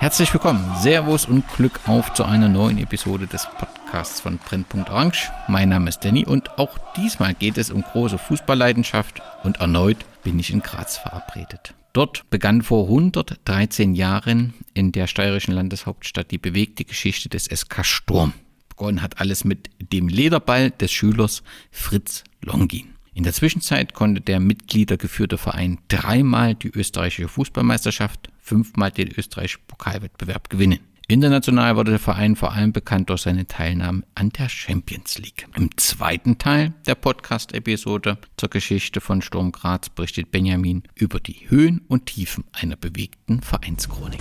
Herzlich willkommen, Servus und Glück auf zu einer neuen Episode des Podcasts von Brennpunkt Orange. Mein Name ist Danny und auch diesmal geht es um große Fußballleidenschaft und erneut bin ich in Graz verabredet. Dort begann vor 113 Jahren in der steirischen Landeshauptstadt die bewegte Geschichte des SK Sturm. Begonnen hat alles mit dem Lederball des Schülers Fritz Longin. In der Zwischenzeit konnte der mitgliedergeführte Verein dreimal die österreichische Fußballmeisterschaft, fünfmal den österreichischen Pokalwettbewerb gewinnen. International wurde der Verein vor allem bekannt durch seine Teilnahme an der Champions League. Im zweiten Teil der Podcast-Episode zur Geschichte von Sturm Graz berichtet Benjamin über die Höhen und Tiefen einer bewegten Vereinschronik.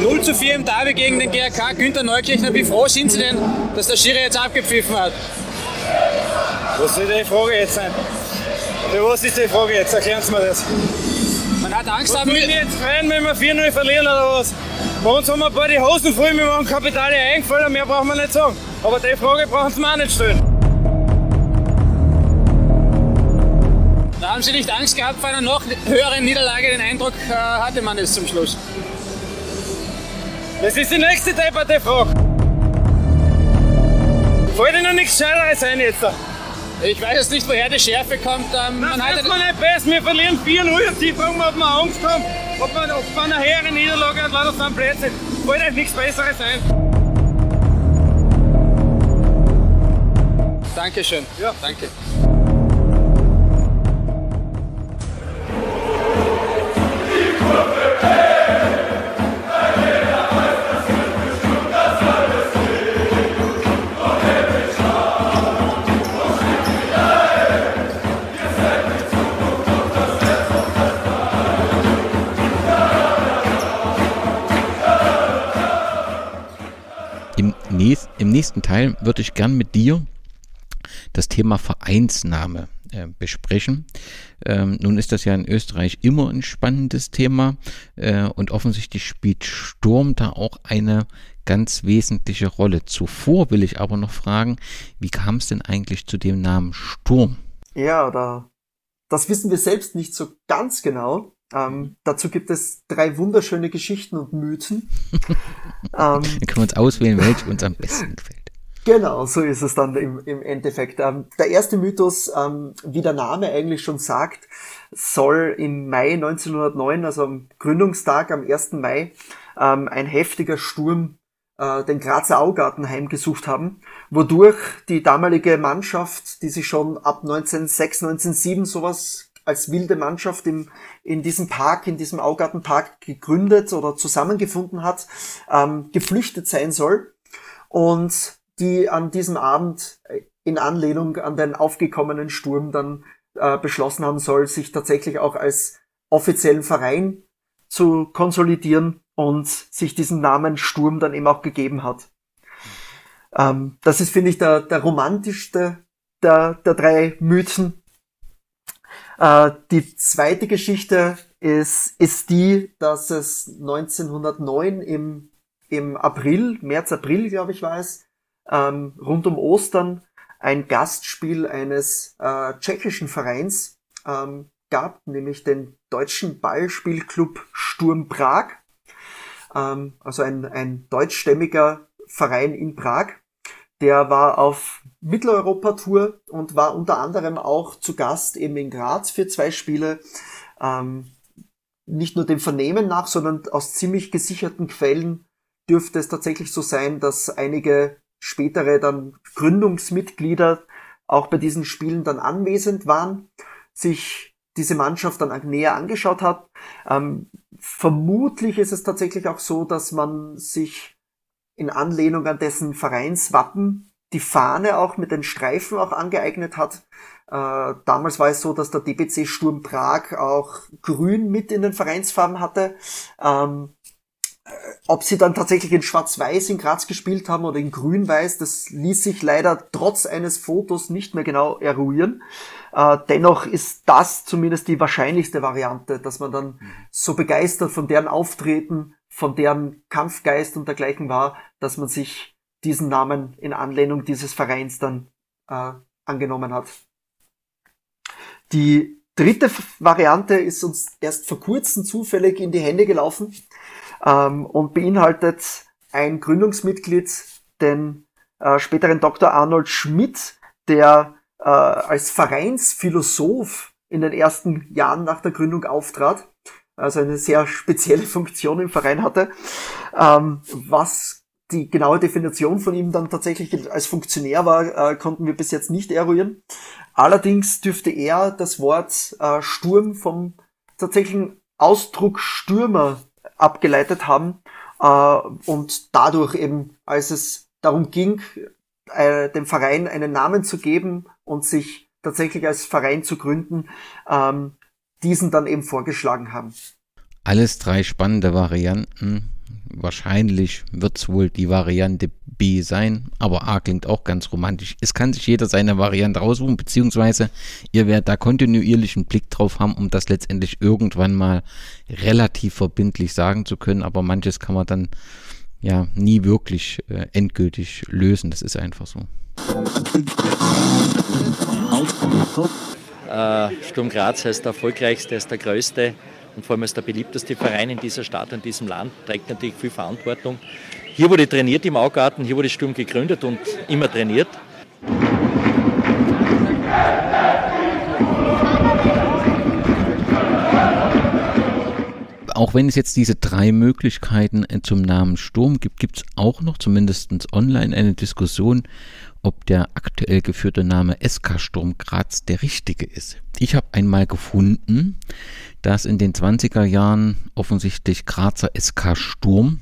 0 zu 4 im Derby gegen den GRK. Günther Neukirchner, wie froh sind Sie denn, dass der Schiri jetzt abgepfiffen hat? Was soll die Frage jetzt sein? Für was ist die Frage jetzt? Erklären Sie mir das. Hat Angst, will ich jetzt freuen, wenn wir 4-0 verlieren oder was? Bei uns haben wir ein paar die Hosen voll, wir machen Kapitale eingefallen, mehr brauchen wir nicht sagen. Aber die Frage brauchen Sie mir auch nicht stellen. da haben Sie nicht Angst gehabt vor einer noch höheren Niederlage. Den Eindruck äh, hatte man es zum Schluss. Das ist die nächste depperte Frage. Fällt Ihnen nichts Scheideres ein jetzt? da? Ich weiß jetzt nicht, woher die Schärfe kommt. Ähm, man Das hat ist mir nicht besser, wir verlieren 4-0 und Sie fragen, ob wir Angst haben, ob wir ob wir eine höhere Niederlage hat, leider Blödsinn. Fällt euch nichts Besseres ein. Dankeschön. Ja. Danke. Im, nächst, Im nächsten Teil würde ich gern mit dir das Thema Vereinsname äh, besprechen. Ähm, nun ist das ja in Österreich immer ein spannendes Thema äh, und offensichtlich spielt Sturm da auch eine ganz wesentliche Rolle. Zuvor will ich aber noch fragen, wie kam es denn eigentlich zu dem Namen Sturm? Ja, da, das wissen wir selbst nicht so ganz genau. Ähm, dazu gibt es drei wunderschöne Geschichten und Mythen. ähm, Dann können wir uns auswählen, welche uns am besten gefällt. Genau, so ist es dann im, im Endeffekt. Ähm, der erste Mythos, ähm, wie der Name eigentlich schon sagt, soll im Mai 1909, also am Gründungstag, am 1. Mai, ähm, ein heftiger Sturm äh, den Grazer Augarten heimgesucht haben, wodurch die damalige Mannschaft, die sich schon ab 1906, 1907 sowas als wilde Mannschaft im, in diesem Park, in diesem Augartenpark gegründet oder zusammengefunden hat, ähm, geflüchtet sein soll und die an diesem Abend äh, in Anlehnung an den aufgekommenen Sturm dann äh, beschlossen haben soll, sich tatsächlich auch als offiziellen Verein zu konsolidieren und sich diesen Namen Sturm dann eben auch gegeben hat. Ähm, das ist, finde ich, der, der romantischste der, der drei Mythen. Äh, die zweite Geschichte ist, ist die, dass es 1909 im, im April, März, April, glaube ich, war es, ähm, rund um Ostern ein Gastspiel eines äh, tschechischen Vereins ähm, gab, nämlich den deutschen Ballspielclub Sturm Prag. Ähm, also ein, ein deutschstämmiger Verein in Prag. Der war auf Mitteleuropa-Tour und war unter anderem auch zu Gast eben in Graz für zwei Spiele. Ähm, nicht nur dem Vernehmen nach, sondern aus ziemlich gesicherten Quellen dürfte es tatsächlich so sein, dass einige spätere dann Gründungsmitglieder auch bei diesen Spielen dann anwesend waren, sich diese Mannschaft dann näher angeschaut hat. Ähm, vermutlich ist es tatsächlich auch so, dass man sich in Anlehnung an dessen Vereinswappen die Fahne auch mit den Streifen auch angeeignet hat. Äh, damals war es so, dass der DBC Sturm Prag auch grün mit in den Vereinsfarben hatte. Ähm, ob sie dann tatsächlich in Schwarz-Weiß in Graz gespielt haben oder in Grün-Weiß, das ließ sich leider trotz eines Fotos nicht mehr genau eruieren. Äh, dennoch ist das zumindest die wahrscheinlichste Variante, dass man dann so begeistert von deren Auftreten, von deren Kampfgeist und dergleichen war, dass man sich diesen Namen in Anlehnung dieses Vereins dann äh, angenommen hat. Die dritte Variante ist uns erst vor kurzem zufällig in die Hände gelaufen ähm, und beinhaltet ein Gründungsmitglied, den äh, späteren Dr. Arnold Schmidt, der äh, als Vereinsphilosoph in den ersten Jahren nach der Gründung auftrat, also eine sehr spezielle Funktion im Verein hatte, ähm, was die genaue Definition von ihm dann tatsächlich als Funktionär war, äh, konnten wir bis jetzt nicht eruieren. Allerdings dürfte er das Wort äh, Sturm vom tatsächlichen Ausdruck Stürmer abgeleitet haben äh, und dadurch eben, als es darum ging, äh, dem Verein einen Namen zu geben und sich tatsächlich als Verein zu gründen, ähm, diesen dann eben vorgeschlagen haben. Alles drei spannende Varianten. Wahrscheinlich wird es wohl die Variante B sein, aber A klingt auch ganz romantisch. Es kann sich jeder seine Variante raussuchen, beziehungsweise ihr werdet da kontinuierlich einen Blick drauf haben, um das letztendlich irgendwann mal relativ verbindlich sagen zu können, aber manches kann man dann ja nie wirklich äh, endgültig lösen. Das ist einfach so. Äh, Sturm Graz heißt der erfolgreichste, ist der größte und vor allem als der beliebteste Verein in dieser Stadt, in diesem Land, trägt natürlich viel Verantwortung. Hier wurde trainiert im Augarten, hier wurde Sturm gegründet und immer trainiert. Auch wenn es jetzt diese drei Möglichkeiten zum Namen Sturm gibt, gibt es auch noch zumindest online eine Diskussion, ob der aktuell geführte Name SK Sturm Graz der richtige ist. Ich habe einmal gefunden, dass in den 20er Jahren offensichtlich Grazer SK Sturm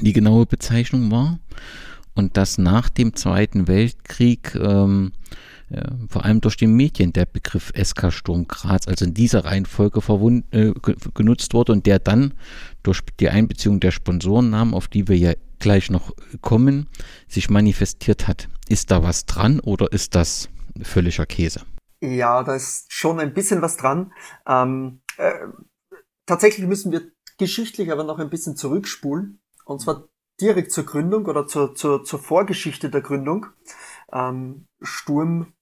die genaue Bezeichnung war und dass nach dem Zweiten Weltkrieg ähm, äh, vor allem durch die Medien der Begriff SK Sturm Graz, also in dieser Reihenfolge äh, genutzt wurde und der dann durch die Einbeziehung der Sponsorennamen, auf die wir ja gleich noch kommen, sich manifestiert hat. Ist da was dran oder ist das völliger Käse? Ja, da ist schon ein bisschen was dran. Ähm, äh, tatsächlich müssen wir geschichtlich aber noch ein bisschen zurückspulen. Und zwar direkt zur Gründung oder zur, zur, zur Vorgeschichte der Gründung. Ähm, Sturm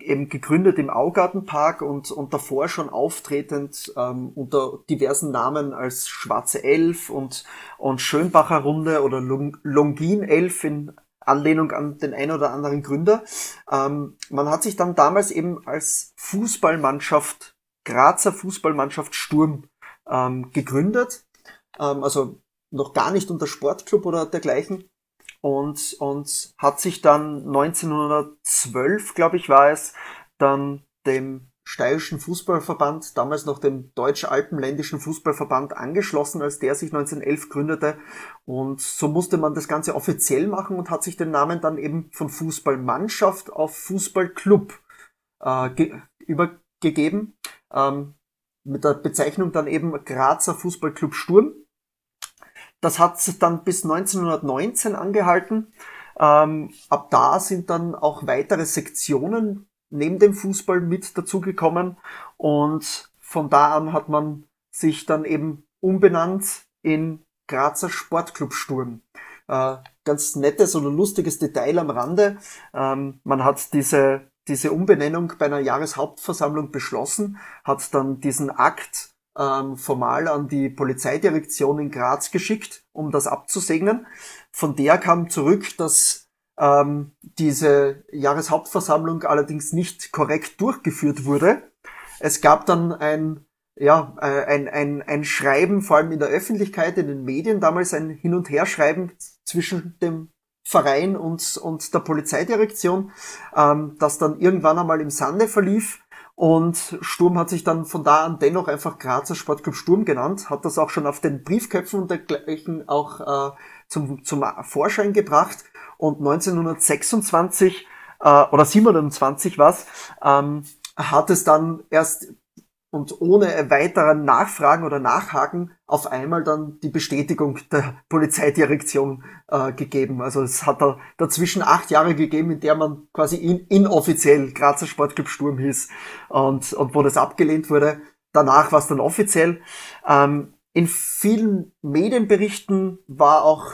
eben gegründet im Augartenpark und, und davor schon auftretend ähm, unter diversen Namen als Schwarze Elf und, und Schönbacher Runde oder Longin Elf in Anlehnung an den ein oder anderen Gründer. Ähm, man hat sich dann damals eben als Fußballmannschaft, Grazer Fußballmannschaft Sturm ähm, gegründet. Ähm, also noch gar nicht unter Sportclub oder dergleichen. Und, und hat sich dann 1912, glaube ich, war es, dann dem Steirischen Fußballverband, damals noch dem Deutsch-Alpenländischen Fußballverband angeschlossen, als der sich 1911 gründete. Und so musste man das Ganze offiziell machen und hat sich den Namen dann eben von Fußballmannschaft auf Fußballclub äh, übergegeben. Ähm, mit der Bezeichnung dann eben Grazer Fußballclub Sturm. Das hat dann bis 1919 angehalten. Ähm, ab da sind dann auch weitere Sektionen neben dem Fußball mit dazugekommen und von da an hat man sich dann eben umbenannt in Grazer Sportclub Sturm. Äh, ganz nettes oder lustiges Detail am Rande. Ähm, man hat diese, diese Umbenennung bei einer Jahreshauptversammlung beschlossen, hat dann diesen Akt ähm, formal an die Polizeidirektion in Graz geschickt, um das abzusegnen. Von der kam zurück, dass ähm, diese Jahreshauptversammlung allerdings nicht korrekt durchgeführt wurde. Es gab dann ein ja, äh, ein, ein, ein Schreiben, vor allem in der Öffentlichkeit, in den Medien, damals ein Hin- und Herschreiben zwischen dem Verein und, und der Polizeidirektion, ähm, das dann irgendwann einmal im Sande verlief. Und Sturm hat sich dann von da an dennoch einfach Grazer Sportclub Sturm genannt, hat das auch schon auf den Briefköpfen und dergleichen auch äh, zum, zum Vorschein gebracht. Und 1926 äh, oder 27 was, ähm, hat es dann erst und ohne weiteren Nachfragen oder Nachhaken auf einmal dann die Bestätigung der Polizeidirektion äh, gegeben. Also es hat da dazwischen acht Jahre gegeben, in der man quasi in, inoffiziell Grazer Sportclub Sturm hieß und, und wo das abgelehnt wurde. Danach war es dann offiziell. Ähm, in vielen Medienberichten war auch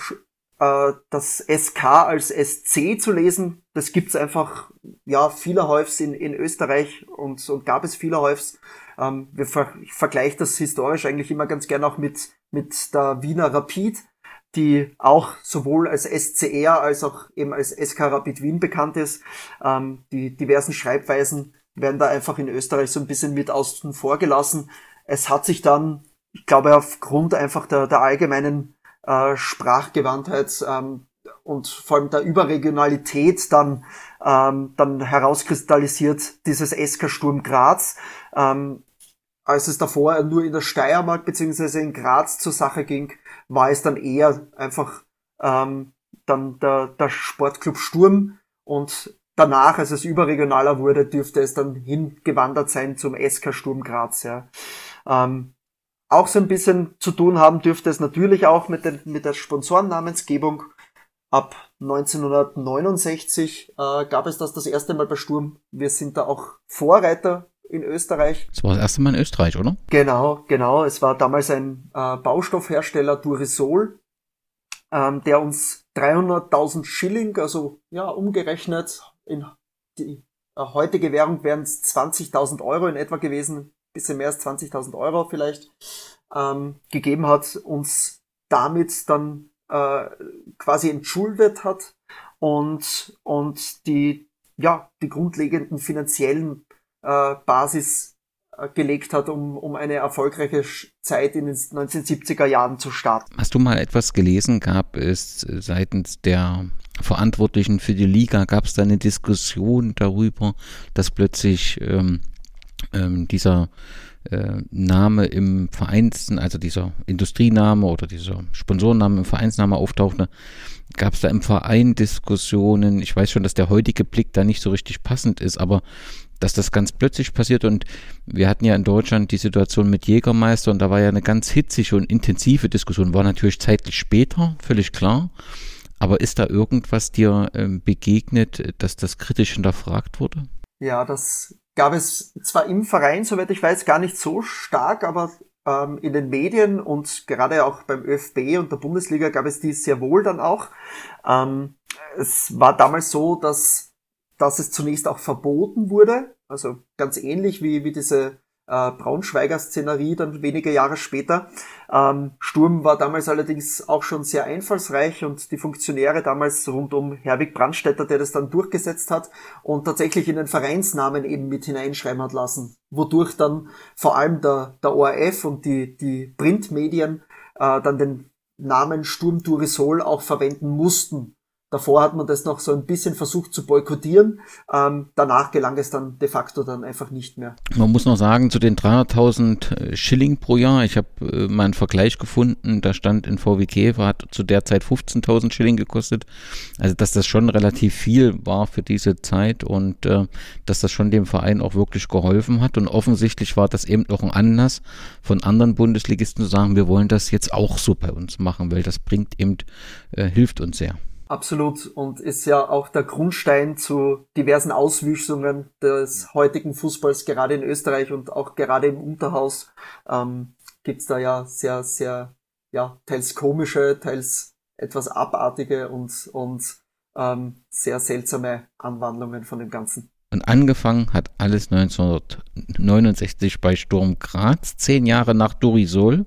äh, das SK als SC zu lesen. Das gibt's einfach ja vielerhäufs in, in Österreich und, und gab es vielerhäufs. Ähm, wir ver ich vergleiche das historisch eigentlich immer ganz gern auch mit, mit der Wiener Rapid, die auch sowohl als SCR als auch eben als SK Rapid Wien bekannt ist. Ähm, die diversen Schreibweisen werden da einfach in Österreich so ein bisschen mit außen vor gelassen. Es hat sich dann, ich glaube, aufgrund einfach der, der allgemeinen äh, Sprachgewandtheit ähm, und vor allem der Überregionalität dann, ähm, dann herauskristallisiert, dieses SK Sturm Graz. Ähm, als es davor nur in der Steiermark beziehungsweise in Graz zur Sache ging, war es dann eher einfach ähm, dann der, der Sportclub Sturm und danach, als es überregionaler wurde, dürfte es dann hingewandert sein zum SK Sturm Graz. Ja. Ähm, auch so ein bisschen zu tun haben dürfte es natürlich auch mit, den, mit der Sponsorennamensgebung. Ab 1969 äh, gab es das das erste Mal bei Sturm. Wir sind da auch Vorreiter in Österreich. Das war das erste Mal in Österreich, oder? Genau, genau. Es war damals ein äh, Baustoffhersteller Durisol, ähm, der uns 300.000 Schilling, also ja umgerechnet in die äh, heutige Währung wären es 20.000 Euro in etwa gewesen, bisschen mehr als 20.000 Euro vielleicht, ähm, gegeben hat, uns damit dann äh, quasi entschuldet hat und, und die, ja, die grundlegenden finanziellen äh, Basis äh, gelegt hat, um, um eine erfolgreiche Zeit in den 1970er Jahren zu starten. Hast du mal etwas gelesen? Gab es äh, seitens der Verantwortlichen für die Liga, gab es da eine Diskussion darüber, dass plötzlich ähm, ähm, dieser äh, Name im Vereins, also dieser Industriename oder dieser Sponsorenname im Vereinsname auftauchte, gab es da im Verein Diskussionen. Ich weiß schon, dass der heutige Blick da nicht so richtig passend ist, aber dass das ganz plötzlich passiert und wir hatten ja in Deutschland die Situation mit Jägermeister und da war ja eine ganz hitzige und intensive Diskussion, war natürlich zeitlich später, völlig klar. Aber ist da irgendwas dir ähm, begegnet, dass das kritisch hinterfragt wurde? Ja, das gab es zwar im Verein, soweit ich weiß, gar nicht so stark, aber ähm, in den Medien und gerade auch beim ÖFB und der Bundesliga gab es die sehr wohl dann auch. Ähm, es war damals so, dass, dass es zunächst auch verboten wurde, also ganz ähnlich wie, wie diese äh, Braunschweiger Szenerie dann wenige Jahre später. Ähm, Sturm war damals allerdings auch schon sehr einfallsreich und die Funktionäre damals rund um Herwig Brandstätter, der das dann durchgesetzt hat und tatsächlich in den Vereinsnamen eben mit hineinschreiben hat lassen, wodurch dann vor allem der, der ORF und die, die Printmedien äh, dann den Namen Sturm Turisol auch verwenden mussten Davor hat man das noch so ein bisschen versucht zu boykottieren. Ähm, danach gelang es dann de facto dann einfach nicht mehr. Man muss noch sagen, zu den 300.000 äh, Schilling pro Jahr, ich habe äh, mal einen Vergleich gefunden, da stand in VW Käfer, hat zu der Zeit 15.000 Schilling gekostet. Also dass das schon relativ viel war für diese Zeit und äh, dass das schon dem Verein auch wirklich geholfen hat. Und offensichtlich war das eben auch ein Anlass von anderen Bundesligisten zu sagen, wir wollen das jetzt auch so bei uns machen, weil das bringt eben, äh, hilft uns sehr. Absolut und ist ja auch der Grundstein zu diversen Auswüchsungen des heutigen Fußballs, gerade in Österreich und auch gerade im Unterhaus ähm, gibt da ja sehr, sehr, ja, teils komische, teils etwas abartige und, und ähm, sehr seltsame Anwandlungen von dem Ganzen. Und angefangen hat alles 1969 bei Sturm Graz. Zehn Jahre nach Dorisol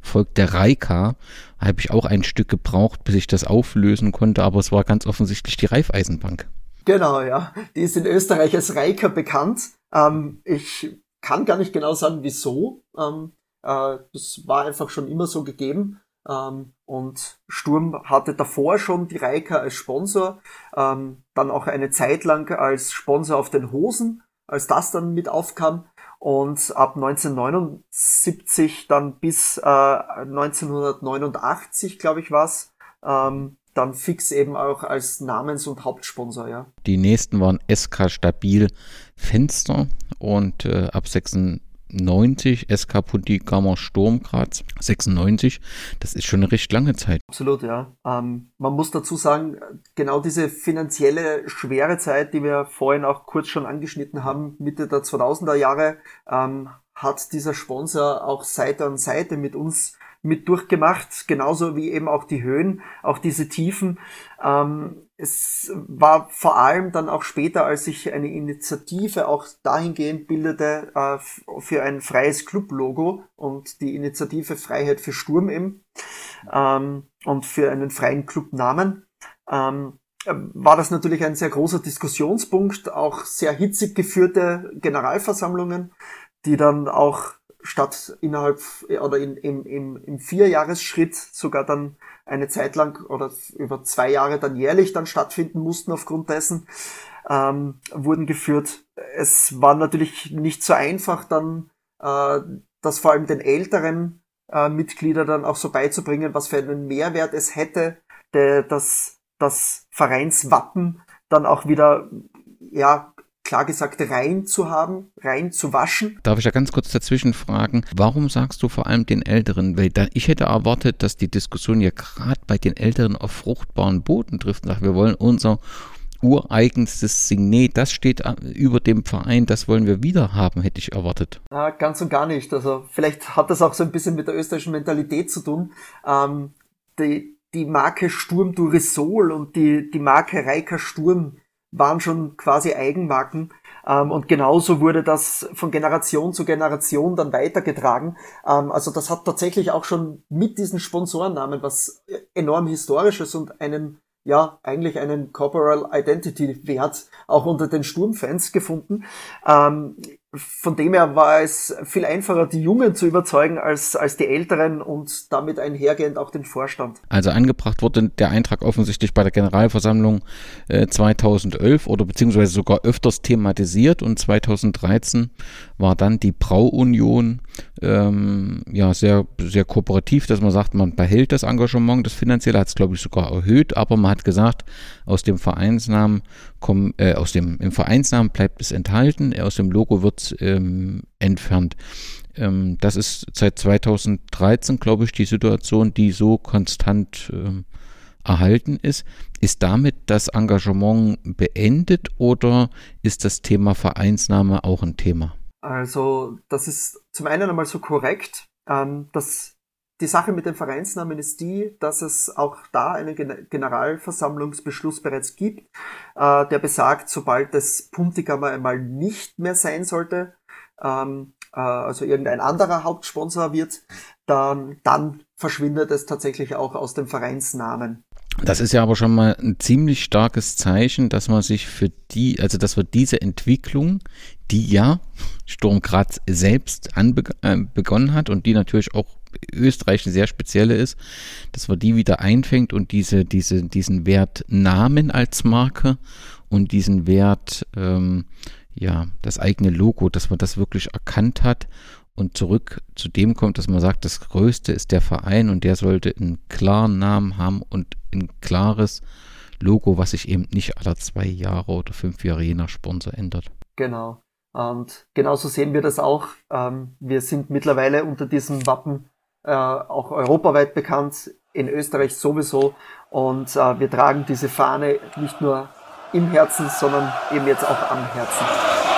folgt der Reika. Habe ich auch ein Stück gebraucht, bis ich das auflösen konnte, aber es war ganz offensichtlich die Raiffeisenbank. Genau, ja. Die ist in Österreich als Reika bekannt. Ähm, ich kann gar nicht genau sagen, wieso. Ähm, äh, das war einfach schon immer so gegeben. Ähm, und Sturm hatte davor schon die Reika als Sponsor, ähm, dann auch eine Zeit lang als Sponsor auf den Hosen, als das dann mit aufkam. Und ab 1979 dann bis äh, 1989, glaube ich, was, ähm, dann fix eben auch als Namens- und Hauptsponsor, ja. Die nächsten waren SK Stabil Fenster und äh, ab 86 90, SK Puntigammer Sturm Graz 96. Das ist schon eine recht lange Zeit. Absolut, ja. Ähm, man muss dazu sagen, genau diese finanzielle schwere Zeit, die wir vorhin auch kurz schon angeschnitten haben, Mitte der 2000er Jahre, ähm, hat dieser Sponsor auch Seite an Seite mit uns mit durchgemacht, genauso wie eben auch die Höhen, auch diese Tiefen. Ähm, es war vor allem dann auch später, als sich eine Initiative auch dahingehend bildete äh, für ein freies Club-Logo und die Initiative Freiheit für Sturm eben ähm, und für einen freien Clubnamen. Ähm, war das natürlich ein sehr großer Diskussionspunkt, auch sehr hitzig geführte Generalversammlungen, die dann auch statt innerhalb oder in, im, im, im Vierjahresschritt sogar dann eine Zeit lang oder über zwei Jahre dann jährlich dann stattfinden mussten aufgrund dessen, ähm, wurden geführt. Es war natürlich nicht so einfach dann, äh, das vor allem den älteren äh, Mitgliedern dann auch so beizubringen, was für einen Mehrwert es hätte, der, dass das Vereinswappen dann auch wieder ja klar gesagt rein zu haben, rein zu waschen. Darf ich da ganz kurz dazwischen fragen, warum sagst du vor allem den Älteren? Weil da, ich hätte erwartet, dass die Diskussion ja gerade bei den Älteren auf fruchtbaren Boden trifft und sagt, wir wollen unser ureigenstes Signet, das steht über dem Verein, das wollen wir wieder haben, hätte ich erwartet. Ja, ganz und gar nicht. Also vielleicht hat das auch so ein bisschen mit der österreichischen Mentalität zu tun. Ähm, die, die Marke Sturm du Risol und die, die Marke Reika Sturm waren schon quasi Eigenmarken. Ähm, und genauso wurde das von Generation zu Generation dann weitergetragen. Ähm, also das hat tatsächlich auch schon mit diesen Sponsorennamen was enorm Historisches und einen ja, eigentlich einen Corporal Identity Wert auch unter den Sturmfans gefunden. Ähm, von dem her war es viel einfacher, die Jungen zu überzeugen als, als die Älteren und damit einhergehend auch den Vorstand. Also angebracht wurde der Eintrag offensichtlich bei der Generalversammlung äh, 2011 oder beziehungsweise sogar öfters thematisiert und 2013 war dann die Brauunion ähm, ja sehr, sehr kooperativ, dass man sagt, man behält das Engagement, das finanzielle hat es glaube ich sogar erhöht, aber man hat gesagt, aus dem Vereinsnamen kommen, äh, aus dem im Vereinsnamen bleibt es enthalten, aus dem Logo wird ähm, entfernt. Ähm, das ist seit 2013, glaube ich, die Situation, die so konstant ähm, erhalten ist. Ist damit das Engagement beendet oder ist das Thema Vereinsname auch ein Thema? Also das ist zum einen einmal so korrekt, ähm, dass die Sache mit dem Vereinsnamen ist die, dass es auch da einen Generalversammlungsbeschluss bereits gibt, äh, der besagt, sobald das Puntigammer einmal nicht mehr sein sollte, ähm, äh, also irgendein anderer Hauptsponsor wird, dann, dann verschwindet es tatsächlich auch aus dem Vereinsnamen. Das ist ja aber schon mal ein ziemlich starkes Zeichen, dass man sich für die, also dass wir diese Entwicklung, die ja Sturm Graz selbst anbe äh, begonnen hat und die natürlich auch Österreich eine sehr spezielle ist, dass man die wieder einfängt und diese, diese, diesen Wert Namen als Marke und diesen Wert, ähm, ja, das eigene Logo, dass man das wirklich erkannt hat und zurück zu dem kommt, dass man sagt, das Größte ist der Verein und der sollte einen klaren Namen haben und ein klares Logo, was sich eben nicht alle zwei Jahre oder fünf Jahre je nach Sponsor ändert. Genau. Und genauso sehen wir das auch. Ähm, wir sind mittlerweile unter diesem Wappen äh, auch europaweit bekannt, in Österreich sowieso. Und äh, wir tragen diese Fahne nicht nur im Herzen, sondern eben jetzt auch am Herzen.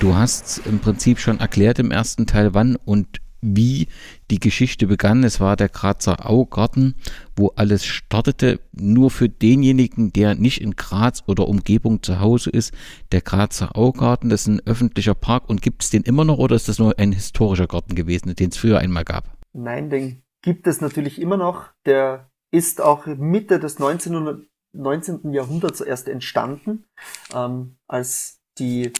Du hast im Prinzip schon erklärt im ersten Teil, wann und wie die Geschichte begann. Es war der Grazer Augarten, wo alles startete. Nur für denjenigen, der nicht in Graz oder Umgebung zu Hause ist, der Grazer Augarten, das ist ein öffentlicher Park und gibt es den immer noch oder ist das nur ein historischer Garten gewesen, den es früher einmal gab? Nein, den gibt es natürlich immer noch. Der ist auch Mitte des 19. 19. Jahrhunderts erst entstanden, ähm, als die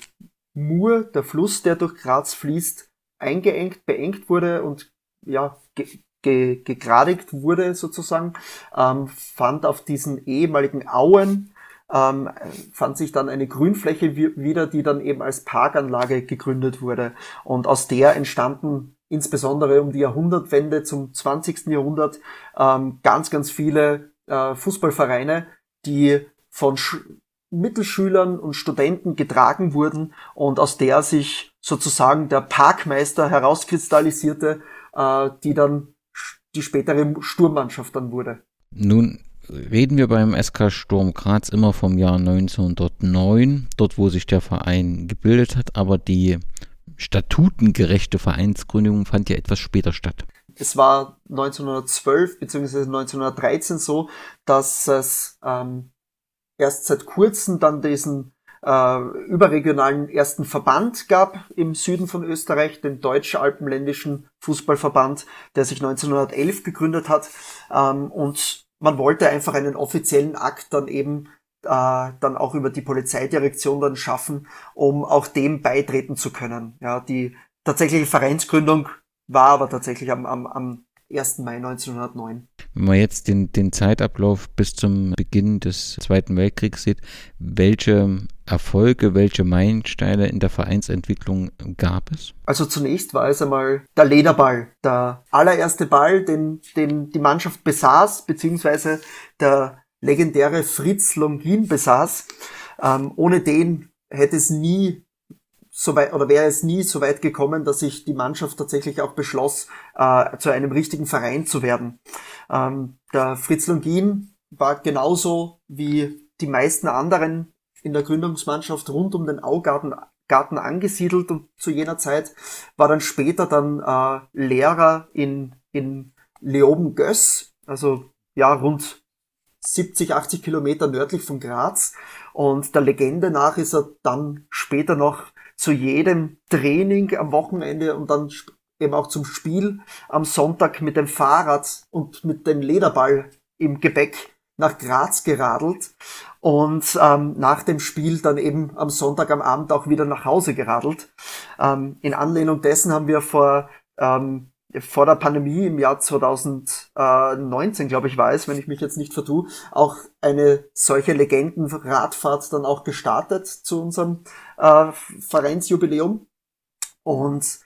Mur, der Fluss, der durch Graz fließt, eingeengt, beengt wurde und ja, ge ge gegradigt wurde sozusagen, ähm, fand auf diesen ehemaligen Auen ähm, fand sich dann eine Grünfläche wieder, die dann eben als Parkanlage gegründet wurde. Und aus der entstanden insbesondere um die Jahrhundertwende zum 20. Jahrhundert ähm, ganz, ganz viele äh, Fußballvereine, die von Sch Mittelschülern und Studenten getragen wurden und aus der sich sozusagen der Parkmeister herauskristallisierte, äh, die dann die spätere Sturmmannschaft dann wurde. Nun reden wir beim SK Sturm Graz immer vom Jahr 1909, dort wo sich der Verein gebildet hat, aber die statutengerechte Vereinsgründung fand ja etwas später statt. Es war 1912 bzw. 1913 so, dass es ähm, erst seit kurzem dann diesen äh, überregionalen ersten Verband gab im Süden von Österreich, den Deutsch-Alpenländischen Fußballverband, der sich 1911 gegründet hat. Ähm, und man wollte einfach einen offiziellen Akt dann eben äh, dann auch über die Polizeidirektion dann schaffen, um auch dem beitreten zu können. Ja, die tatsächliche Vereinsgründung war aber tatsächlich am, am, am 1. Mai 1909. Wenn man jetzt den, den Zeitablauf bis zum Beginn des Zweiten Weltkriegs sieht, welche Erfolge, welche Meilensteine in der Vereinsentwicklung gab es? Also zunächst war es einmal der Lederball, der allererste Ball, den, den die Mannschaft besaß, beziehungsweise der legendäre Fritz Longin besaß. Ähm, ohne den hätte es nie so weit, oder wäre es nie so weit gekommen, dass sich die Mannschaft tatsächlich auch beschloss, äh, zu einem richtigen Verein zu werden. Ähm, der Fritz Longin war genauso wie die meisten anderen in der Gründungsmannschaft rund um den Augarten Garten angesiedelt und zu jener Zeit war dann später dann äh, Lehrer in, in Leoben-Göss, also ja, rund 70, 80 Kilometer nördlich von Graz. Und der Legende nach ist er dann später noch zu jedem Training am Wochenende und dann eben auch zum Spiel am Sonntag mit dem Fahrrad und mit dem Lederball im Gepäck nach Graz geradelt und ähm, nach dem Spiel dann eben am Sonntag am Abend auch wieder nach Hause geradelt. Ähm, in Anlehnung dessen haben wir vor ähm, vor der Pandemie im Jahr 2019, glaube ich, es, wenn ich mich jetzt nicht vertue, auch eine solche Legendenradfahrt dann auch gestartet zu unserem äh, Vereinsjubiläum. Und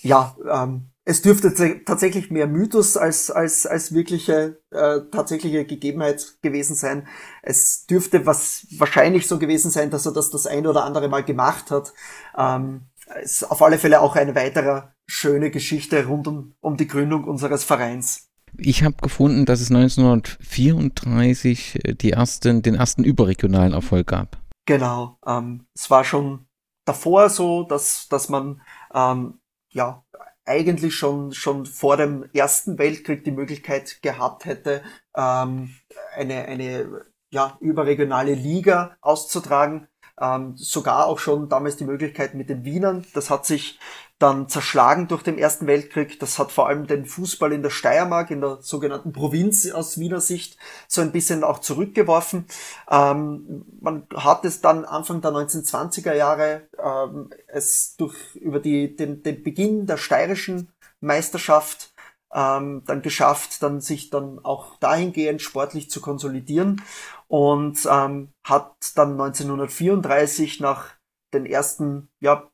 ja, ähm, es dürfte tatsächlich mehr Mythos als, als, als wirkliche äh, tatsächliche Gegebenheit gewesen sein. Es dürfte was wahrscheinlich so gewesen sein, dass er das das ein oder andere Mal gemacht hat. Ähm, ist auf alle Fälle auch eine weitere schöne Geschichte rund um, um die Gründung unseres Vereins. Ich habe gefunden, dass es 1934 äh, die ersten, den ersten überregionalen Erfolg gab. Genau. Ähm, es war schon davor so, dass, dass man ähm, ja eigentlich schon, schon vor dem Ersten Weltkrieg die Möglichkeit gehabt hätte, ähm, eine, eine ja, überregionale Liga auszutragen ähm, sogar auch schon damals die Möglichkeit mit den Wienern. Das hat sich dann zerschlagen durch den Ersten Weltkrieg. Das hat vor allem den Fußball in der Steiermark, in der sogenannten Provinz aus Wiener Sicht, so ein bisschen auch zurückgeworfen. Ähm, man hat es dann Anfang der 1920er Jahre ähm, es durch über die, den, den Beginn der steirischen Meisterschaft ähm, dann geschafft, dann sich dann auch dahingehend sportlich zu konsolidieren und ähm, hat dann 1934 nach den ersten, ja,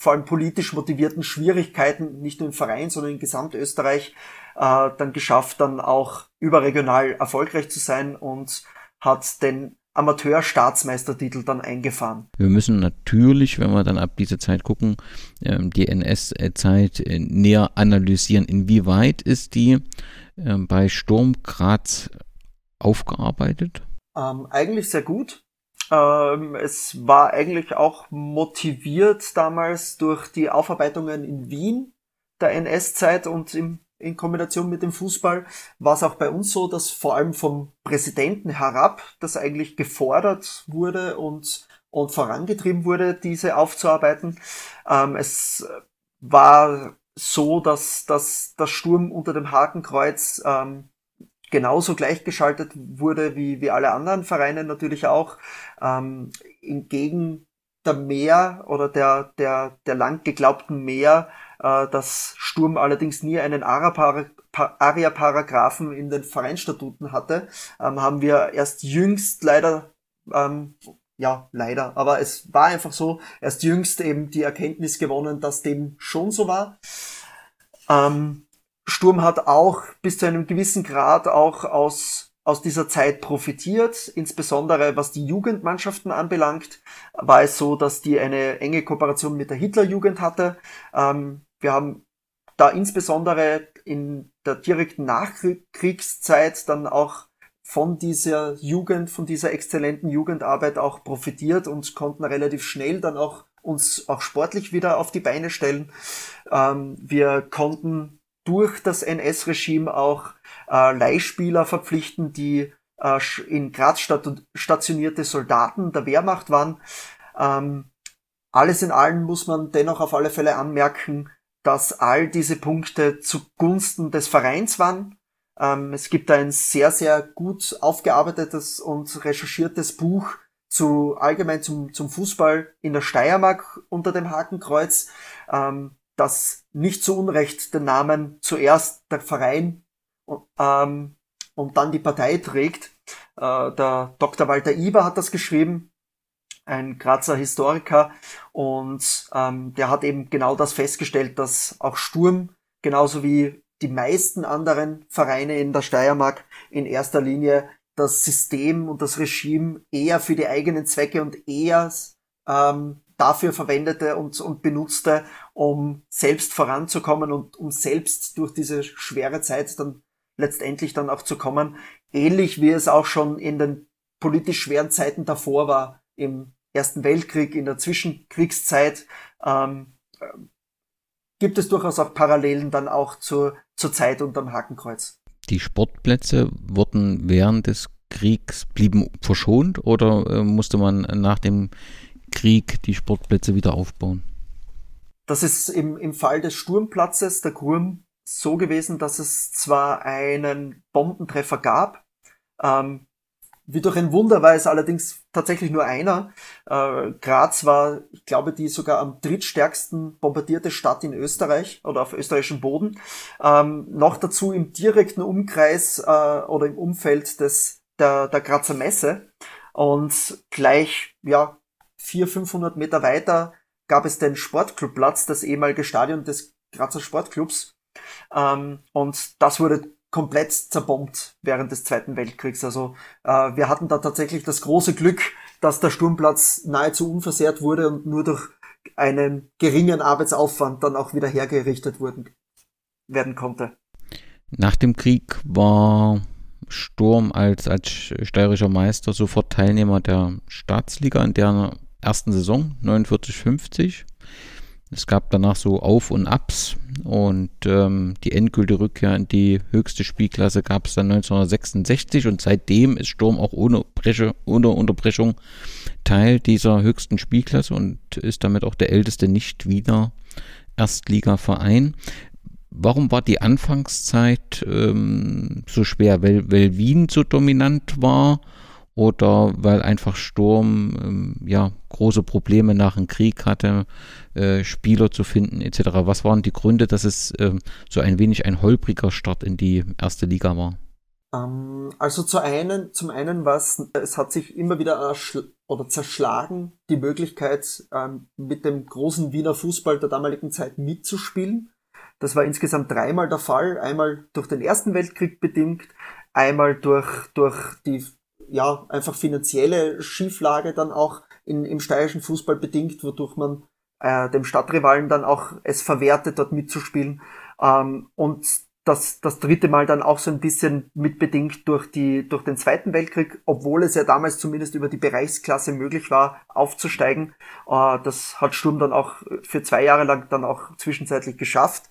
vor allem politisch motivierten Schwierigkeiten, nicht nur im Verein, sondern in Gesamtösterreich, äh, dann geschafft, dann auch überregional erfolgreich zu sein und hat den Amateur-Staatsmeistertitel dann eingefahren. Wir müssen natürlich, wenn wir dann ab dieser Zeit gucken, ähm, die NS-Zeit äh, näher analysieren. Inwieweit ist die ähm, bei Sturm Graz aufgearbeitet? Ähm, eigentlich sehr gut. Ähm, es war eigentlich auch motiviert damals durch die Aufarbeitungen in Wien der NS-Zeit und im, in Kombination mit dem Fußball war es auch bei uns so, dass vor allem vom Präsidenten herab das eigentlich gefordert wurde und, und vorangetrieben wurde, diese aufzuarbeiten. Ähm, es war so, dass, dass das Sturm unter dem Hakenkreuz ähm, genauso gleichgeschaltet wurde wie, wie alle anderen Vereine natürlich auch. Ähm, entgegen der Mehr oder der, der, der lang geglaubten Mehr, äh, dass Sturm allerdings nie einen ARIA-Paragraphen in den Vereinsstatuten hatte, ähm, haben wir erst jüngst leider Ähm, ja, leider. Aber es war einfach so, erst jüngst eben die Erkenntnis gewonnen, dass dem schon so war. Ähm, Sturm hat auch bis zu einem gewissen Grad auch aus, aus dieser Zeit profitiert. Insbesondere was die Jugendmannschaften anbelangt, war es so, dass die eine enge Kooperation mit der Hitlerjugend hatte. Ähm, wir haben da insbesondere in der direkten Nachkriegszeit dann auch von dieser Jugend, von dieser exzellenten Jugendarbeit auch profitiert und konnten relativ schnell dann auch uns auch sportlich wieder auf die Beine stellen. Ähm, wir konnten durch das NS-Regime auch äh, Leihspieler verpflichten, die äh, in Graz stationierte Soldaten der Wehrmacht waren. Ähm, alles in allem muss man dennoch auf alle Fälle anmerken, dass all diese Punkte zugunsten des Vereins waren. Ähm, es gibt ein sehr, sehr gut aufgearbeitetes und recherchiertes Buch zu allgemein zum, zum Fußball in der Steiermark unter dem Hakenkreuz, ähm, das nicht zu Unrecht den Namen zuerst der Verein ähm, und dann die Partei trägt. Äh, der Dr. Walter Iber hat das geschrieben ein Grazer Historiker und ähm, der hat eben genau das festgestellt, dass auch Sturm genauso wie die meisten anderen Vereine in der Steiermark in erster Linie das System und das Regime eher für die eigenen Zwecke und eher ähm, dafür verwendete und, und benutzte, um selbst voranzukommen und um selbst durch diese schwere Zeit dann letztendlich dann auch zu kommen. Ähnlich wie es auch schon in den politisch schweren Zeiten davor war, im Ersten Weltkrieg, in der Zwischenkriegszeit, ähm, gibt es durchaus auch Parallelen dann auch zur, zur Zeit unterm Hakenkreuz. Die Sportplätze wurden während des Kriegs blieben verschont oder äh, musste man nach dem Krieg die Sportplätze wieder aufbauen? Das ist im, im Fall des Sturmplatzes der Gurm so gewesen, dass es zwar einen Bombentreffer gab, ähm, wie durch ein Wunder war es allerdings tatsächlich nur einer. Äh, Graz war, ich glaube, die sogar am drittstärksten bombardierte Stadt in Österreich oder auf österreichischem Boden. Ähm, noch dazu im direkten Umkreis äh, oder im Umfeld des, der, der Grazer Messe. Und gleich, ja, 400, 500 Meter weiter gab es den Sportclubplatz, das ehemalige Stadion des Grazer Sportclubs. Ähm, und das wurde komplett zerbombt während des Zweiten Weltkriegs. Also äh, wir hatten da tatsächlich das große Glück, dass der Sturmplatz nahezu unversehrt wurde und nur durch einen geringen Arbeitsaufwand dann auch wieder hergerichtet wurden, werden konnte. Nach dem Krieg war Sturm als, als steirischer Meister sofort Teilnehmer der Staatsliga in der ersten Saison 49-50. Es gab danach so Auf und Abs und ähm, die endgültige Rückkehr in die höchste Spielklasse gab es dann 1966 und seitdem ist Sturm auch ohne, Breche, ohne Unterbrechung Teil dieser höchsten Spielklasse und ist damit auch der älteste nicht wieder Erstligaverein. Warum war die Anfangszeit ähm, so schwer? Weil, weil Wien so dominant war oder weil einfach Sturm ähm, ja große Probleme nach dem Krieg hatte, äh, Spieler zu finden etc. Was waren die Gründe, dass es äh, so ein wenig ein holpriger Start in die erste Liga war? Ähm, also zu einen, zum einen was, es hat sich immer wieder oder zerschlagen die Möglichkeit, ähm, mit dem großen Wiener Fußball der damaligen Zeit mitzuspielen. Das war insgesamt dreimal der Fall. Einmal durch den Ersten Weltkrieg bedingt, einmal durch, durch die ja, einfach finanzielle Schieflage dann auch in, im steirischen Fußball bedingt, wodurch man äh, dem Stadtrivalen dann auch es verwertet, dort mitzuspielen. Ähm, und das, das dritte Mal dann auch so ein bisschen mitbedingt durch, die, durch den Zweiten Weltkrieg, obwohl es ja damals zumindest über die Bereichsklasse möglich war, aufzusteigen. Äh, das hat Sturm dann auch für zwei Jahre lang dann auch zwischenzeitlich geschafft.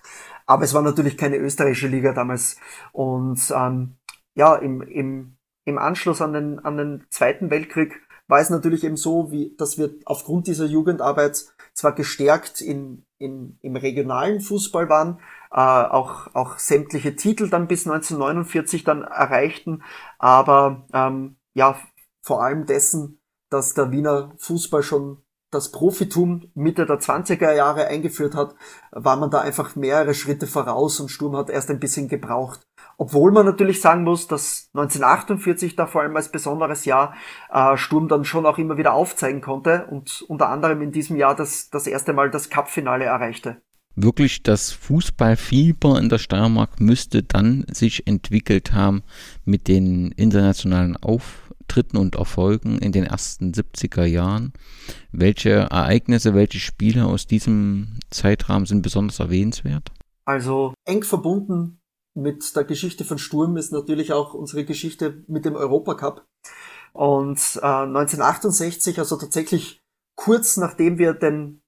Aber es war natürlich keine österreichische Liga damals. Und ähm, ja, im, im im Anschluss an den, an den Zweiten Weltkrieg war es natürlich eben so, wie, dass wir aufgrund dieser Jugendarbeit zwar gestärkt in, in, im regionalen Fußball waren, äh, auch, auch sämtliche Titel dann bis 1949 dann erreichten, aber ähm, ja, vor allem dessen, dass der Wiener Fußball schon das Profitum Mitte der 20er Jahre eingeführt hat, war man da einfach mehrere Schritte voraus und Sturm hat erst ein bisschen gebraucht, obwohl man natürlich sagen muss, dass 1948 da vor allem als besonderes Jahr äh, Sturm dann schon auch immer wieder aufzeigen konnte und unter anderem in diesem Jahr das, das erste Mal das Cup-Finale erreichte. Wirklich das Fußballfieber in der Steiermark müsste dann sich entwickelt haben mit den internationalen Auftritten und Erfolgen in den ersten 70er Jahren. Welche Ereignisse, welche Spiele aus diesem Zeitrahmen sind besonders erwähnenswert? Also eng verbunden mit der Geschichte von Sturm ist natürlich auch unsere Geschichte mit dem Europacup. Und äh, 1968, also tatsächlich kurz nachdem wir den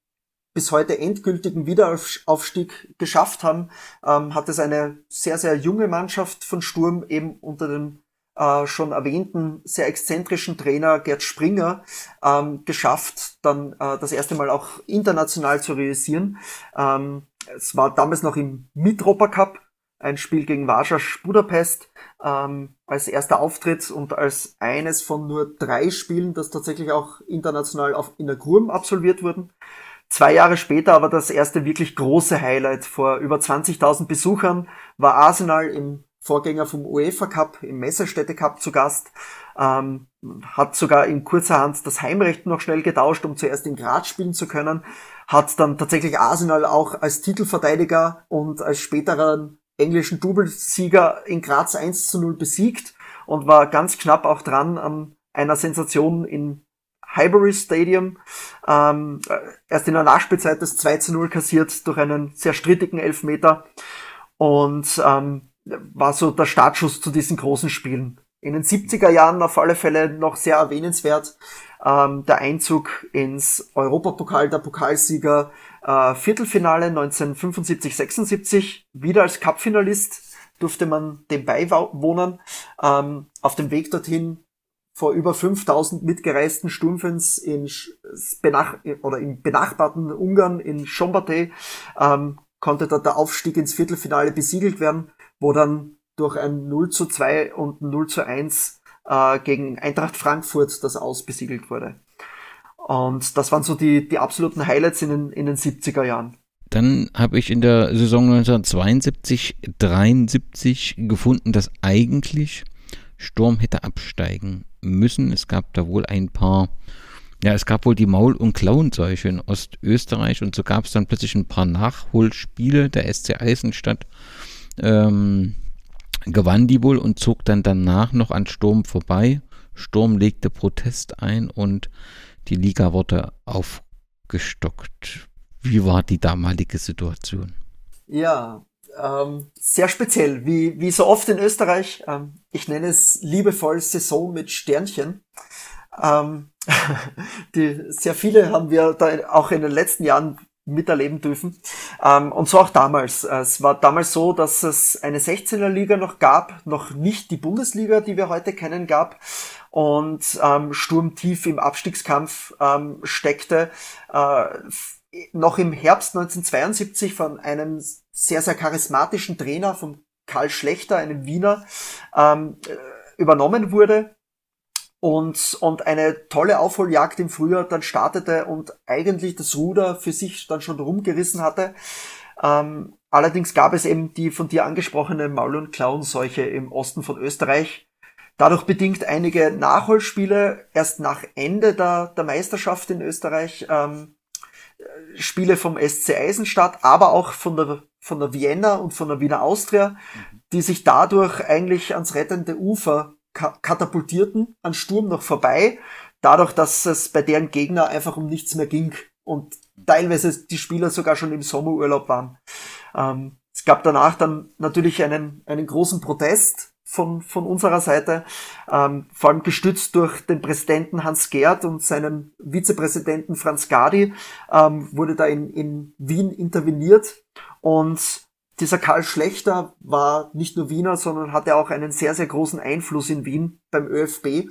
bis heute endgültigen Wiederaufstieg geschafft haben, ähm, hat es eine sehr, sehr junge Mannschaft von Sturm eben unter dem äh, schon erwähnten sehr exzentrischen Trainer Gerd Springer ähm, geschafft, dann äh, das erste Mal auch international zu realisieren. Ähm, es war damals noch im Mitropa Cup, ein Spiel gegen Varsasch Budapest ähm, als erster Auftritt und als eines von nur drei Spielen, das tatsächlich auch international auf, in der Gurm absolviert wurden. Zwei Jahre später aber das erste wirklich große Highlight. Vor über 20.000 Besuchern war Arsenal im Vorgänger vom UEFA Cup, im Messerstädte Cup zu Gast, ähm, hat sogar in kurzer Hand das Heimrecht noch schnell getauscht, um zuerst in Graz spielen zu können, hat dann tatsächlich Arsenal auch als Titelverteidiger und als späteren englischen Doublesieger in Graz 1 zu 0 besiegt und war ganz knapp auch dran an einer Sensation in Highbury Stadium. Ähm, erst in der Nachspielzeit das 2 zu 0 kassiert durch einen sehr strittigen Elfmeter und ähm, war so der Startschuss zu diesen großen Spielen. In den 70er Jahren auf alle Fälle noch sehr erwähnenswert ähm, der Einzug ins Europapokal der Pokalsieger äh, Viertelfinale 1975-76, wieder als Cupfinalist durfte man dem beiwohnen. Ähm, auf dem Weg dorthin vor über 5000 mitgereisten Sturmfans in, benach oder im benachbarten Ungarn in Schombate ähm, konnte dort der Aufstieg ins Viertelfinale besiegelt werden, wo dann durch ein 0 zu 2 und 0 zu 1 äh, gegen Eintracht Frankfurt das ausbesiegelt wurde. Und das waren so die, die absoluten Highlights in den, in den 70er Jahren. Dann habe ich in der Saison 1972, 73 gefunden, dass eigentlich Sturm hätte absteigen müssen. Es gab da wohl ein paar, ja, es gab wohl die Maul- und Klauenseuche in Ostösterreich und so gab es dann plötzlich ein paar Nachholspiele. Der SC Eisenstadt ähm, gewann die wohl und zog dann danach noch an Sturm vorbei. Sturm legte Protest ein und die Liga wurde aufgestockt. Wie war die damalige Situation? Ja, ähm, sehr speziell, wie, wie so oft in Österreich. Ähm, ich nenne es liebevoll Saison mit Sternchen. Ähm, die, sehr viele haben wir da auch in den letzten Jahren miterleben dürfen. Ähm, und so auch damals. Es war damals so, dass es eine 16er Liga noch gab, noch nicht die Bundesliga, die wir heute kennen, gab und ähm, Sturm tief im Abstiegskampf ähm, steckte. Äh, noch im Herbst 1972 von einem sehr, sehr charismatischen Trainer, von Karl Schlechter, einem Wiener, ähm, äh, übernommen wurde und, und eine tolle Aufholjagd im Frühjahr dann startete und eigentlich das Ruder für sich dann schon rumgerissen hatte. Ähm, allerdings gab es eben die von dir angesprochene Maul- und Klauenseuche im Osten von Österreich, Dadurch bedingt einige Nachholspiele erst nach Ende der, der Meisterschaft in Österreich, ähm, Spiele vom SC Eisenstadt, aber auch von der, von der Vienna und von der Wiener Austria, die sich dadurch eigentlich ans rettende Ufer katapultierten, an Sturm noch vorbei, dadurch, dass es bei deren Gegner einfach um nichts mehr ging und teilweise die Spieler sogar schon im Sommerurlaub waren. Ähm, es gab danach dann natürlich einen, einen großen Protest von, von unserer Seite, ähm, vor allem gestützt durch den Präsidenten Hans Gerd und seinen Vizepräsidenten Franz Gadi, ähm, wurde da in, in Wien interveniert und dieser Karl Schlechter war nicht nur Wiener, sondern hatte auch einen sehr, sehr großen Einfluss in Wien beim ÖFB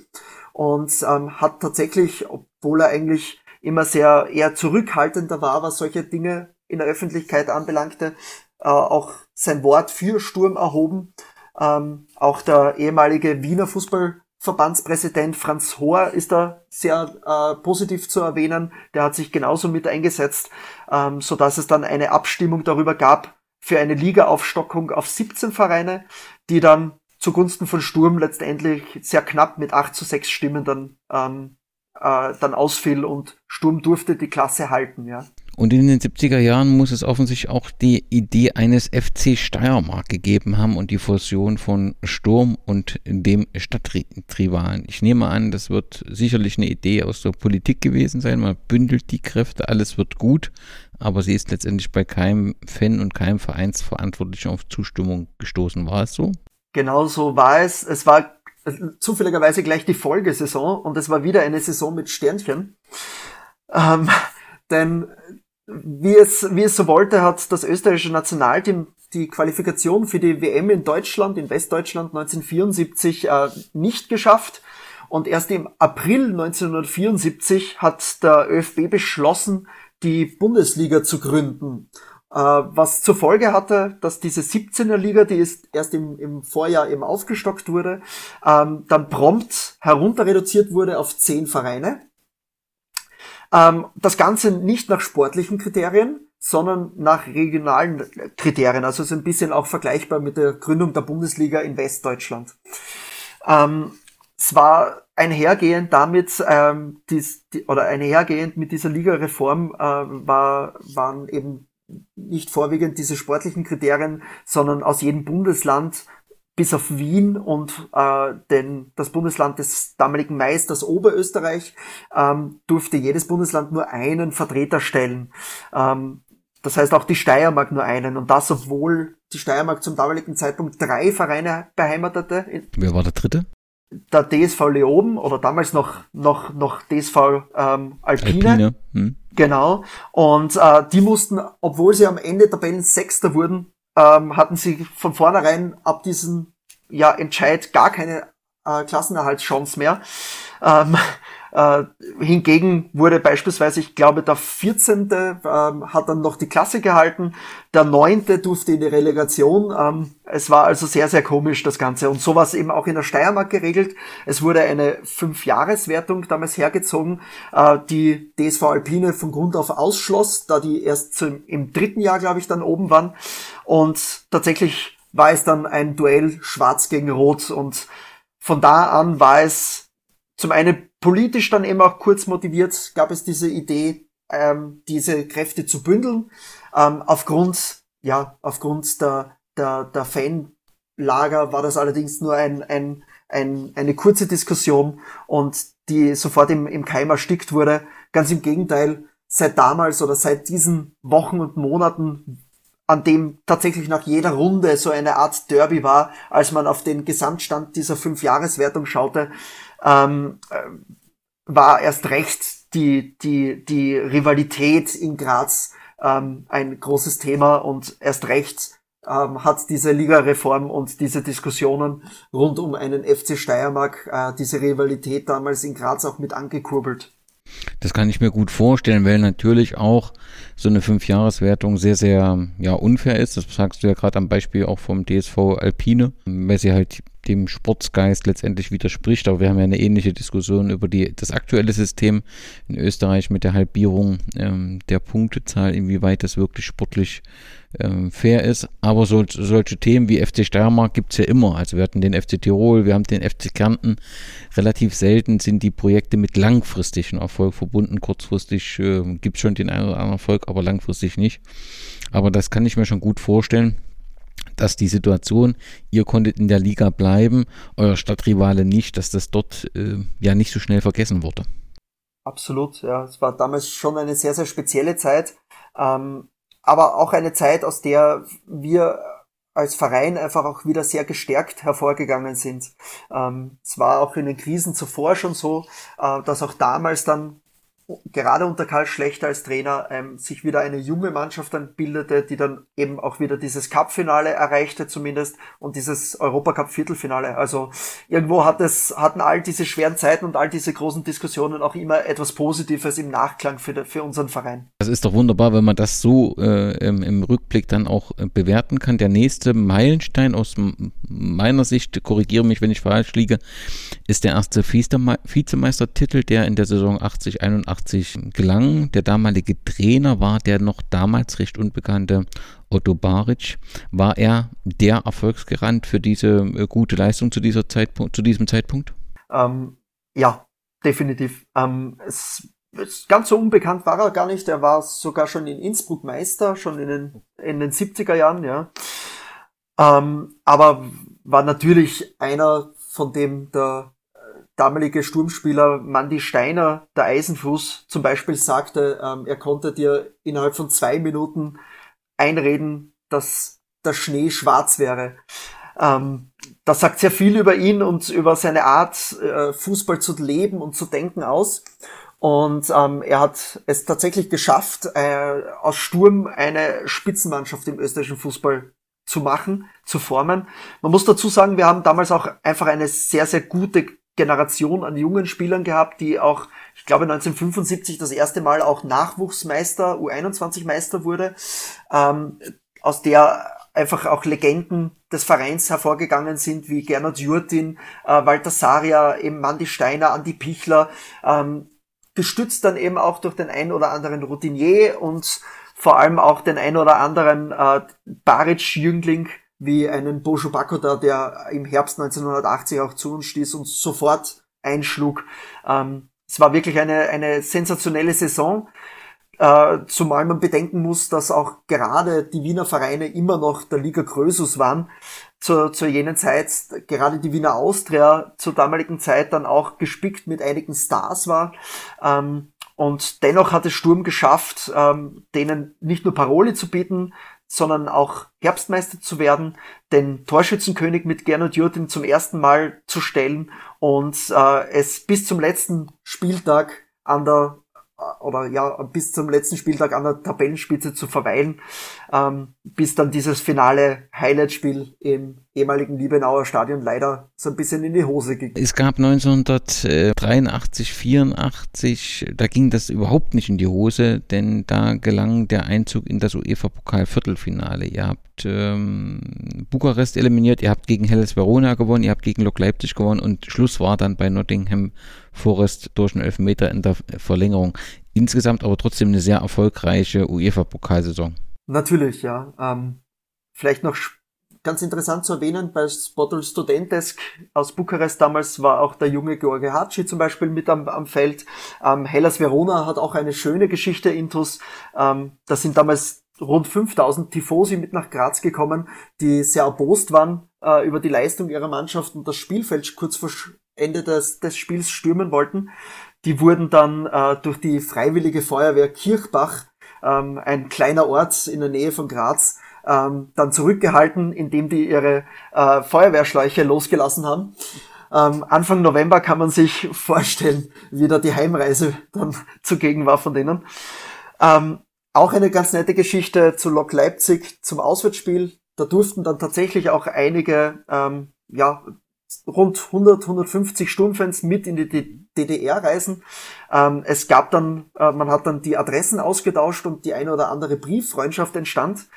und ähm, hat tatsächlich, obwohl er eigentlich immer sehr eher zurückhaltender war, was solche Dinge in der Öffentlichkeit anbelangte, äh, auch sein Wort für Sturm erhoben ähm, auch der ehemalige Wiener Fußballverbandspräsident Franz Hohr ist da sehr äh, positiv zu erwähnen. Der hat sich genauso mit eingesetzt, ähm, so dass es dann eine Abstimmung darüber gab, für eine Ligaaufstockung auf 17 Vereine, die dann zugunsten von Sturm letztendlich sehr knapp mit 8 zu 6 Stimmen dann, ähm, äh, dann ausfiel und Sturm durfte die Klasse halten, ja. Und in den 70er Jahren muss es offensichtlich auch die Idee eines FC Steiermark gegeben haben und die Fusion von Sturm und dem Stadtrivalen. Ich nehme an, das wird sicherlich eine Idee aus der Politik gewesen sein. Man bündelt die Kräfte, alles wird gut, aber sie ist letztendlich bei keinem Fan und keinem Vereinsverantwortlichen auf Zustimmung gestoßen. War es so? Genau so war es. Es war zufälligerweise gleich die Folgesaison und es war wieder eine Saison mit Sternchen. Ähm, denn wie es, wie es so wollte, hat das österreichische Nationalteam die Qualifikation für die WM in Deutschland, in Westdeutschland 1974 äh, nicht geschafft. Und erst im April 1974 hat der ÖFB beschlossen, die Bundesliga zu gründen. Äh, was zur Folge hatte, dass diese 17er Liga, die ist erst im, im Vorjahr eben aufgestockt wurde, ähm, dann prompt herunter reduziert wurde auf zehn Vereine. Ähm, das Ganze nicht nach sportlichen Kriterien, sondern nach regionalen Kriterien. Also so ein bisschen auch vergleichbar mit der Gründung der Bundesliga in Westdeutschland. Ähm, es war einhergehend damit, ähm, dies, die, oder einhergehend mit dieser Ligareform äh, war, waren eben nicht vorwiegend diese sportlichen Kriterien, sondern aus jedem Bundesland bis auf Wien und äh, den, das Bundesland des damaligen Meisters Oberösterreich ähm, durfte jedes Bundesland nur einen Vertreter stellen. Ähm, das heißt auch die Steiermark nur einen. Und das, obwohl die Steiermark zum damaligen Zeitpunkt drei Vereine beheimatete. Wer war der dritte? Der DSV Leoben oder damals noch, noch, noch DSV ähm, Alpine. Alpine. Hm. Genau. Und äh, die mussten, obwohl sie am Ende Tabellen Sechster wurden, ähm, hatten sie von vornherein ab diesem ja, Entscheid gar keine äh, Klassenerhaltschance mehr. Ähm, äh, hingegen wurde beispielsweise, ich glaube, der 14. Ähm, hat dann noch die Klasse gehalten, der 9. durfte in die Relegation. Ähm, es war also sehr, sehr komisch, das Ganze. Und so war es eben auch in der Steiermark geregelt. Es wurde eine Fünfjahreswertung damals hergezogen, äh, die DSV Alpine von Grund auf ausschloss, da die erst zum, im dritten Jahr, glaube ich, dann oben waren. Und tatsächlich war es dann ein Duell Schwarz gegen Rot und von da an war es zum einen politisch dann eben auch kurz motiviert, gab es diese Idee, ähm, diese Kräfte zu bündeln. Ähm, aufgrund, ja, aufgrund der, der, der Fanlager war das allerdings nur ein, ein, ein, eine kurze Diskussion und die sofort im, im Keim erstickt wurde. Ganz im Gegenteil, seit damals oder seit diesen Wochen und Monaten an dem tatsächlich nach jeder Runde so eine Art Derby war, als man auf den Gesamtstand dieser Fünfjahreswertung schaute, ähm, äh, war erst recht die, die, die Rivalität in Graz ähm, ein großes Thema und erst recht ähm, hat diese Ligareform und diese Diskussionen rund um einen FC Steiermark äh, diese Rivalität damals in Graz auch mit angekurbelt. Das kann ich mir gut vorstellen, weil natürlich auch so eine Fünfjahreswertung sehr, sehr ja, unfair ist. Das sagst du ja gerade am Beispiel auch vom DSV Alpine, weil sie halt dem Sportsgeist letztendlich widerspricht. Aber wir haben ja eine ähnliche Diskussion über die, das aktuelle System in Österreich mit der Halbierung ähm, der Punktezahl, inwieweit das wirklich sportlich ähm, fair ist. Aber so, solche Themen wie FC Steiermark gibt es ja immer. Also wir hatten den FC Tirol, wir haben den FC Kärnten. Relativ selten sind die Projekte mit langfristigem Erfolg verbunden. Kurzfristig äh, gibt es schon den einen oder anderen Erfolg, aber langfristig nicht. Aber das kann ich mir schon gut vorstellen dass die Situation, ihr konntet in der Liga bleiben, euer Stadtrivale nicht, dass das dort äh, ja nicht so schnell vergessen wurde. Absolut, ja. Es war damals schon eine sehr, sehr spezielle Zeit, ähm, aber auch eine Zeit, aus der wir als Verein einfach auch wieder sehr gestärkt hervorgegangen sind. Ähm, es war auch in den Krisen zuvor schon so, äh, dass auch damals dann gerade unter Karl Schlechter als Trainer ähm, sich wieder eine junge Mannschaft dann bildete, die dann eben auch wieder dieses Cup-Finale erreichte zumindest und dieses Europacup-Viertelfinale. Also irgendwo hat es, hatten all diese schweren Zeiten und all diese großen Diskussionen auch immer etwas Positives im Nachklang für, für unseren Verein. Das ist doch wunderbar, wenn man das so äh, im, im, Rückblick dann auch äh, bewerten kann. Der nächste Meilenstein aus meiner Sicht, korrigiere mich, wenn ich falsch liege, ist der erste Vizemeistertitel, der in der Saison 80, 81 83 gelang. Der damalige Trainer war der noch damals recht unbekannte Otto Baric. War er der Erfolgsgarant für diese äh, gute Leistung zu, dieser Zeitpunkt, zu diesem Zeitpunkt? Ähm, ja, definitiv. Ähm, es, es, ganz so unbekannt war er gar nicht. Er war sogar schon in Innsbruck Meister, schon in den, in den 70er Jahren, ja. Ähm, aber war natürlich einer, von dem der damalige Sturmspieler Mandy Steiner, der Eisenfuß, zum Beispiel sagte, ähm, er konnte dir innerhalb von zwei Minuten einreden, dass der Schnee schwarz wäre. Ähm, das sagt sehr viel über ihn und über seine Art, äh, Fußball zu leben und zu denken aus. Und ähm, er hat es tatsächlich geschafft, äh, aus Sturm eine Spitzenmannschaft im österreichischen Fußball zu machen, zu formen. Man muss dazu sagen, wir haben damals auch einfach eine sehr, sehr gute Generation an jungen Spielern gehabt, die auch, ich glaube 1975 das erste Mal auch Nachwuchsmeister, U21-Meister wurde, ähm, aus der einfach auch Legenden des Vereins hervorgegangen sind, wie Gernot Jurtin, äh, Walter Saria, eben Mandy Steiner, Andi Pichler, ähm, gestützt dann eben auch durch den ein oder anderen Routinier und vor allem auch den ein oder anderen äh, Baric-Jüngling, wie einen Bojo Bakoda, der im Herbst 1980 auch zu uns stieß und sofort einschlug. Ähm, es war wirklich eine, eine sensationelle Saison, äh, zumal man bedenken muss, dass auch gerade die Wiener Vereine immer noch der Liga Grösus waren. Zu, zu jenen Zeit, gerade die Wiener Austria zur damaligen Zeit dann auch gespickt mit einigen Stars war. Ähm, und dennoch hat es Sturm geschafft, ähm, denen nicht nur Paroli zu bieten, sondern auch Herbstmeister zu werden, den Torschützenkönig mit Gernot Jurtin zum ersten Mal zu stellen und äh, es bis zum letzten Spieltag an der oder ja, bis zum letzten Spieltag an der Tabellenspitze zu verweilen, ähm, bis dann dieses finale Highlight-Spiel im ehemaligen Liebenauer Stadion leider so ein bisschen in die Hose ging. Es gab 1983, 84, da ging das überhaupt nicht in die Hose, denn da gelang der Einzug in das UEFA-Pokal-Viertelfinale. Ihr habt ähm, Bukarest eliminiert, ihr habt gegen Hellas Verona gewonnen, ihr habt gegen Lok Leipzig gewonnen und Schluss war dann bei Nottingham Forest durch einen Elfmeter in der Verlängerung. Insgesamt aber trotzdem eine sehr erfolgreiche UEFA-Pokalsaison. Natürlich, ja. Ähm, vielleicht noch ganz interessant zu erwähnen, bei Spottel Studentesk aus Bukarest damals war auch der junge George Hatschi zum Beispiel mit am, am Feld. Ähm, Hellas Verona hat auch eine schöne Geschichte intus. Ähm, da sind damals rund 5000 Tifosi mit nach Graz gekommen, die sehr erbost waren äh, über die Leistung ihrer Mannschaft und das Spielfeld kurz vor Ende des, des Spiels stürmen wollten. Die wurden dann äh, durch die Freiwillige Feuerwehr Kirchbach, ähm, ein kleiner Ort in der Nähe von Graz, ähm, dann zurückgehalten, indem die ihre äh, Feuerwehrschläuche losgelassen haben. Ähm, Anfang November kann man sich vorstellen, wie da die Heimreise dann zugegen war von denen. Ähm, auch eine ganz nette Geschichte zu Lok Leipzig zum Auswärtsspiel. Da durften dann tatsächlich auch einige ähm, ja, rund 100, 150 Sturmfans mit in die DDR reisen. Ähm, es gab dann, äh, man hat dann die Adressen ausgetauscht und die eine oder andere Brieffreundschaft entstand,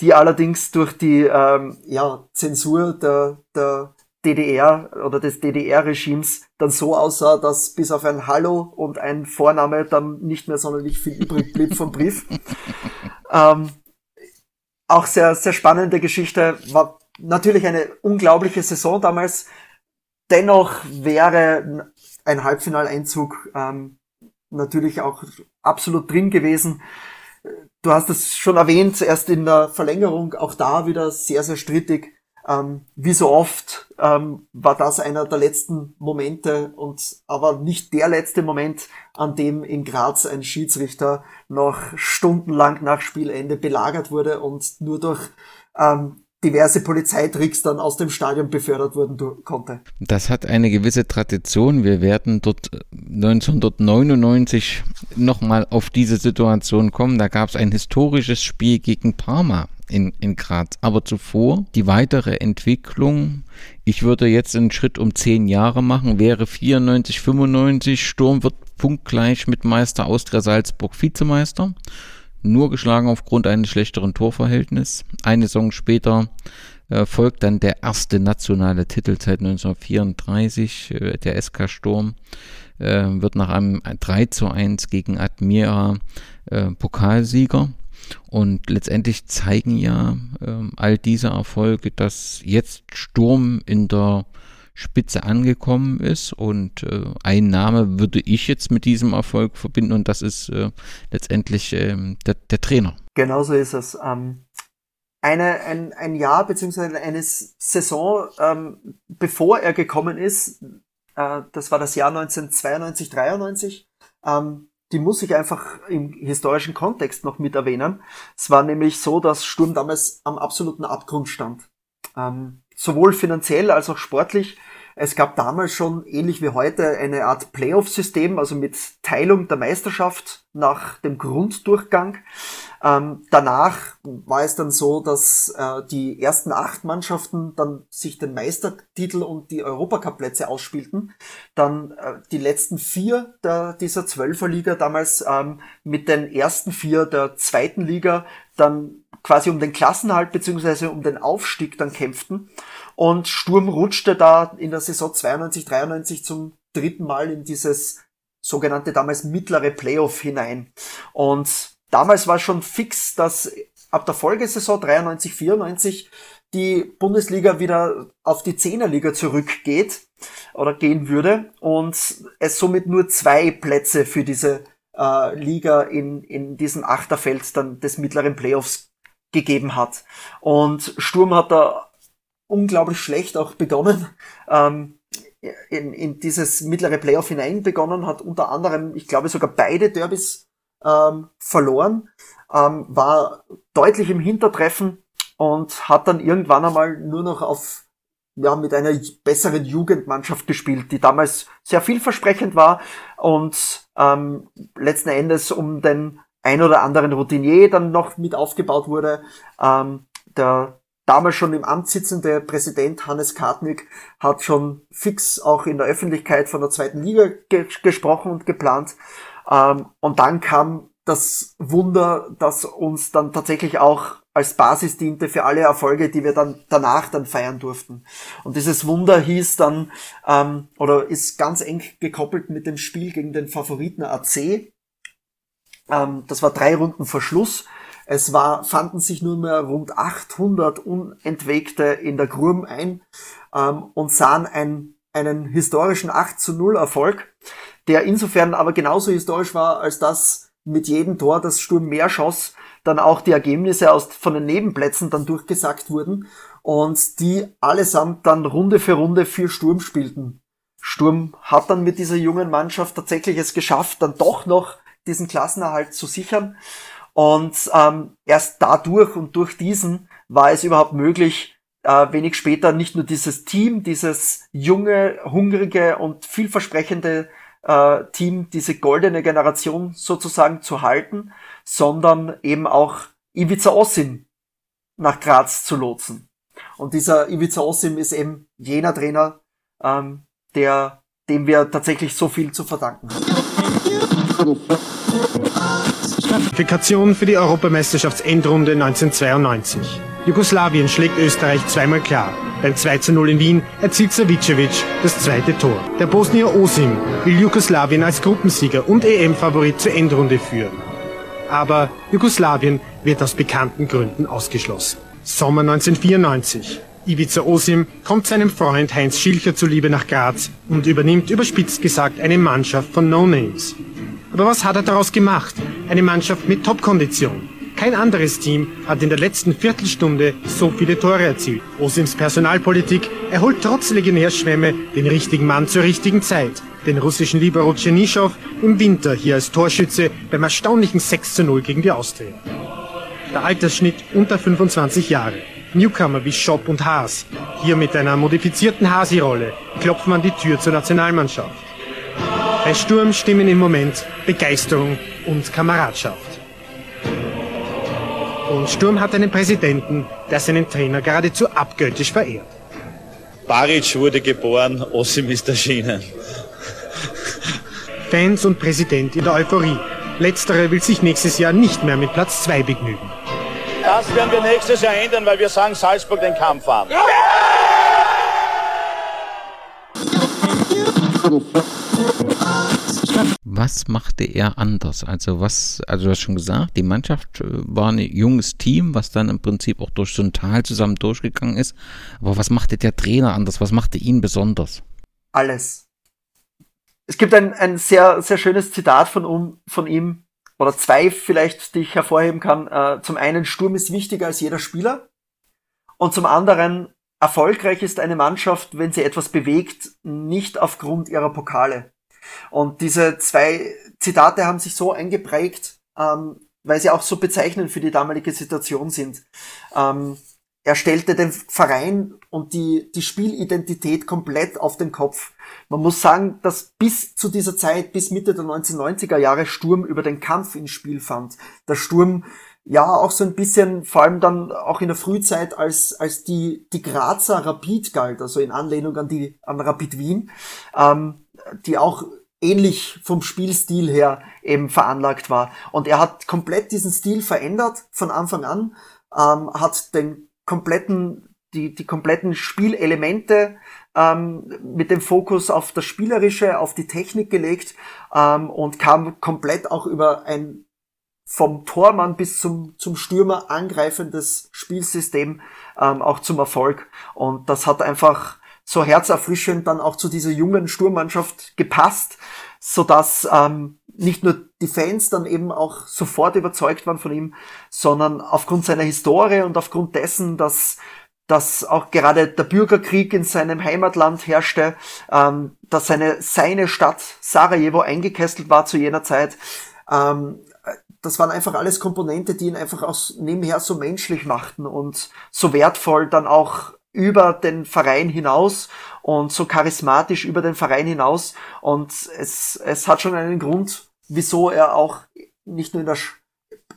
die allerdings durch die ähm, ja, Zensur der, der DDR oder des DDR-Regimes dann so aussah, dass bis auf ein Hallo und ein Vorname dann nicht mehr sonderlich viel übrig blieb vom Brief. ähm, auch sehr, sehr spannende Geschichte, war natürlich eine unglaubliche Saison damals. Dennoch wäre ein Halbfinaleinzug ähm, natürlich auch absolut drin gewesen. Du hast es schon erwähnt, erst in der Verlängerung, auch da wieder sehr, sehr strittig. Ähm, wie so oft ähm, war das einer der letzten Momente und aber nicht der letzte Moment, an dem in Graz ein Schiedsrichter noch stundenlang nach Spielende belagert wurde und nur durch ähm, diverse Polizeitricks dann aus dem Stadion befördert wurden konnte. Das hat eine gewisse Tradition. Wir werden dort 1999 nochmal auf diese Situation kommen. Da gab es ein historisches Spiel gegen Parma in, in Graz. Aber zuvor die weitere Entwicklung. Ich würde jetzt einen Schritt um zehn Jahre machen, wäre 94, 95. Sturm wird punktgleich mit Meister Austria Salzburg Vizemeister nur geschlagen aufgrund eines schlechteren Torverhältnisses. Eine Saison später äh, folgt dann der erste nationale Titel seit 1934, äh, der SK Sturm. äh, wird nach einem 3 zu 1 gegen Admira äh, Pokalsieger. Und letztendlich zeigen ja äh, all diese Erfolge, dass jetzt Sturm in der Spitze angekommen ist. Und äh, ein Name würde ich jetzt mit diesem Erfolg verbinden und das ist äh, letztendlich äh, der, der, Trainer. Genau so ist es. Ähm, eine, ein, ein Jahr beziehungsweise eine Saison, ähm, bevor er gekommen ist, äh, das war das Jahr 1992, 93, ähm, die muss ich einfach im historischen Kontext noch mit erwähnen. Es war nämlich so, dass Sturm damals am absoluten Abgrund stand. Ähm, sowohl finanziell als auch sportlich. Es gab damals schon, ähnlich wie heute, eine Art Playoff-System, also mit Teilung der Meisterschaft nach dem Grunddurchgang. Ähm, danach war es dann so, dass äh, die ersten acht Mannschaften dann sich den Meistertitel und die Europacup-Plätze ausspielten. Dann äh, die letzten vier der, dieser Zwölferliga damals ähm, mit den ersten vier der zweiten Liga dann quasi um den Klassenhalt beziehungsweise um den Aufstieg dann kämpften. Und Sturm rutschte da in der Saison 92, 93 zum dritten Mal in dieses sogenannte damals mittlere Playoff hinein. Und damals war schon fix, dass ab der Folgesaison 93, 94 die Bundesliga wieder auf die Zehnerliga zurückgeht oder gehen würde und es somit nur zwei Plätze für diese äh, Liga in, in diesem Achterfeld dann des mittleren Playoffs gegeben hat. Und Sturm hat da unglaublich schlecht auch begonnen. Ähm, in, in dieses mittlere Playoff hinein begonnen, hat unter anderem, ich glaube sogar beide Derbys ähm, verloren, ähm, war deutlich im Hintertreffen und hat dann irgendwann einmal nur noch auf ja, mit einer besseren Jugendmannschaft gespielt, die damals sehr vielversprechend war und ähm, letzten Endes um den ein oder anderen Routinier dann noch mit aufgebaut wurde. Ähm, der damals schon im Amt sitzende Präsident Hannes Kartnick hat schon fix auch in der Öffentlichkeit von der zweiten Liga ge gesprochen und geplant. Ähm, und dann kam das Wunder, das uns dann tatsächlich auch als Basis diente für alle Erfolge, die wir dann danach dann feiern durften. Und dieses Wunder hieß dann ähm, oder ist ganz eng gekoppelt mit dem Spiel gegen den Favoriten AC. Ähm, das war drei Runden vor Schluss. Es war, fanden sich nur mehr rund 800 Unentwegte in der Grum ein ähm, und sahen ein, einen historischen 8 zu 0 Erfolg der insofern aber genauso historisch war, als dass mit jedem Tor das Sturm mehr schoss, dann auch die Ergebnisse aus, von den Nebenplätzen dann durchgesagt wurden und die allesamt dann Runde für Runde für Sturm spielten. Sturm hat dann mit dieser jungen Mannschaft tatsächlich es geschafft, dann doch noch diesen Klassenerhalt zu sichern. Und ähm, erst dadurch und durch diesen war es überhaupt möglich, äh, wenig später nicht nur dieses Team, dieses junge, hungrige und vielversprechende äh, Team diese goldene Generation sozusagen zu halten, sondern eben auch Ivica Osim nach Graz zu lotsen. Und dieser Ivica Osim ist eben jener Trainer, ähm, der, dem wir tatsächlich so viel zu verdanken haben. Qualifikation für die Europameisterschaftsendrunde 1992. Jugoslawien schlägt Österreich zweimal klar. Beim 2 zu 0 in Wien erzielt Savicevic das zweite Tor. Der Bosnier Osim will Jugoslawien als Gruppensieger und EM-Favorit zur Endrunde führen. Aber Jugoslawien wird aus bekannten Gründen ausgeschlossen. Sommer 1994. Ivica Osim kommt seinem Freund Heinz Schilcher zuliebe nach Graz und übernimmt überspitzt gesagt eine Mannschaft von No-Names. Aber was hat er daraus gemacht? Eine Mannschaft mit Top-Kondition. Kein anderes Team hat in der letzten Viertelstunde so viele Tore erzielt. Osims Personalpolitik erholt trotz Legionärschwämme den richtigen Mann zur richtigen Zeit. Den russischen Libero Tschernyschow im Winter hier als Torschütze beim erstaunlichen 6 zu 0 gegen die Austria. Der Altersschnitt unter 25 Jahre. Newcomer wie Schopp und Haas. Hier mit einer modifizierten Hasi-Rolle klopfen an die Tür zur Nationalmannschaft. Bei Sturm stimmen im Moment Begeisterung und Kameradschaft. Und Sturm hat einen Präsidenten, der seinen Trainer geradezu abgöttisch verehrt. Baric wurde geboren, Osim ist erschienen. Fans und Präsident in der Euphorie. Letztere will sich nächstes Jahr nicht mehr mit Platz 2 begnügen. Das werden wir nächstes Jahr ändern, weil wir sagen Salzburg den Kampf an. Ja! Was machte er anders? Also was, also du hast schon gesagt, die Mannschaft äh, war ein junges Team, was dann im Prinzip auch durch so ein Tal zusammen durchgegangen ist. Aber was machte der Trainer anders? Was machte ihn besonders? Alles. Es gibt ein, ein sehr, sehr schönes Zitat von, um, von ihm, oder zwei vielleicht, die ich hervorheben kann. Äh, zum einen, Sturm ist wichtiger als jeder Spieler. Und zum anderen, erfolgreich ist eine Mannschaft, wenn sie etwas bewegt, nicht aufgrund ihrer Pokale. Und diese zwei Zitate haben sich so eingeprägt, ähm, weil sie auch so bezeichnend für die damalige Situation sind. Ähm, er stellte den Verein und die, die Spielidentität komplett auf den Kopf. Man muss sagen, dass bis zu dieser Zeit, bis Mitte der 1990er Jahre, Sturm über den Kampf ins Spiel fand. Der Sturm ja auch so ein bisschen, vor allem dann auch in der Frühzeit, als, als die, die Grazer Rapid galt, also in Anlehnung an die, an Rapid Wien, ähm, die auch ähnlich vom Spielstil her eben veranlagt war. Und er hat komplett diesen Stil verändert von Anfang an, ähm, hat den kompletten, die, die kompletten Spielelemente ähm, mit dem Fokus auf das Spielerische, auf die Technik gelegt ähm, und kam komplett auch über ein vom Tormann bis zum, zum Stürmer angreifendes Spielsystem ähm, auch zum Erfolg. Und das hat einfach so herzerfrischend dann auch zu dieser jungen Sturmmannschaft gepasst, so dass ähm, nicht nur die Fans dann eben auch sofort überzeugt waren von ihm, sondern aufgrund seiner Historie und aufgrund dessen, dass dass auch gerade der Bürgerkrieg in seinem Heimatland herrschte, ähm, dass seine, seine Stadt Sarajevo eingekesselt war zu jener Zeit, ähm, das waren einfach alles Komponente, die ihn einfach aus nebenher so menschlich machten und so wertvoll dann auch über den Verein hinaus und so charismatisch über den Verein hinaus. Und es, es hat schon einen Grund, wieso er auch nicht nur in der,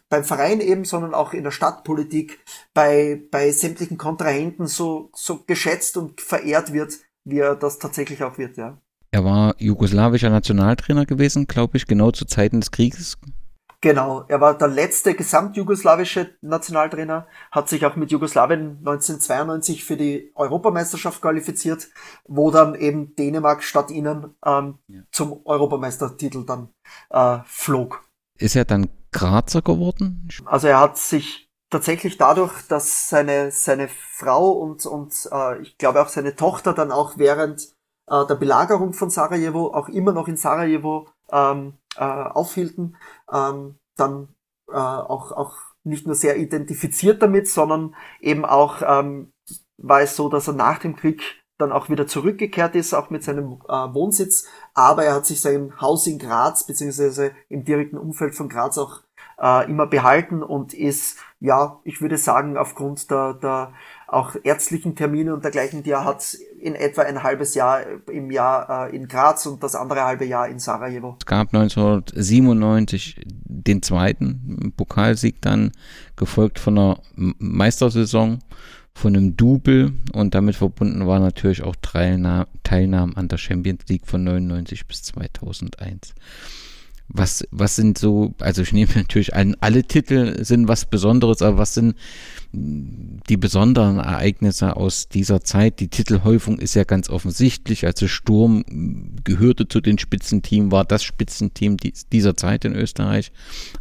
beim Verein eben, sondern auch in der Stadtpolitik bei, bei sämtlichen Kontrahenten so, so geschätzt und verehrt wird, wie er das tatsächlich auch wird, ja. Er war jugoslawischer Nationaltrainer gewesen, glaube ich, genau zu Zeiten des Krieges. Genau, er war der letzte gesamtjugoslawische Nationaltrainer, hat sich auch mit Jugoslawien 1992 für die Europameisterschaft qualifiziert, wo dann eben Dänemark statt ihnen ähm, ja. zum Europameistertitel dann äh, flog. Ist er dann Grazer geworden? Also er hat sich tatsächlich dadurch, dass seine, seine Frau und, und äh, ich glaube auch seine Tochter dann auch während äh, der Belagerung von Sarajevo auch immer noch in Sarajevo ähm, äh, aufhielten, ähm, dann äh, auch, auch nicht nur sehr identifiziert damit, sondern eben auch ähm, war es so, dass er nach dem Krieg dann auch wieder zurückgekehrt ist, auch mit seinem äh, Wohnsitz, aber er hat sich sein Haus in Graz, beziehungsweise im direkten Umfeld von Graz auch äh, immer behalten und ist, ja, ich würde sagen, aufgrund der, der auch ärztlichen Termine und dergleichen, die er hat, in etwa ein halbes Jahr im Jahr äh, in Graz und das andere halbe Jahr in Sarajevo. Es gab 1997 den zweiten Pokalsieg dann, gefolgt von einer Meistersaison, von einem Double und damit verbunden war natürlich auch Teilnahme an der Champions League von 99 bis 2001. Was, was sind so, also ich nehme natürlich an, alle Titel sind was Besonderes, aber was sind die besonderen Ereignisse aus dieser Zeit? Die Titelhäufung ist ja ganz offensichtlich. Also Sturm gehörte zu den Spitzenteam, war das Spitzenteam dieser Zeit in Österreich.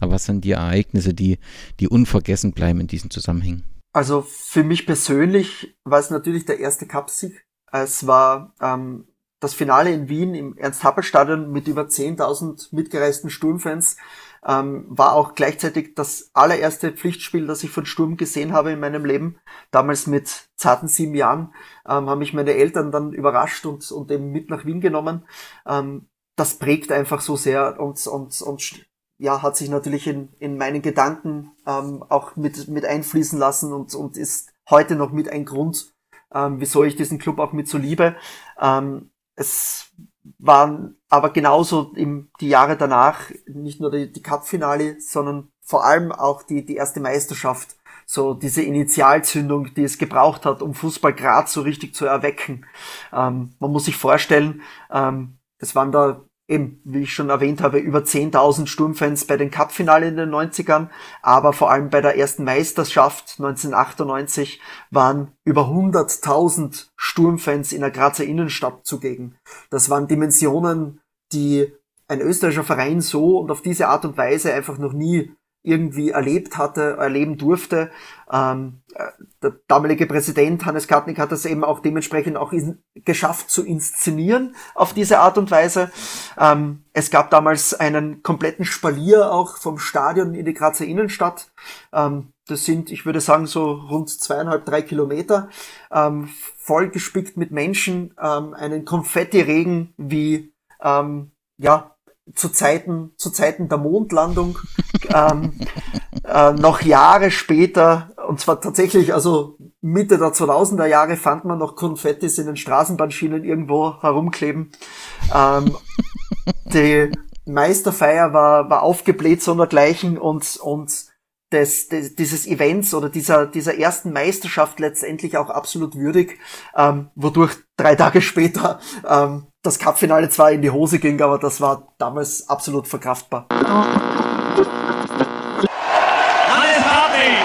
Aber was sind die Ereignisse, die, die unvergessen bleiben in diesen Zusammenhängen? Also für mich persönlich war es natürlich der erste Cupsieg. Es war ähm, das Finale in Wien im Ernst-Happel-Stadion mit über 10.000 mitgereisten Sturmfans ähm, war auch gleichzeitig das allererste Pflichtspiel, das ich von Sturm gesehen habe in meinem Leben. Damals mit zarten sieben Jahren ähm, haben mich meine Eltern dann überrascht und, und eben mit nach Wien genommen. Ähm, das prägt einfach so sehr und, und, und ja, hat sich natürlich in, in meinen Gedanken ähm, auch mit, mit einfließen lassen und, und ist heute noch mit ein Grund, ähm, wieso ich diesen Club auch mit so liebe. Ähm, es waren aber genauso im, die Jahre danach nicht nur die, die Cup-Finale, sondern vor allem auch die, die erste Meisterschaft. So diese Initialzündung, die es gebraucht hat, um Fußball Graz so richtig zu erwecken. Ähm, man muss sich vorstellen, ähm, es waren da eben, wie ich schon erwähnt habe, über 10.000 Sturmfans bei den Cup-Finale in den 90ern, aber vor allem bei der ersten Meisterschaft 1998 waren über 100.000 Sturmfans in der Grazer Innenstadt zugegen. Das waren Dimensionen, die ein österreichischer Verein so und auf diese Art und Weise einfach noch nie irgendwie erlebt hatte, erleben durfte. Ähm, äh, der damalige Präsident Hannes Kartnick hat das eben auch dementsprechend auch in, geschafft zu inszenieren auf diese Art und Weise. Ähm, es gab damals einen kompletten Spalier auch vom Stadion in die Grazer Innenstadt. Ähm, das sind, ich würde sagen, so rund zweieinhalb, drei Kilometer, ähm, vollgespickt mit Menschen, ähm, einen Konfetti-Regen wie ähm, ja zu Zeiten, zu Zeiten der Mondlandung, ähm, äh, noch Jahre später, und zwar tatsächlich, also Mitte der 2000er Jahre fand man noch Konfettis in den Straßenbahnschienen irgendwo herumkleben. Ähm, die Meisterfeier war, war aufgebläht sondergleichen und, und des, des, dieses Events oder dieser, dieser ersten Meisterschaft letztendlich auch absolut würdig, ähm, wodurch drei Tage später ähm, das Cupfinale zwar in die Hose ging, aber das war damals absolut verkraftbar. Hannes Hartwig,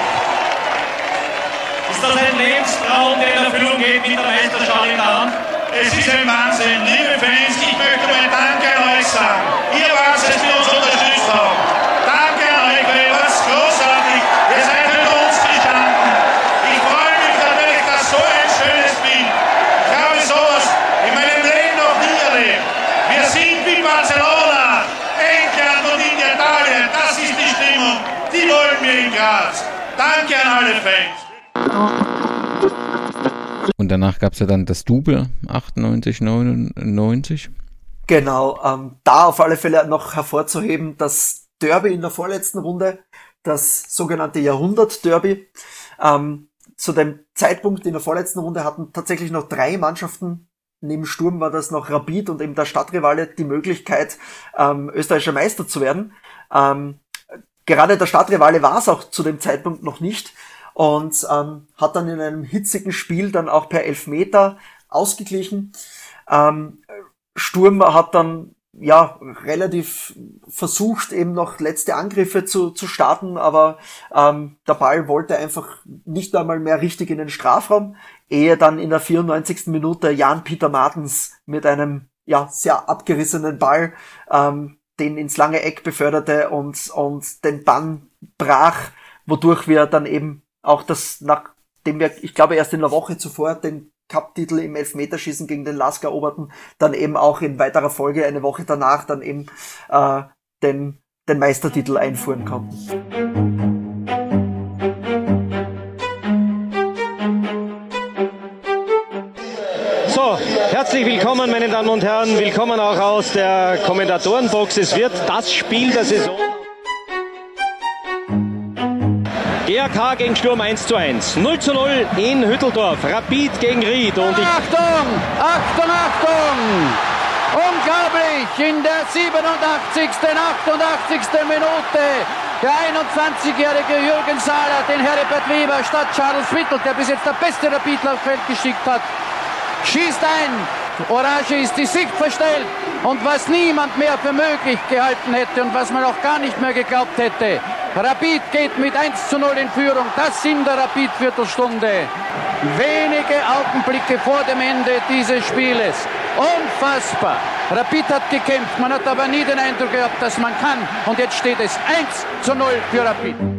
ist das ein Lebenstraum, der in Erfüllung geht mit der Meisterschaft in der Hand? Es ist ein Wahnsinn. Liebe Fans, ich möchte mal Danke an euch sagen. Ihr wart es, die uns unterstützt haben. Danke an euch, weil ihr wart großartig. Ihr seid mit uns gestanden. Ich freue mich natürlich, dass so ein schönes Bild. Ich habe sowas in meinem Leben noch nie erlebt. Wir sind wie Barcelona, England und in Italien. Das ist die Stimmung. Die wollen wir in Graz. Danke an alle Fans. Und danach gab es ja dann das Double 98, 99. Genau, ähm, da auf alle Fälle noch hervorzuheben, das Derby in der vorletzten Runde, das sogenannte Jahrhundert-Derby. Ähm, zu dem Zeitpunkt in der vorletzten Runde hatten tatsächlich noch drei Mannschaften, neben Sturm war das noch Rapid und eben der Stadtrivale, die Möglichkeit, ähm, österreichischer Meister zu werden. Ähm, gerade der Stadtrivale war es auch zu dem Zeitpunkt noch nicht und ähm, hat dann in einem hitzigen Spiel dann auch per Elfmeter ausgeglichen. Ähm, Sturm hat dann ja relativ versucht eben noch letzte Angriffe zu, zu starten, aber ähm, der Ball wollte einfach nicht einmal mehr richtig in den Strafraum, ehe dann in der 94. Minute Jan-Peter Martens mit einem ja sehr abgerissenen Ball ähm, den ins lange Eck beförderte und, und den Bann brach, wodurch wir dann eben auch das, nachdem wir, ich glaube, erst in der Woche zuvor den Cup-Titel im Elfmeterschießen gegen den Lask eroberten, dann eben auch in weiterer Folge eine Woche danach dann eben äh, den, den Meistertitel einfuhren konnten. So, herzlich willkommen, meine Damen und Herren. Willkommen auch aus der Kommentatorenbox. Es wird das Spiel der Saison. GAK gegen Sturm 1 zu 1. 0 zu 0 in Hütteldorf. Rapid gegen Ried. Und ich Achtung! Achtung, Achtung! Unglaublich! In der 87., 88. Minute der 21-jährige Jürgen Sahler, den Heribert Weber statt Charles Whittle, der bis jetzt der beste Rapidler auf Feld geschickt hat, schießt ein. Orange ist die Sicht verstellt. Und was niemand mehr für möglich gehalten hätte und was man auch gar nicht mehr geglaubt hätte. Rapid geht mit 1 zu 0 in Führung. Das in der Rapid-Viertelstunde. Wenige Augenblicke vor dem Ende dieses Spieles. Unfassbar. Rapid hat gekämpft. Man hat aber nie den Eindruck gehabt, dass man kann. Und jetzt steht es 1 zu 0 für Rapid.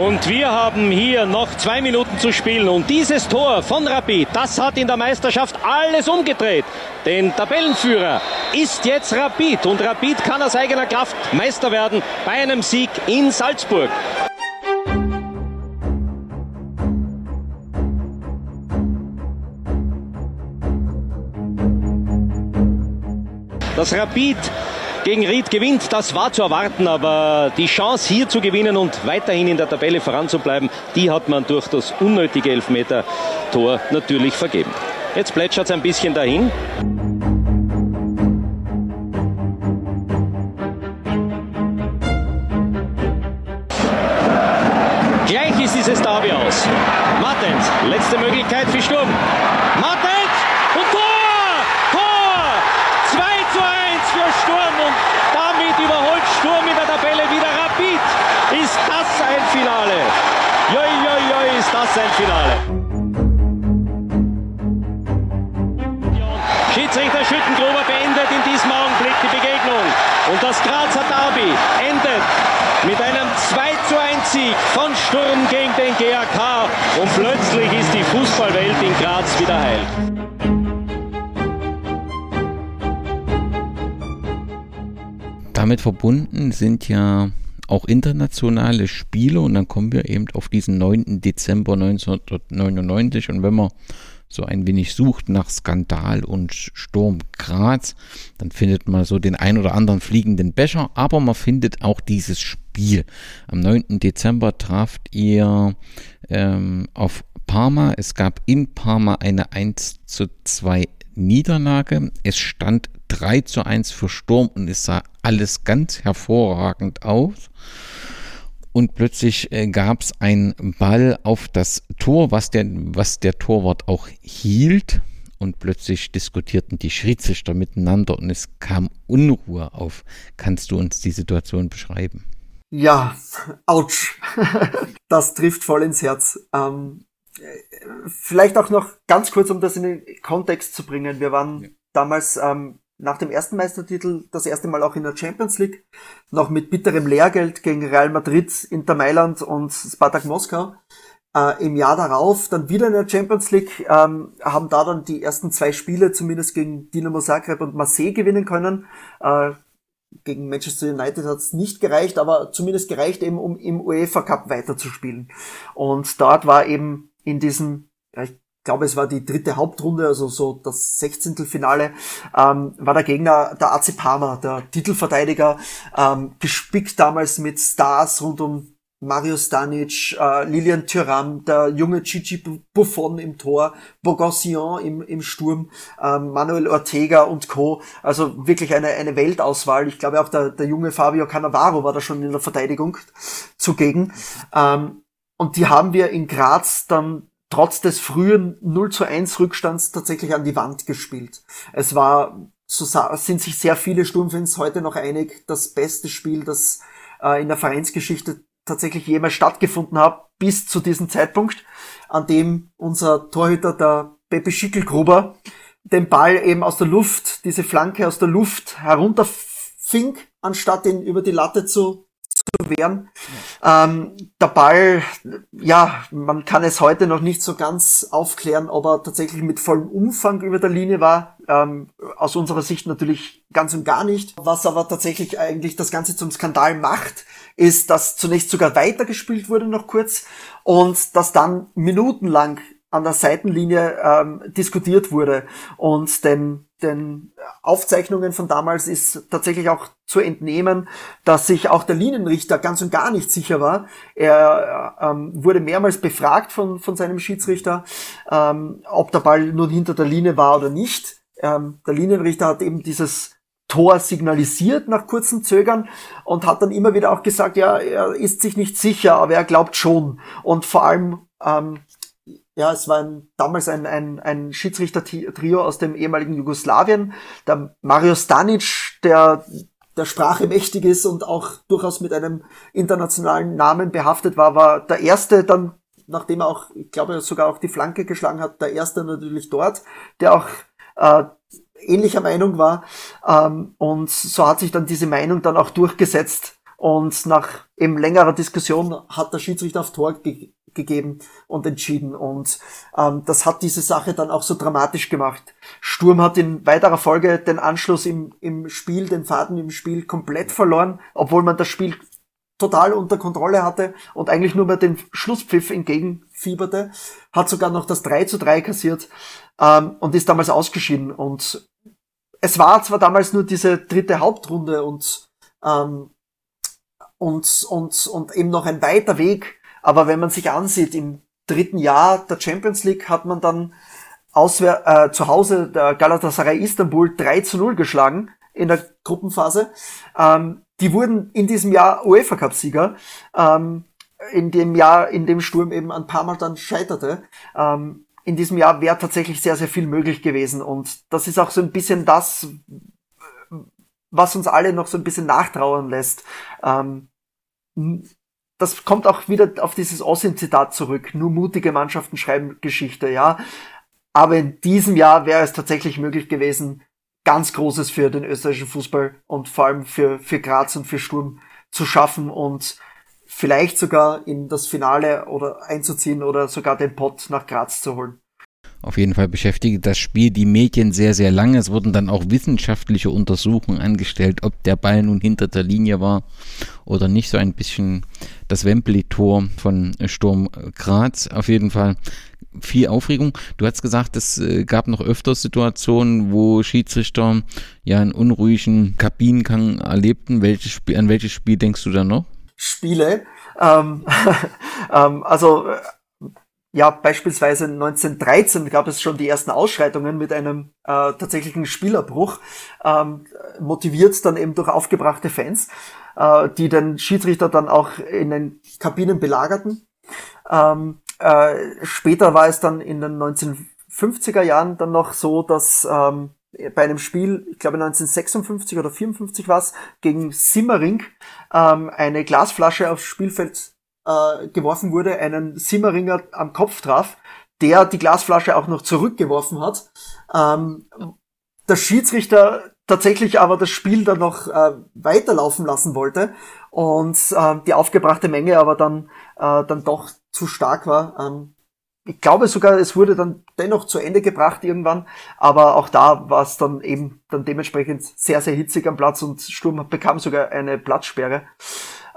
Und wir haben hier noch zwei Minuten zu spielen. Und dieses Tor von Rapid, das hat in der Meisterschaft alles umgedreht. Denn Tabellenführer ist jetzt Rapid. Und Rapid kann aus eigener Kraft Meister werden bei einem Sieg in Salzburg. Das Rapid gegen Ried gewinnt, das war zu erwarten, aber die Chance hier zu gewinnen und weiterhin in der Tabelle voranzubleiben, die hat man durch das unnötige Elfmeter-Tor natürlich vergeben. Jetzt plätschert es ein bisschen dahin. Gleich ist dieses Derby aus. Martens, letzte Möglichkeit für Sturm. Graz wieder heil. Damit verbunden sind ja auch internationale Spiele und dann kommen wir eben auf diesen 9. Dezember 1999 und wenn man so ein wenig sucht nach Skandal und Sturm Graz, dann findet man so den ein oder anderen fliegenden Becher, aber man findet auch dieses Spiel. Am 9. Dezember traft ihr ähm, auf Parma. Es gab in Parma eine 1 zu 2 Niederlage. Es stand 3 zu 1 für Sturm und es sah alles ganz hervorragend aus und plötzlich äh, gab es einen Ball auf das Tor, was der, was der Torwart auch hielt. Und plötzlich diskutierten die Schiedsrichter miteinander und es kam Unruhe auf. Kannst du uns die Situation beschreiben? Ja, ouch. das trifft voll ins Herz. Ähm, vielleicht auch noch ganz kurz, um das in den Kontext zu bringen. Wir waren ja. damals ähm, nach dem ersten Meistertitel das erste Mal auch in der Champions League, noch mit bitterem Lehrgeld gegen Real Madrid, Inter Mailand und Spartak Moskau. Äh, Im Jahr darauf dann wieder in der Champions League, ähm, haben da dann die ersten zwei Spiele zumindest gegen Dinamo Zagreb und Marseille gewinnen können. Äh, gegen Manchester United hat es nicht gereicht, aber zumindest gereicht eben, um im UEFA Cup weiterzuspielen. Und dort war eben in diesem, ich glaube, es war die dritte Hauptrunde, also so das Sechzehntelfinale, ähm, war der Gegner der AC Parma, der Titelverteidiger, ähm, gespickt damals mit Stars rund um Mario Stanic, äh, Lilian Thuram, der junge Gigi Buffon im Tor, Bogossian im, im Sturm, ähm, Manuel Ortega und Co. Also wirklich eine, eine Weltauswahl. Ich glaube auch der, der junge Fabio Cannavaro war da schon in der Verteidigung zugegen. Ähm, und die haben wir in Graz dann trotz des frühen 0 zu 1 Rückstands tatsächlich an die Wand gespielt. Es war, so sind sich sehr viele Sturmfans heute noch einig, das beste Spiel, das äh, in der Vereinsgeschichte tatsächlich jemals stattgefunden hat, bis zu diesem Zeitpunkt, an dem unser Torhüter, der Pepe Schickelgruber, den Ball eben aus der Luft, diese Flanke aus der Luft herunterfing, anstatt ihn über die Latte zu zu wehren. Ähm, der Ball, ja, man kann es heute noch nicht so ganz aufklären, ob er tatsächlich mit vollem Umfang über der Linie war. Ähm, aus unserer Sicht natürlich ganz und gar nicht. Was aber tatsächlich eigentlich das Ganze zum Skandal macht, ist, dass zunächst sogar weitergespielt wurde noch kurz und dass dann minutenlang an der Seitenlinie ähm, diskutiert wurde und den den Aufzeichnungen von damals ist tatsächlich auch zu entnehmen, dass sich auch der Linienrichter ganz und gar nicht sicher war. Er ähm, wurde mehrmals befragt von, von seinem Schiedsrichter, ähm, ob der Ball nun hinter der Linie war oder nicht. Ähm, der Linienrichter hat eben dieses Tor signalisiert nach kurzem Zögern und hat dann immer wieder auch gesagt, ja, er ist sich nicht sicher, aber er glaubt schon. Und vor allem ähm, ja, es war ein, damals ein, ein, ein Schiedsrichter-Trio aus dem ehemaligen Jugoslawien. Der Mario Stanic, der der Sprache mächtig ist und auch durchaus mit einem internationalen Namen behaftet war, war der erste dann, nachdem er auch, ich glaube, sogar auch die Flanke geschlagen hat, der erste natürlich dort, der auch äh, ähnlicher Meinung war. Ähm, und so hat sich dann diese Meinung dann auch durchgesetzt. Und nach eben längerer Diskussion hat der Schiedsrichter auf Tor ge gegeben und entschieden. Und ähm, das hat diese Sache dann auch so dramatisch gemacht. Sturm hat in weiterer Folge den Anschluss im, im Spiel, den Faden im Spiel komplett verloren, obwohl man das Spiel total unter Kontrolle hatte und eigentlich nur mehr den Schlusspfiff entgegenfieberte, hat sogar noch das 3 zu 3 kassiert ähm, und ist damals ausgeschieden. Und es war zwar damals nur diese dritte Hauptrunde und, ähm, und, und, und eben noch ein weiter Weg aber wenn man sich ansieht, im dritten Jahr der Champions League hat man dann auswehr, äh, zu Hause der Galatasaray Istanbul 3 zu 0 geschlagen in der Gruppenphase. Ähm, die wurden in diesem Jahr UEFA Cup Sieger. Ähm, in dem Jahr, in dem Sturm eben ein paar Mal dann scheiterte. Ähm, in diesem Jahr wäre tatsächlich sehr, sehr viel möglich gewesen. Und das ist auch so ein bisschen das, was uns alle noch so ein bisschen nachtrauern lässt. Ähm, das kommt auch wieder auf dieses Austin-Zitat zurück. Nur mutige Mannschaften schreiben Geschichte, ja. Aber in diesem Jahr wäre es tatsächlich möglich gewesen, ganz Großes für den österreichischen Fußball und vor allem für, für Graz und für Sturm zu schaffen und vielleicht sogar in das Finale oder einzuziehen oder sogar den Pott nach Graz zu holen. Auf jeden Fall beschäftigt das Spiel die Medien sehr, sehr lange. Es wurden dann auch wissenschaftliche Untersuchungen angestellt, ob der Ball nun hinter der Linie war oder nicht. So ein bisschen das Wembley-Tor von Sturm Graz. Auf jeden Fall viel Aufregung. Du hast gesagt, es äh, gab noch öfters Situationen, wo Schiedsrichter ja einen unruhigen Kabinengang erlebten. Welches Spiel, an welches Spiel denkst du da noch? Spiele. Ähm, ähm, also äh, ja, beispielsweise 1913 gab es schon die ersten Ausschreitungen mit einem äh, tatsächlichen Spielerbruch, ähm, motiviert dann eben durch aufgebrachte Fans, äh, die den Schiedsrichter dann auch in den Kabinen belagerten. Ähm, äh, später war es dann in den 1950er Jahren dann noch so, dass ähm, bei einem Spiel, ich glaube 1956 oder 54 war es, gegen Simmering ähm, eine Glasflasche aufs Spielfeld äh, geworfen wurde, einen Simmeringer am Kopf traf, der die Glasflasche auch noch zurückgeworfen hat. Ähm, der Schiedsrichter tatsächlich aber das Spiel dann noch äh, weiterlaufen lassen wollte und äh, die aufgebrachte Menge aber dann, äh, dann doch zu stark war. Ähm, ich glaube sogar, es wurde dann dennoch zu Ende gebracht irgendwann, aber auch da war es dann eben dann dementsprechend sehr, sehr hitzig am Platz und Sturm bekam sogar eine Platzsperre.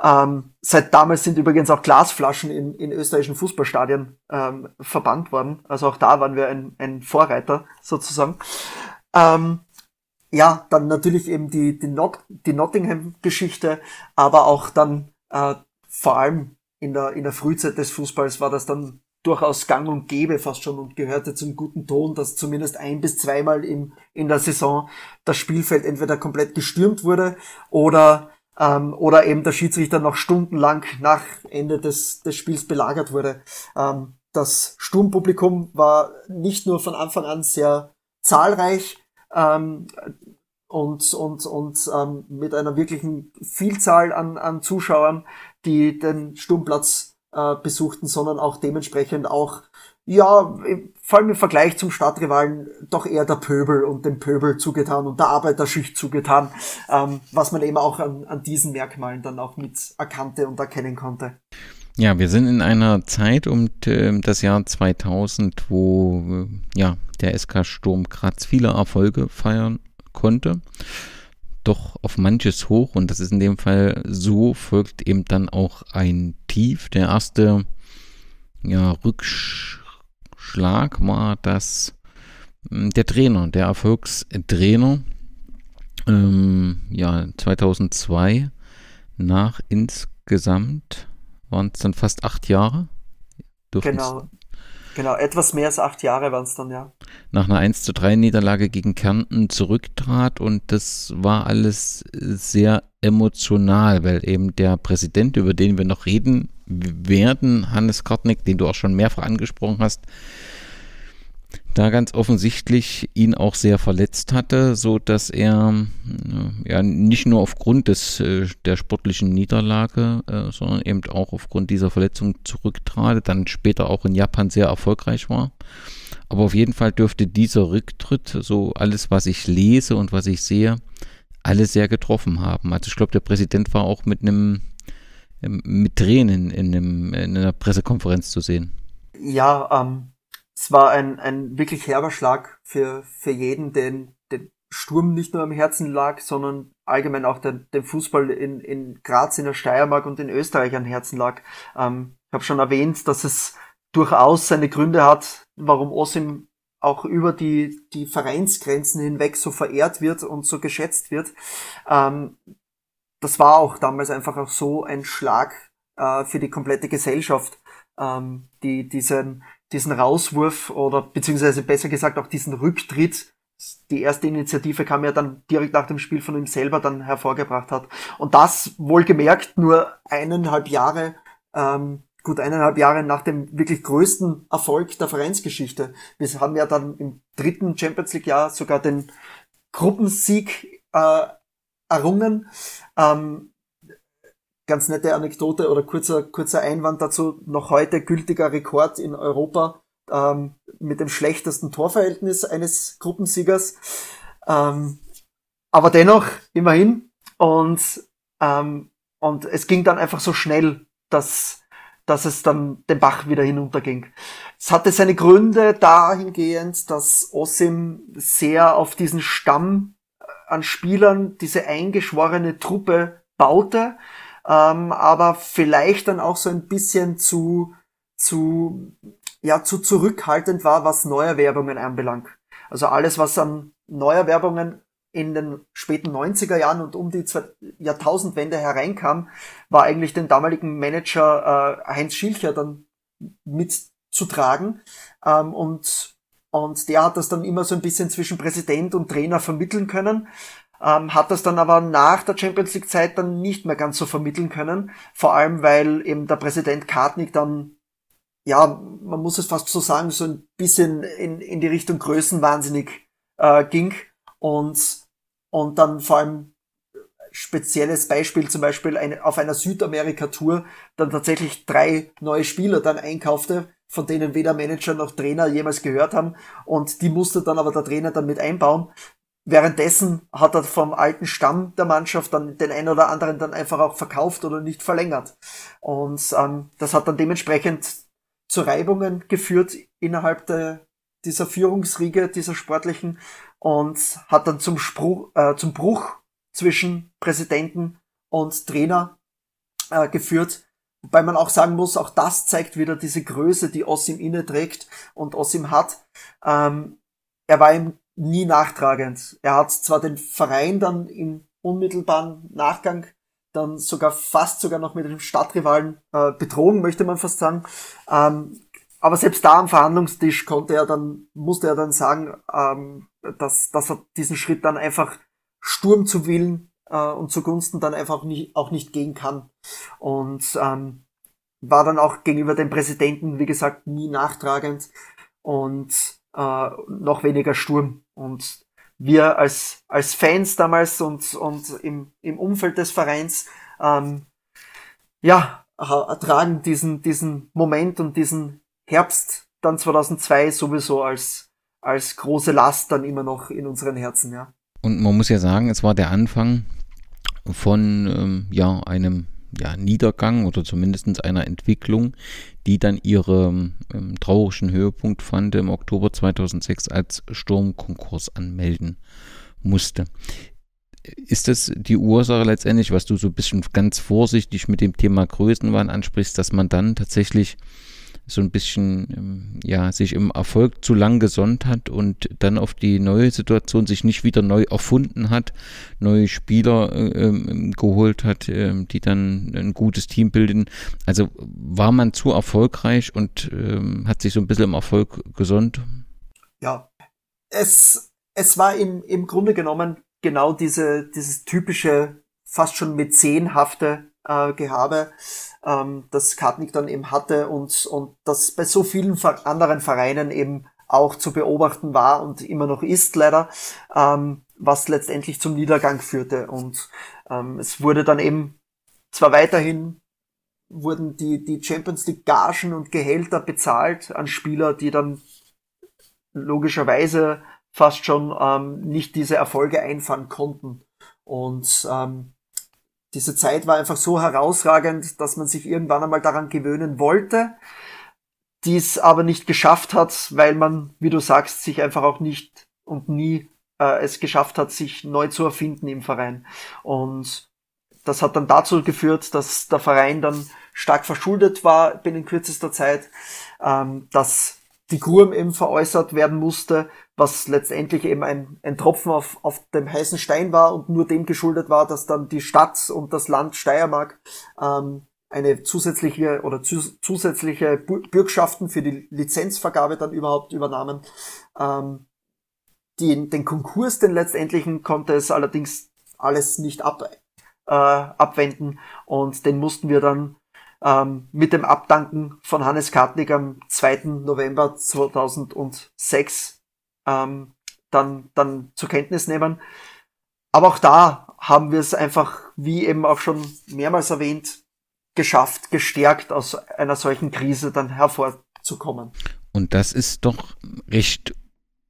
Ähm, seit damals sind übrigens auch Glasflaschen in, in österreichischen Fußballstadien ähm, verbannt worden. Also auch da waren wir ein, ein Vorreiter sozusagen. Ähm, ja, dann natürlich eben die, die, Not die Nottingham-Geschichte, aber auch dann äh, vor allem in der, in der Frühzeit des Fußballs war das dann durchaus gang und gäbe fast schon und gehörte zum guten Ton, dass zumindest ein bis zweimal im, in der Saison das Spielfeld entweder komplett gestürmt wurde oder ähm, oder eben der Schiedsrichter noch stundenlang nach Ende des, des Spiels belagert wurde. Ähm, das Sturmpublikum war nicht nur von Anfang an sehr zahlreich ähm, und, und, und ähm, mit einer wirklichen Vielzahl an, an Zuschauern, die den Sturmplatz äh, besuchten, sondern auch dementsprechend auch ja, vor allem im Vergleich zum Stadtrivalen doch eher der Pöbel und dem Pöbel zugetan und der Arbeiterschicht zugetan, ähm, was man eben auch an, an diesen Merkmalen dann auch mit erkannte und erkennen konnte. Ja, wir sind in einer Zeit um äh, das Jahr 2000, wo äh, ja, der SK Sturm Graz viele Erfolge feiern konnte. Doch auf manches hoch und das ist in dem Fall so, folgt eben dann auch ein Tief. Der erste ja, Rücksch Schlag war, dass hm, der Trainer, der Erfolgstrainer, ähm, ja, 2002 nach insgesamt waren es dann fast acht Jahre. Genau. Genau, etwas mehr als acht Jahre waren es dann, ja. Nach einer 1 zu 3 Niederlage gegen Kärnten zurücktrat und das war alles sehr emotional, weil eben der Präsident, über den wir noch reden werden, Hannes Kartnick, den du auch schon mehrfach angesprochen hast, da ganz offensichtlich ihn auch sehr verletzt hatte, so dass er äh, ja nicht nur aufgrund des äh, der sportlichen Niederlage, äh, sondern eben auch aufgrund dieser Verletzung zurücktrat, dann später auch in Japan sehr erfolgreich war. Aber auf jeden Fall dürfte dieser Rücktritt, so alles, was ich lese und was ich sehe, alle sehr getroffen haben. Also ich glaube, der Präsident war auch mit einem mit Tränen in, einem, in einer Pressekonferenz zu sehen. Ja, ähm, es war ein, ein wirklich herber Schlag für, für jeden, den, den Sturm nicht nur am Herzen lag, sondern allgemein auch den, den Fußball in, in Graz, in der Steiermark und in Österreich am Herzen lag. Ähm, ich habe schon erwähnt, dass es durchaus seine Gründe hat, warum Osim auch über die, die Vereinsgrenzen hinweg so verehrt wird und so geschätzt wird. Ähm, das war auch damals einfach auch so ein Schlag äh, für die komplette Gesellschaft, ähm, die diesen, diesen Rauswurf oder beziehungsweise besser gesagt auch diesen Rücktritt, die erste Initiative kam ja dann direkt nach dem Spiel von ihm selber dann hervorgebracht hat. Und das wohlgemerkt nur eineinhalb Jahre, ähm, gut eineinhalb Jahre nach dem wirklich größten Erfolg der Vereinsgeschichte. Wir haben ja dann im dritten Champions League Jahr sogar den Gruppensieg äh, errungen. Ähm, ganz nette Anekdote oder kurzer, kurzer Einwand dazu. Noch heute gültiger Rekord in Europa ähm, mit dem schlechtesten Torverhältnis eines Gruppensiegers. Ähm, aber dennoch, immerhin. Und, ähm, und es ging dann einfach so schnell, dass, dass es dann den Bach wieder hinunterging. Es hatte seine Gründe dahingehend, dass Osim sehr auf diesen Stamm an Spielern, diese eingeschworene Truppe baute, ähm, aber vielleicht dann auch so ein bisschen zu, zu, ja, zu zurückhaltend war, was Neuerwerbungen anbelangt. Also alles, was an Neuerwerbungen in den späten 90er Jahren und um die Jahrtausendwende hereinkam, war eigentlich den damaligen Manager äh, Heinz Schilcher dann mitzutragen. Ähm, und, und der hat das dann immer so ein bisschen zwischen Präsident und Trainer vermitteln können. Ähm, hat das dann aber nach der Champions League Zeit dann nicht mehr ganz so vermitteln können. Vor allem, weil eben der Präsident Kartnick dann ja, man muss es fast so sagen, so ein bisschen in, in die Richtung Größenwahnsinnig äh, ging und und dann vor allem spezielles Beispiel zum Beispiel eine, auf einer Südamerika-Tour dann tatsächlich drei neue Spieler dann einkaufte, von denen weder Manager noch Trainer jemals gehört haben und die musste dann aber der Trainer dann mit einbauen. Währenddessen hat er vom alten Stamm der Mannschaft dann den einen oder anderen dann einfach auch verkauft oder nicht verlängert. Und ähm, das hat dann dementsprechend zu Reibungen geführt innerhalb der, dieser Führungsriege, dieser sportlichen und hat dann zum, Spruch, äh, zum Bruch zwischen Präsidenten und Trainer äh, geführt. Wobei man auch sagen muss, auch das zeigt wieder diese Größe, die Ossim inne trägt und Ossim hat. Ähm, er war ihm nie nachtragend. Er hat zwar den Verein dann im unmittelbaren Nachgang dann sogar fast sogar noch mit dem Stadtrivalen äh, betrogen, möchte man fast sagen. Ähm, aber selbst da am Verhandlungstisch konnte er dann, musste er dann sagen, ähm, dass, dass er diesen Schritt dann einfach Sturm zu Willen äh, und zugunsten dann einfach nicht, auch nicht gehen kann. Und ähm, war dann auch gegenüber dem Präsidenten, wie gesagt, nie nachtragend und äh, noch weniger Sturm. Und wir als, als Fans damals und, und im, im Umfeld des Vereins, ähm, ja, tragen diesen, diesen Moment und diesen Herbst dann 2002 sowieso als als große Last dann immer noch in unseren Herzen, ja. Und man muss ja sagen, es war der Anfang von ähm, ja, einem ja, Niedergang oder zumindest einer Entwicklung, die dann ihren ähm, traurigen Höhepunkt fand im Oktober 2006, als Sturmkonkurs anmelden musste. Ist das die Ursache letztendlich, was du so ein bisschen ganz vorsichtig mit dem Thema Größenwahn ansprichst, dass man dann tatsächlich so ein bisschen, ähm, ja, sich im Erfolg zu lang gesonnt hat und dann auf die neue Situation sich nicht wieder neu erfunden hat, neue Spieler äh, ähm, geholt hat, äh, die dann ein gutes Team bilden. Also war man zu erfolgreich und äh, hat sich so ein bisschen im Erfolg gesonnt? Ja, es, es war im, im Grunde genommen genau diese, dieses typische, fast schon mäzenhafte äh, Gehabe ähm, das Kartnick dann eben hatte und, und das bei so vielen anderen Vereinen eben auch zu beobachten war und immer noch ist leider, ähm, was letztendlich zum Niedergang führte. Und ähm, es wurde dann eben zwar weiterhin wurden die, die Champions League Gagen und Gehälter bezahlt an Spieler, die dann logischerweise fast schon ähm, nicht diese Erfolge einfahren konnten. Und ähm, diese Zeit war einfach so herausragend, dass man sich irgendwann einmal daran gewöhnen wollte, dies aber nicht geschafft hat, weil man, wie du sagst, sich einfach auch nicht und nie äh, es geschafft hat, sich neu zu erfinden im Verein. Und das hat dann dazu geführt, dass der Verein dann stark verschuldet war binnen kürzester Zeit, ähm, dass die Kurm veräußert werden musste, was letztendlich eben ein, ein Tropfen auf, auf dem heißen Stein war und nur dem geschuldet war, dass dann die Stadt und das Land Steiermark ähm, eine zusätzliche oder zu, zusätzliche Bürgschaften für die Lizenzvergabe dann überhaupt übernahmen. Ähm, die, den Konkurs, den letztendlichen, konnte es allerdings alles nicht ab, äh, abwenden und den mussten wir dann ähm, mit dem Abdanken von Hannes Kartnick am 2. November 2006 ähm, dann, dann zur Kenntnis nehmen. Aber auch da haben wir es einfach, wie eben auch schon mehrmals erwähnt, geschafft, gestärkt aus einer solchen Krise dann hervorzukommen. Und das ist doch recht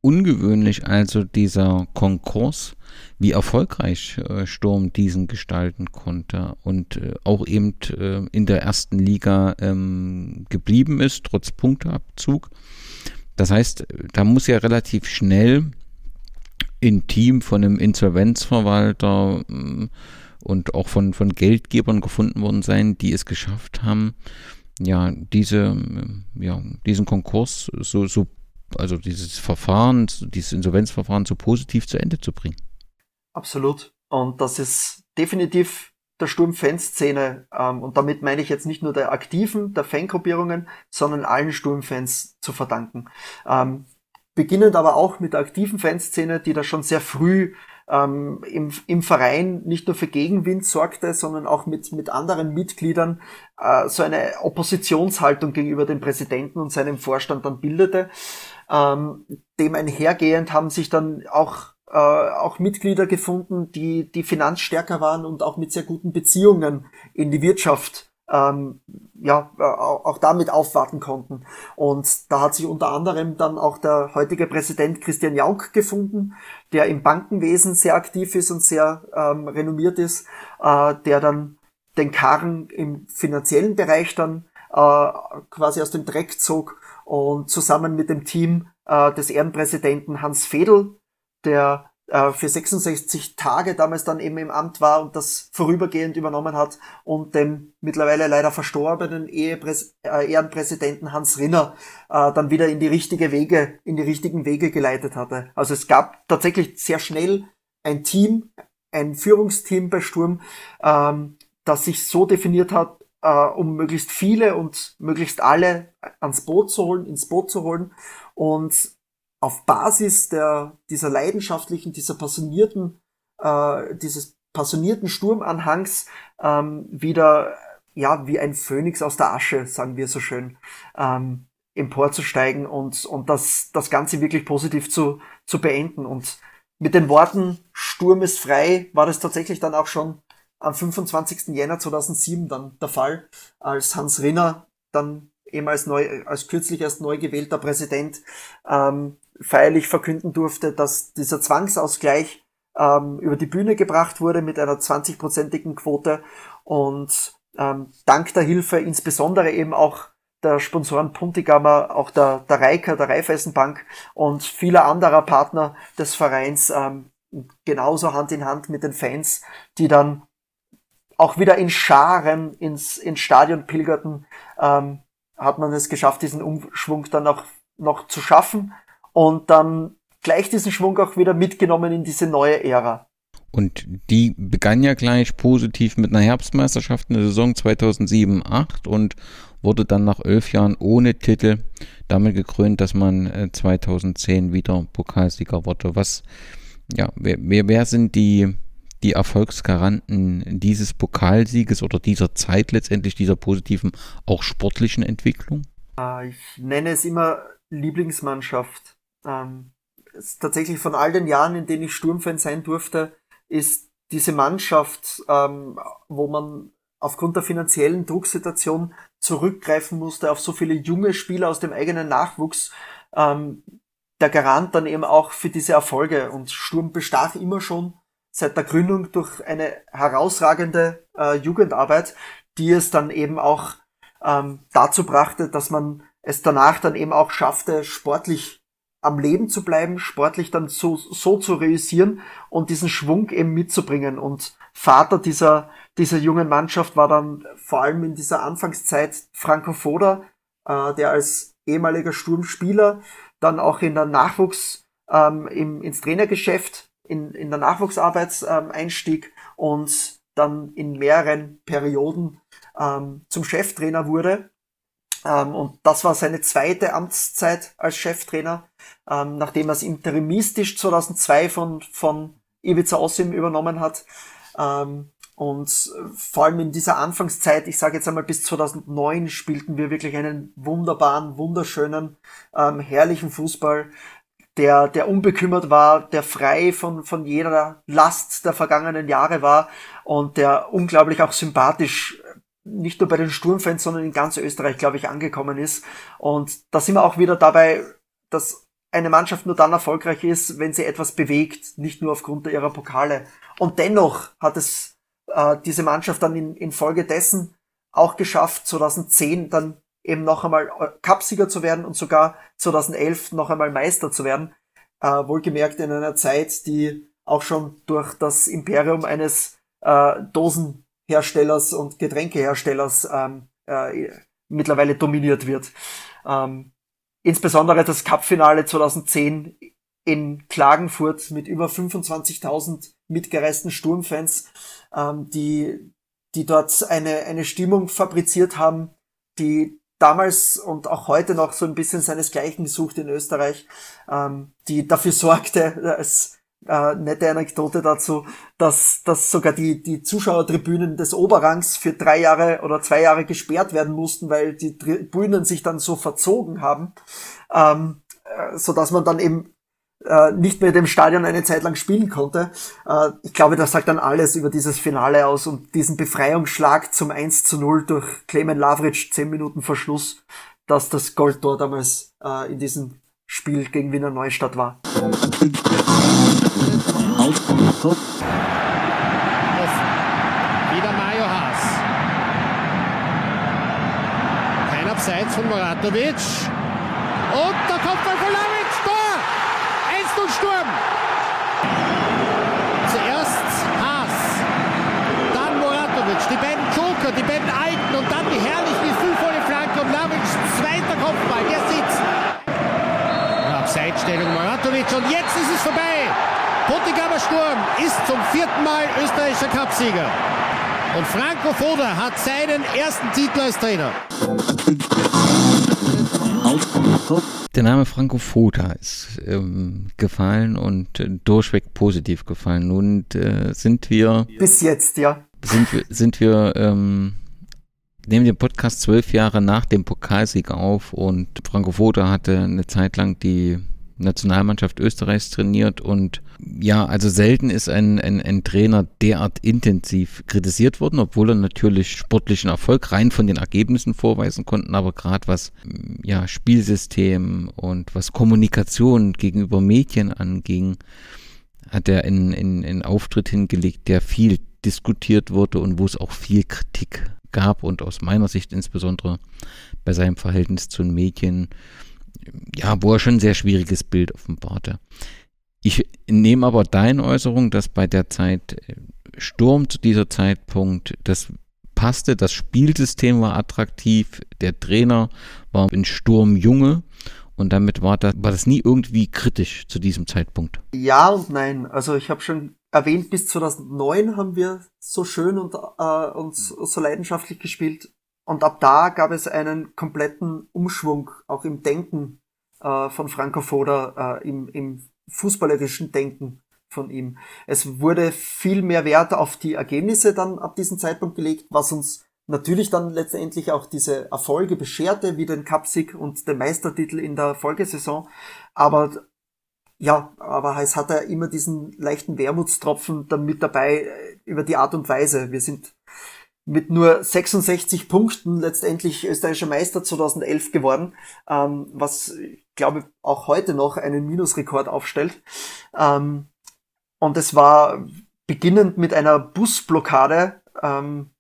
ungewöhnlich also dieser Konkurs, wie erfolgreich äh, Sturm diesen gestalten konnte und äh, auch eben äh, in der ersten Liga ähm, geblieben ist, trotz Punkteabzug. Das heißt, da muss ja relativ schnell ein Team von einem Insolvenzverwalter äh, und auch von, von Geldgebern gefunden worden sein, die es geschafft haben, ja, diese, ja, diesen Konkurs so, so, also dieses Verfahren, dieses Insolvenzverfahren so positiv zu Ende zu bringen. Absolut. Und das ist definitiv der Sturm-Fanszene, ähm, und damit meine ich jetzt nicht nur der aktiven, der Fangruppierungen, sondern allen Sturmfans zu verdanken. Ähm, beginnend aber auch mit der aktiven Fanszene, die da schon sehr früh ähm, im, im Verein nicht nur für Gegenwind sorgte, sondern auch mit, mit anderen Mitgliedern äh, so eine Oppositionshaltung gegenüber dem Präsidenten und seinem Vorstand dann bildete. Ähm, dem einhergehend haben sich dann auch äh, auch Mitglieder gefunden, die, die finanzstärker waren und auch mit sehr guten Beziehungen in die Wirtschaft ähm, ja, äh, auch damit aufwarten konnten. Und da hat sich unter anderem dann auch der heutige Präsident Christian Jauch gefunden, der im Bankenwesen sehr aktiv ist und sehr ähm, renommiert ist, äh, der dann den Karren im finanziellen Bereich dann äh, quasi aus dem Dreck zog und zusammen mit dem Team äh, des Ehrenpräsidenten Hans Fedel, der äh, für 66 Tage damals dann eben im Amt war und das vorübergehend übernommen hat und dem mittlerweile leider verstorbenen Ehepräs äh, Ehrenpräsidenten Hans Rinner äh, dann wieder in die richtige Wege, in die richtigen Wege geleitet hatte. Also es gab tatsächlich sehr schnell ein Team, ein Führungsteam bei Sturm, ähm, das sich so definiert hat, äh, um möglichst viele und möglichst alle ans Boot zu holen, ins Boot zu holen und auf Basis der, dieser leidenschaftlichen, dieser passionierten, äh, dieses passionierten Sturmanhangs ähm, wieder, ja, wie ein Phönix aus der Asche, sagen wir so schön, ähm, emporzusteigen und, und das, das Ganze wirklich positiv zu, zu beenden. Und mit den Worten Sturm ist frei war das tatsächlich dann auch schon am 25. Jänner 2007 dann der Fall, als Hans Rinner dann eben als, neu, als kürzlich erst neu gewählter Präsident ähm, feierlich verkünden durfte, dass dieser Zwangsausgleich ähm, über die Bühne gebracht wurde mit einer 20-prozentigen Quote und ähm, dank der Hilfe insbesondere eben auch der Sponsoren Puntigammer, auch der, der Reiker, der Raiffeisenbank und vieler anderer Partner des Vereins ähm, genauso Hand in Hand mit den Fans, die dann auch wieder in Scharen ins, ins Stadion pilgerten, ähm, hat man es geschafft, diesen Umschwung dann auch noch zu schaffen und dann gleich diesen Schwung auch wieder mitgenommen in diese neue Ära. Und die begann ja gleich positiv mit einer Herbstmeisterschaft in der Saison 2007-8 und wurde dann nach elf Jahren ohne Titel damit gekrönt, dass man 2010 äh, wieder Pokalsieger wurde. Was, ja, wer, wer, wer sind die, die Erfolgsgaranten dieses Pokalsieges oder dieser Zeit letztendlich, dieser positiven, auch sportlichen Entwicklung? Ah, ich nenne es immer Lieblingsmannschaft. Ähm, tatsächlich von all den Jahren, in denen ich Sturmfan sein durfte, ist diese Mannschaft, ähm, wo man aufgrund der finanziellen Drucksituation zurückgreifen musste auf so viele junge Spieler aus dem eigenen Nachwuchs, ähm, der Garant dann eben auch für diese Erfolge. Und Sturm bestach immer schon seit der Gründung durch eine herausragende äh, Jugendarbeit, die es dann eben auch ähm, dazu brachte, dass man es danach dann eben auch schaffte, sportlich am Leben zu bleiben, sportlich dann so, so zu realisieren und diesen Schwung eben mitzubringen. Und Vater dieser, dieser jungen Mannschaft war dann vor allem in dieser Anfangszeit Franco Foda, äh, der als ehemaliger Sturmspieler dann auch in der Nachwuchs, ähm, im, ins Trainergeschäft, in, in der Nachwuchsarbeit ähm, einstieg und dann in mehreren Perioden ähm, zum Cheftrainer wurde ähm, und das war seine zweite Amtszeit als Cheftrainer, ähm, nachdem er es interimistisch 2002 von, von Ivica Osim übernommen hat. Ähm, und vor allem in dieser Anfangszeit, ich sage jetzt einmal bis 2009, spielten wir wirklich einen wunderbaren, wunderschönen, ähm, herrlichen Fußball, der, der unbekümmert war, der frei von, von jeder Last der vergangenen Jahre war und der unglaublich auch sympathisch nicht nur bei den Sturmfans, sondern in ganz Österreich, glaube ich, angekommen ist. Und da sind wir auch wieder dabei, dass eine Mannschaft nur dann erfolgreich ist, wenn sie etwas bewegt, nicht nur aufgrund ihrer Pokale. Und dennoch hat es äh, diese Mannschaft dann in, in Folge dessen auch geschafft, 2010 dann eben noch einmal äh, Cupsieger zu werden und sogar 2011 noch einmal Meister zu werden. Äh, wohlgemerkt in einer Zeit, die auch schon durch das Imperium eines äh, Dosenherstellers und Getränkeherstellers ähm, äh, mittlerweile dominiert wird. Ähm, insbesondere das Cupfinale 2010 in Klagenfurt mit über 25.000 mitgereisten Sturmfans, ähm, die, die dort eine, eine Stimmung fabriziert haben, die damals und auch heute noch so ein bisschen seinesgleichen sucht in Österreich, ähm, die dafür sorgte, als äh, nette Anekdote dazu, dass, dass sogar die, die Zuschauertribünen des Oberrangs für drei Jahre oder zwei Jahre gesperrt werden mussten, weil die Tribünen sich dann so verzogen haben, ähm, äh, so dass man dann eben äh, nicht mehr dem Stadion eine Zeit lang spielen konnte. Äh, ich glaube, das sagt dann alles über dieses Finale aus und diesen Befreiungsschlag zum 1 zu 0 durch Clemen Lavric 10 Minuten Verschluss, dass das Goldtor damals äh, in diesem Spiel gegen Wiener Neustadt war. Wieder Mario Haas. Kein Abseits von Moratovic. Und der Kopfball von Lavic. Tor! 1 0 Sturm. Zuerst Haas. Dann Moratovic. Die beiden Joker, die beiden Alten. Und dann die herrlich gefühlvolle Flanke und Lavic. Zweiter Kopfball. Der sitzt. Moratovic. Und jetzt ist es vorbei. Pottigamer Sturm ist zum vierten Mal österreichischer Cupsieger. Und Franco Foda hat seinen ersten Titel als Trainer. Der Name Franco Foda ist ähm, gefallen und äh, durchweg positiv gefallen. Nun äh, sind wir. Bis jetzt, ja. Sind wir, sind wir ähm, nehmen den Podcast zwölf Jahre nach dem Pokalsieg auf und Franco Foda hatte eine Zeit lang die Nationalmannschaft Österreichs trainiert und ja, also selten ist ein, ein, ein Trainer derart intensiv kritisiert worden, obwohl er natürlich sportlichen Erfolg rein von den Ergebnissen vorweisen konnten, aber gerade was ja Spielsystem und was Kommunikation gegenüber Medien anging, hat er einen, einen, einen Auftritt hingelegt, der viel diskutiert wurde und wo es auch viel Kritik gab und aus meiner Sicht insbesondere bei seinem Verhältnis zu den Medien ja, wo er schon ein sehr schwieriges Bild offenbarte. Ich nehme aber deine Äußerung, dass bei der Zeit äh, Sturm zu dieser Zeitpunkt, das passte, das Spielsystem war attraktiv, der Trainer war in Sturm Junge und damit war das, war das nie irgendwie kritisch zu diesem Zeitpunkt. Ja und nein. Also ich habe schon erwähnt, bis 2009 haben wir so schön und, äh, und so leidenschaftlich gespielt. Und ab da gab es einen kompletten Umschwung auch im Denken äh, von Franco Foda, äh, im, im fußballerischen Denken von ihm. Es wurde viel mehr Wert auf die Ergebnisse dann ab diesem Zeitpunkt gelegt, was uns natürlich dann letztendlich auch diese Erfolge bescherte, wie den Cupsieg und den Meistertitel in der Folgesaison. Aber ja, aber es hat ja immer diesen leichten Wermutstropfen dann mit dabei äh, über die Art und Weise. Wir sind mit nur 66 Punkten letztendlich österreichischer Meister 2011 geworden, ähm, was ich glaube auch heute noch einen Minusrekord aufstellt. Ähm, und es war beginnend mit einer Busblockade ähm,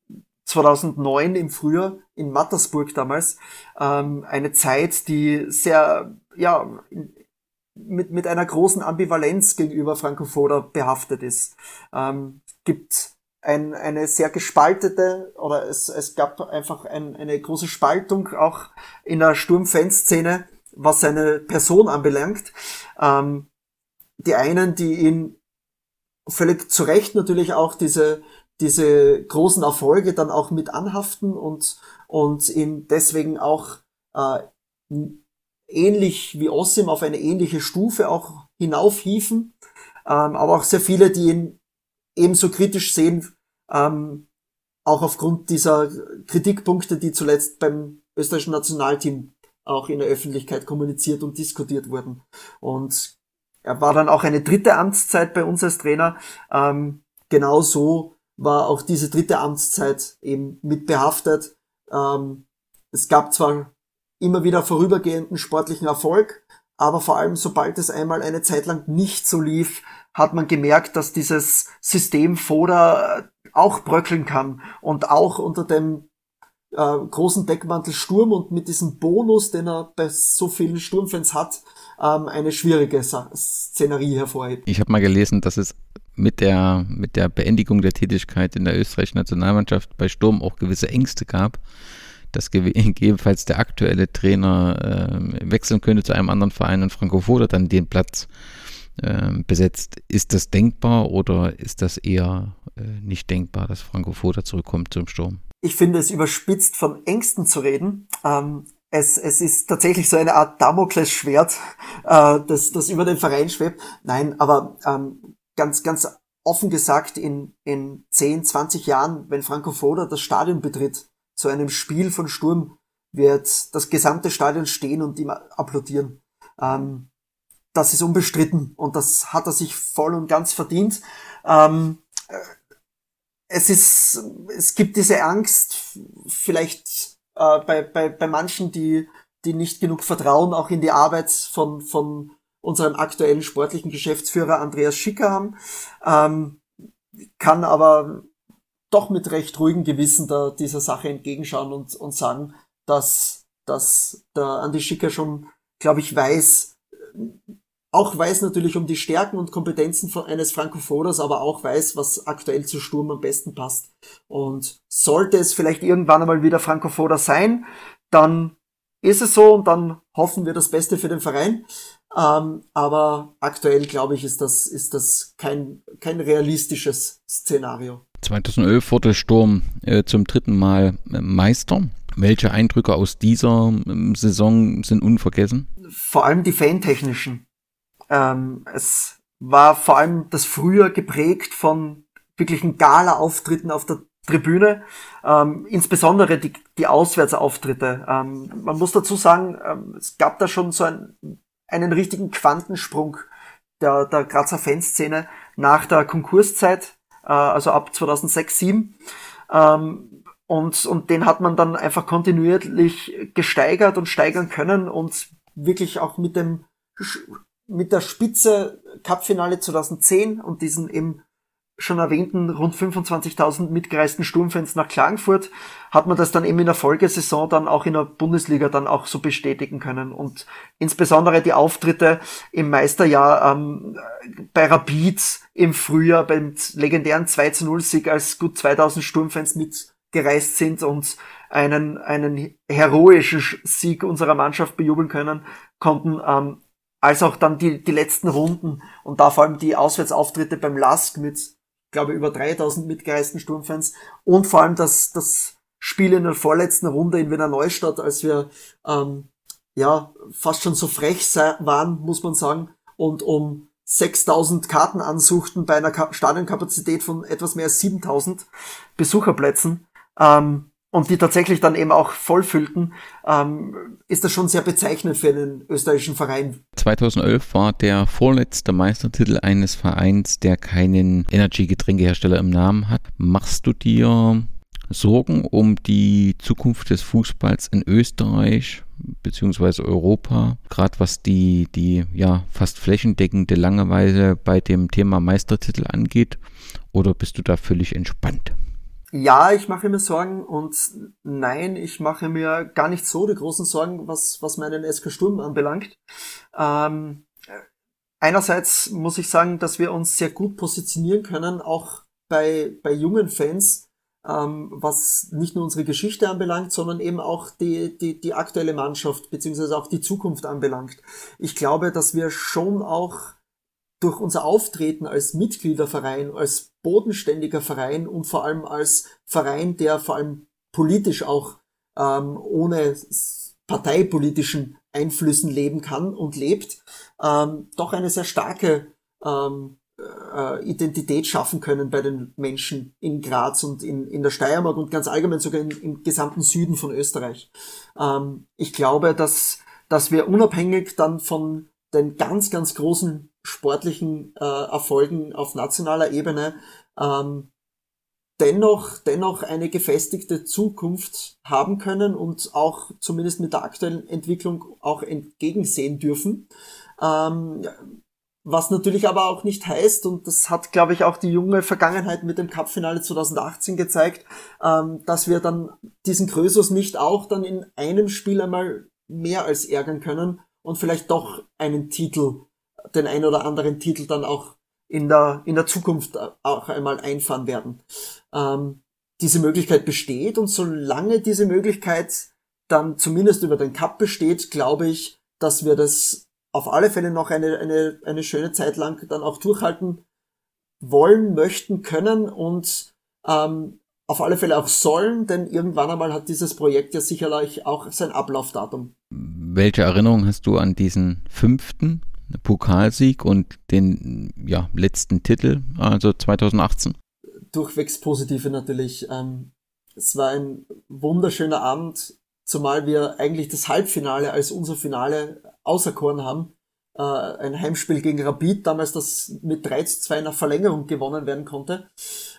2009 im Frühjahr in Mattersburg damals ähm, eine Zeit, die sehr ja mit mit einer großen Ambivalenz gegenüber Franco Foda behaftet ist. Ähm, gibt ein, eine sehr gespaltete oder es, es gab einfach ein, eine große Spaltung auch in der Sturmfanszene, was seine Person anbelangt. Ähm, die einen, die ihn völlig zu Recht natürlich auch diese, diese großen Erfolge dann auch mit anhaften und, und ihn deswegen auch äh, ähnlich wie Ossim auf eine ähnliche Stufe auch hinaufhiefen. Ähm, aber auch sehr viele, die ihn ebenso kritisch sehen, ähm, auch aufgrund dieser Kritikpunkte, die zuletzt beim österreichischen Nationalteam auch in der Öffentlichkeit kommuniziert und diskutiert wurden. Und er war dann auch eine dritte Amtszeit bei uns als Trainer. Ähm, genau so war auch diese dritte Amtszeit eben mit behaftet. Ähm, es gab zwar immer wieder vorübergehenden sportlichen Erfolg, aber vor allem sobald es einmal eine Zeit lang nicht so lief, hat man gemerkt, dass dieses System Foda auch bröckeln kann und auch unter dem äh, großen Deckmantel Sturm und mit diesem Bonus, den er bei so vielen Sturmfans hat, ähm, eine schwierige Sa Szenerie hervorhebt. Ich habe mal gelesen, dass es mit der, mit der Beendigung der Tätigkeit in der österreichischen Nationalmannschaft bei Sturm auch gewisse Ängste gab, dass gegebenenfalls der aktuelle Trainer äh, wechseln könnte zu einem anderen Verein und Franco Foda dann den Platz äh, besetzt. Ist das denkbar oder ist das eher äh, nicht denkbar, dass Franco Foda zurückkommt zum Sturm? Ich finde es überspitzt von Ängsten zu reden. Ähm, es, es ist tatsächlich so eine Art Damoklesschwert, äh, das, das über den Verein schwebt. Nein, aber ähm, ganz, ganz offen gesagt, in, in 10, 20 Jahren, wenn Franco Foda das Stadion betritt, zu einem Spiel von Sturm, wird das gesamte Stadion stehen und ihm applaudieren. Ähm, das ist unbestritten und das hat er sich voll und ganz verdient. Ähm, äh, es ist, es gibt diese Angst, vielleicht äh, bei, bei, bei manchen, die, die nicht genug Vertrauen auch in die Arbeit von, von unserem aktuellen sportlichen Geschäftsführer Andreas Schicker haben, ähm, kann aber doch mit recht ruhigem Gewissen da dieser Sache entgegenschauen und, und sagen, dass, dass der Andi Schicker schon, glaube ich, weiß, auch weiß natürlich um die Stärken und Kompetenzen von eines Frankofoders, aber auch weiß, was aktuell zu Sturm am besten passt. Und sollte es vielleicht irgendwann einmal wieder Frankofoder sein, dann ist es so und dann hoffen wir das Beste für den Verein. Ähm, aber aktuell, glaube ich, ist das, ist das kein, kein realistisches Szenario. 2011 wurde Sturm äh, zum dritten Mal äh, Meister. Welche Eindrücke aus dieser äh, Saison sind unvergessen? Vor allem die fantechnischen. Ähm, es war vor allem das Frühjahr geprägt von wirklichen Gala-Auftritten auf der Tribüne, ähm, insbesondere die, die Auswärtsauftritte. Ähm, man muss dazu sagen, ähm, es gab da schon so ein, einen richtigen Quantensprung der, der Grazer Fanszene nach der Konkurszeit, äh, also ab 2006, 2007. Ähm, und, und den hat man dann einfach kontinuierlich gesteigert und steigern können und wirklich auch mit dem mit der Spitze Cupfinale 2010 und diesen eben schon erwähnten rund 25.000 mitgereisten Sturmfans nach Klagenfurt, hat man das dann eben in der Folgesaison dann auch in der Bundesliga dann auch so bestätigen können. Und insbesondere die Auftritte im Meisterjahr ähm, bei Rapid im Frühjahr beim legendären 2-0-Sieg, als gut 2000 Sturmfans mitgereist sind und einen, einen heroischen Sieg unserer Mannschaft bejubeln können, konnten, ähm, als auch dann die, die letzten Runden und da vor allem die Auswärtsauftritte beim Lask mit glaube über 3000 mitgereisten Sturmfans und vor allem das, das Spiel in der vorletzten Runde in Wiener Neustadt, als wir ähm, ja fast schon so frech waren, muss man sagen, und um 6000 Karten ansuchten bei einer Stadionkapazität von etwas mehr als 7000 Besucherplätzen. Ähm, und die tatsächlich dann eben auch vollfüllten, ähm, ist das schon sehr bezeichnend für einen österreichischen Verein. 2011 war der vorletzte Meistertitel eines Vereins, der keinen Energy-Getränkehersteller im Namen hat. Machst du dir Sorgen um die Zukunft des Fußballs in Österreich bzw. Europa, gerade was die, die ja fast flächendeckende Langeweile bei dem Thema Meistertitel angeht? Oder bist du da völlig entspannt? Ja, ich mache mir Sorgen und nein, ich mache mir gar nicht so die großen Sorgen, was, was meinen SK Sturm anbelangt. Ähm, einerseits muss ich sagen, dass wir uns sehr gut positionieren können, auch bei, bei jungen Fans, ähm, was nicht nur unsere Geschichte anbelangt, sondern eben auch die, die, die aktuelle Mannschaft beziehungsweise auch die Zukunft anbelangt. Ich glaube, dass wir schon auch durch unser Auftreten als Mitgliederverein, als bodenständiger Verein und vor allem als Verein, der vor allem politisch auch ähm, ohne parteipolitischen Einflüssen leben kann und lebt, ähm, doch eine sehr starke ähm, äh, Identität schaffen können bei den Menschen in Graz und in, in der Steiermark und ganz allgemein sogar in, im gesamten Süden von Österreich. Ähm, ich glaube, dass, dass wir unabhängig dann von den ganz, ganz großen sportlichen äh, Erfolgen auf nationaler Ebene ähm, dennoch, dennoch eine gefestigte Zukunft haben können und auch zumindest mit der aktuellen Entwicklung auch entgegensehen dürfen. Ähm, was natürlich aber auch nicht heißt, und das hat, glaube ich, auch die junge Vergangenheit mit dem Cup-Finale 2018 gezeigt, ähm, dass wir dann diesen Krösus nicht auch dann in einem Spiel einmal mehr als ärgern können und vielleicht doch einen Titel, den ein oder anderen Titel dann auch in der, in der Zukunft auch einmal einfahren werden. Ähm, diese Möglichkeit besteht und solange diese Möglichkeit dann zumindest über den Cup besteht, glaube ich, dass wir das auf alle Fälle noch eine, eine, eine schöne Zeit lang dann auch durchhalten wollen, möchten, können und ähm, auf alle Fälle auch sollen, denn irgendwann einmal hat dieses Projekt ja sicherlich auch sein Ablaufdatum. Welche Erinnerung hast du an diesen fünften Pokalsieg und den ja, letzten Titel, also 2018? Durchwegs positive natürlich. Ähm, es war ein wunderschöner Abend, zumal wir eigentlich das Halbfinale als unser Finale auserkoren haben. Äh, ein Heimspiel gegen Rapid, damals das mit 3 zu 2 nach Verlängerung gewonnen werden konnte.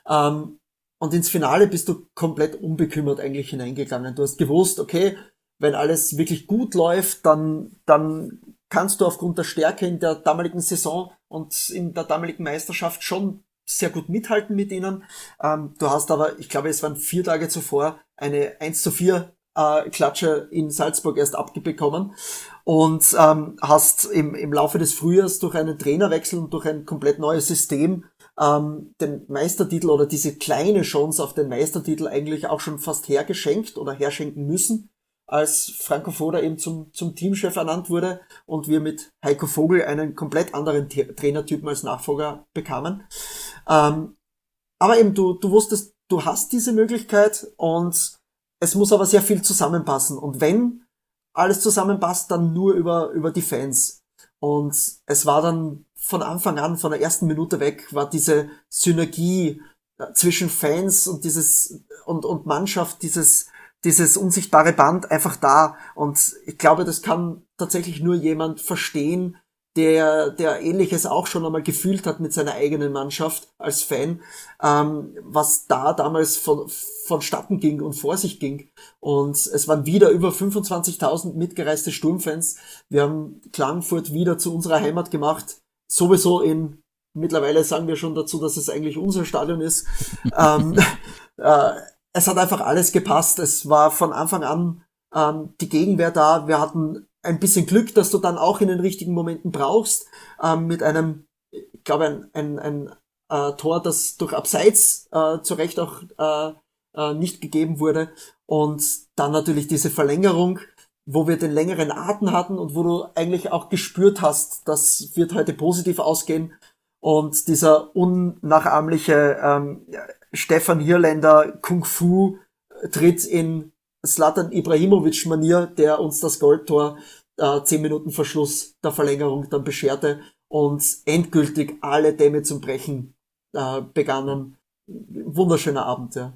Ähm, und ins Finale bist du komplett unbekümmert eigentlich hineingegangen. Du hast gewusst, okay, wenn alles wirklich gut läuft, dann, dann kannst du aufgrund der Stärke in der damaligen Saison und in der damaligen Meisterschaft schon sehr gut mithalten mit ihnen. Ähm, du hast aber, ich glaube, es waren vier Tage zuvor eine 1 zu 4 äh, Klatsche in Salzburg erst abgebekommen und ähm, hast im, im Laufe des Frühjahrs durch einen Trainerwechsel und durch ein komplett neues System ähm, den Meistertitel oder diese kleine Chance auf den Meistertitel eigentlich auch schon fast hergeschenkt oder herschenken müssen als Franco Foda eben zum, zum Teamchef ernannt wurde und wir mit Heiko Vogel einen komplett anderen Trainertypen als Nachfolger bekamen. Ähm, aber eben, du, du wusstest, du hast diese Möglichkeit und es muss aber sehr viel zusammenpassen. Und wenn alles zusammenpasst, dann nur über, über die Fans. Und es war dann von Anfang an, von der ersten Minute weg, war diese Synergie äh, zwischen Fans und dieses und, und Mannschaft, dieses dieses unsichtbare Band einfach da. Und ich glaube, das kann tatsächlich nur jemand verstehen, der, der ähnliches auch schon einmal gefühlt hat mit seiner eigenen Mannschaft als Fan, ähm, was da damals von, vonstatten ging und vor sich ging. Und es waren wieder über 25.000 mitgereiste Sturmfans. Wir haben Klagenfurt wieder zu unserer Heimat gemacht. Sowieso in, mittlerweile sagen wir schon dazu, dass es eigentlich unser Stadion ist. ähm, äh, es hat einfach alles gepasst. Es war von Anfang an ähm, die Gegenwehr da. Wir hatten ein bisschen Glück, dass du dann auch in den richtigen Momenten brauchst, ähm, mit einem, ich glaube, ein, ein, ein äh, Tor, das durch Abseits äh, zu Recht auch äh, äh, nicht gegeben wurde. Und dann natürlich diese Verlängerung, wo wir den längeren Atem hatten und wo du eigentlich auch gespürt hast, das wird heute positiv ausgehen. Und dieser unnachahmliche ähm, Stefan Hirländer Kung Fu tritt in Slatan Ibrahimovic Manier, der uns das Goldtor äh, zehn Minuten Verschluss der Verlängerung dann bescherte und endgültig alle Dämme zum Brechen äh, begannen. Wunderschöner Abend, ja.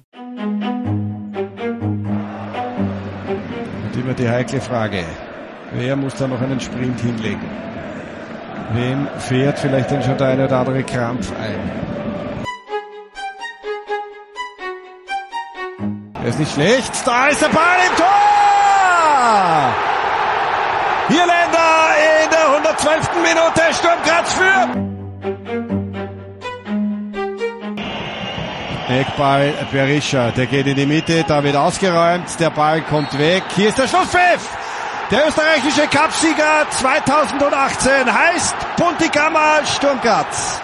Immer die heikle Frage. Wer muss da noch einen Sprint hinlegen? Wem fährt vielleicht dann schon der eine oder andere Krampf ein? Er ist nicht schlecht. Da ist der Ball im Tor! Hierländer in der 112. Minute. Sturm Graz führt. Eckball Berisha, der geht in die Mitte, da wird ausgeräumt, der Ball kommt weg. Hier ist der Schlusspfiff. Der österreichische Cupsieger 2018 heißt Puntigamma Sturm Graz.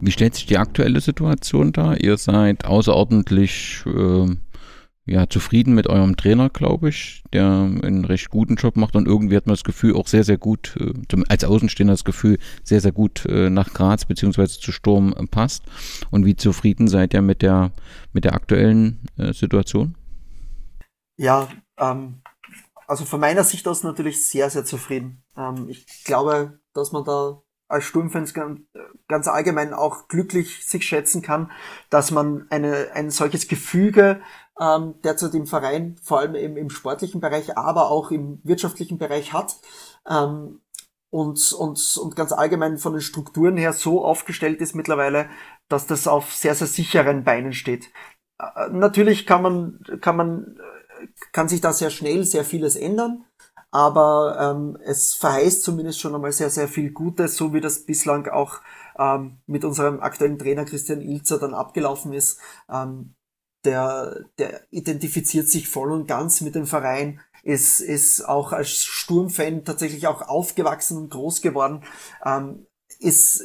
Wie stellt sich die aktuelle Situation dar? Ihr seid außerordentlich äh, ja, zufrieden mit eurem Trainer, glaube ich, der einen recht guten Job macht und irgendwie hat man das Gefühl auch sehr, sehr gut, äh, als Außenstehender das Gefühl, sehr, sehr gut äh, nach Graz beziehungsweise zu Sturm äh, passt. Und wie zufrieden seid ihr mit der, mit der aktuellen Situation? Ja, ähm, also von meiner Sicht aus natürlich sehr, sehr zufrieden. Ähm, ich glaube, dass man da als Sturmfans ganz allgemein auch glücklich sich schätzen kann, dass man eine, ein solches Gefüge ähm, derzeit im Verein, vor allem im, im sportlichen Bereich, aber auch im wirtschaftlichen Bereich hat. Ähm, und, und, und ganz allgemein von den Strukturen her so aufgestellt ist mittlerweile, dass das auf sehr, sehr sicheren Beinen steht. Äh, natürlich kann man, kann man, kann sich da sehr schnell sehr vieles ändern, aber ähm, es verheißt zumindest schon einmal sehr, sehr viel Gutes, so wie das bislang auch ähm, mit unserem aktuellen Trainer Christian Ilzer dann abgelaufen ist. Ähm, der, der identifiziert sich voll und ganz mit dem Verein, ist, ist auch als Sturmfan tatsächlich auch aufgewachsen und groß geworden, ähm, ist,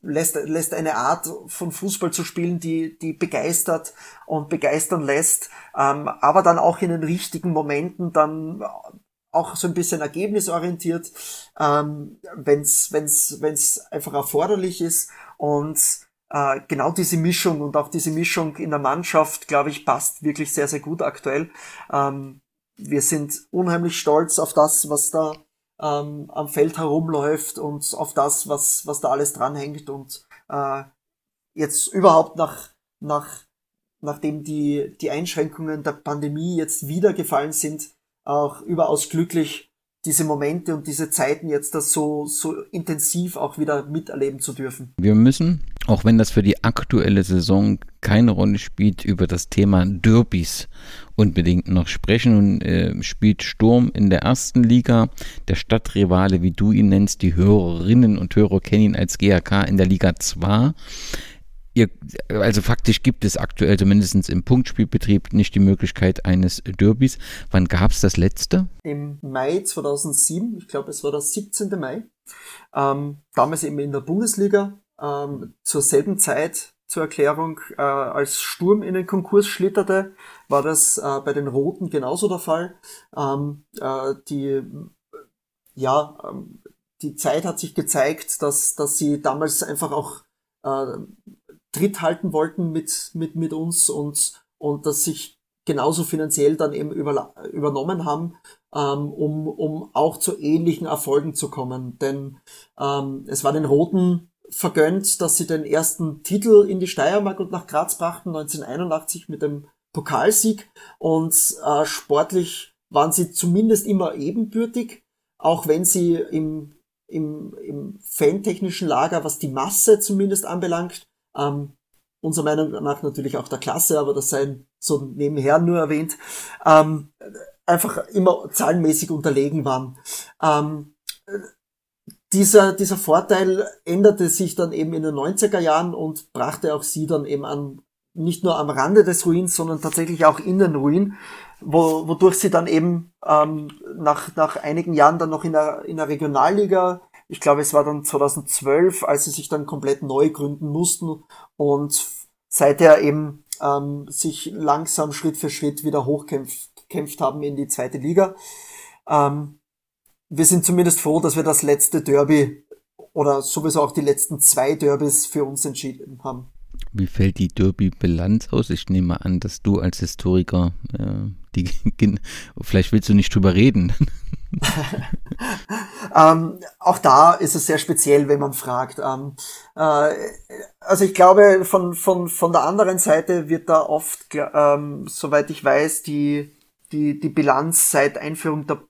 lässt, lässt eine Art von Fußball zu spielen, die, die begeistert und begeistern lässt, ähm, aber dann auch in den richtigen Momenten dann auch so ein bisschen ergebnisorientiert, ähm, wenn es wenn's, wenn's einfach erforderlich ist und äh, genau diese Mischung und auch diese Mischung in der Mannschaft, glaube ich, passt wirklich sehr, sehr gut aktuell. Ähm, wir sind unheimlich stolz auf das, was da ähm, am Feld herumläuft und auf das, was, was da alles dranhängt und äh, jetzt überhaupt nach, nach, nachdem die, die Einschränkungen der Pandemie jetzt wieder gefallen sind, auch überaus glücklich, diese Momente und diese Zeiten jetzt das so, so intensiv auch wieder miterleben zu dürfen. Wir müssen, auch wenn das für die aktuelle Saison keine Rolle spielt, über das Thema Derbys unbedingt noch sprechen. Und äh, spielt Sturm in der ersten Liga, der Stadtrivale, wie du ihn nennst, die Hörerinnen und Hörer kennen ihn als GAK in der Liga 2. Ihr, also faktisch gibt es aktuell zumindest im Punktspielbetrieb nicht die Möglichkeit eines Derbys. Wann gab es das letzte? Im Mai 2007, ich glaube es war der 17. Mai. Ähm, damals eben in der Bundesliga. Ähm, zur selben Zeit zur Erklärung, äh, als Sturm in den Konkurs schlitterte, war das äh, bei den Roten genauso der Fall. Ähm, äh, die, ja, ähm, die Zeit hat sich gezeigt, dass, dass sie damals einfach auch äh, Tritt halten wollten mit, mit, mit uns und, und dass sich genauso finanziell dann eben über, übernommen haben, ähm, um, um auch zu ähnlichen Erfolgen zu kommen. Denn ähm, es war den Roten vergönnt, dass sie den ersten Titel in die Steiermark und nach Graz brachten, 1981 mit dem Pokalsieg. Und äh, sportlich waren sie zumindest immer ebenbürtig, auch wenn sie im, im, im fantechnischen Lager, was die Masse zumindest anbelangt, ähm, unserer Meinung nach natürlich auch der Klasse, aber das sei so nebenher nur erwähnt, ähm, einfach immer zahlenmäßig unterlegen waren. Ähm, dieser, dieser Vorteil änderte sich dann eben in den 90er Jahren und brachte auch sie dann eben an, nicht nur am Rande des Ruins, sondern tatsächlich auch in den Ruin, wo, wodurch sie dann eben ähm, nach, nach einigen Jahren dann noch in der, in der Regionalliga ich glaube, es war dann 2012, als sie sich dann komplett neu gründen mussten und seither eben ähm, sich langsam Schritt für Schritt wieder hochkämpft haben in die zweite Liga. Ähm, wir sind zumindest froh, dass wir das letzte Derby oder sowieso auch die letzten zwei Derbys für uns entschieden haben. Wie fällt die Derby-Bilanz aus? Ich nehme an, dass du als Historiker, äh, die, vielleicht willst du nicht drüber reden. ähm, auch da ist es sehr speziell, wenn man fragt. Ähm, äh, also ich glaube, von, von, von der anderen Seite wird da oft, ähm, soweit ich weiß, die, die, die Bilanz seit Einführung der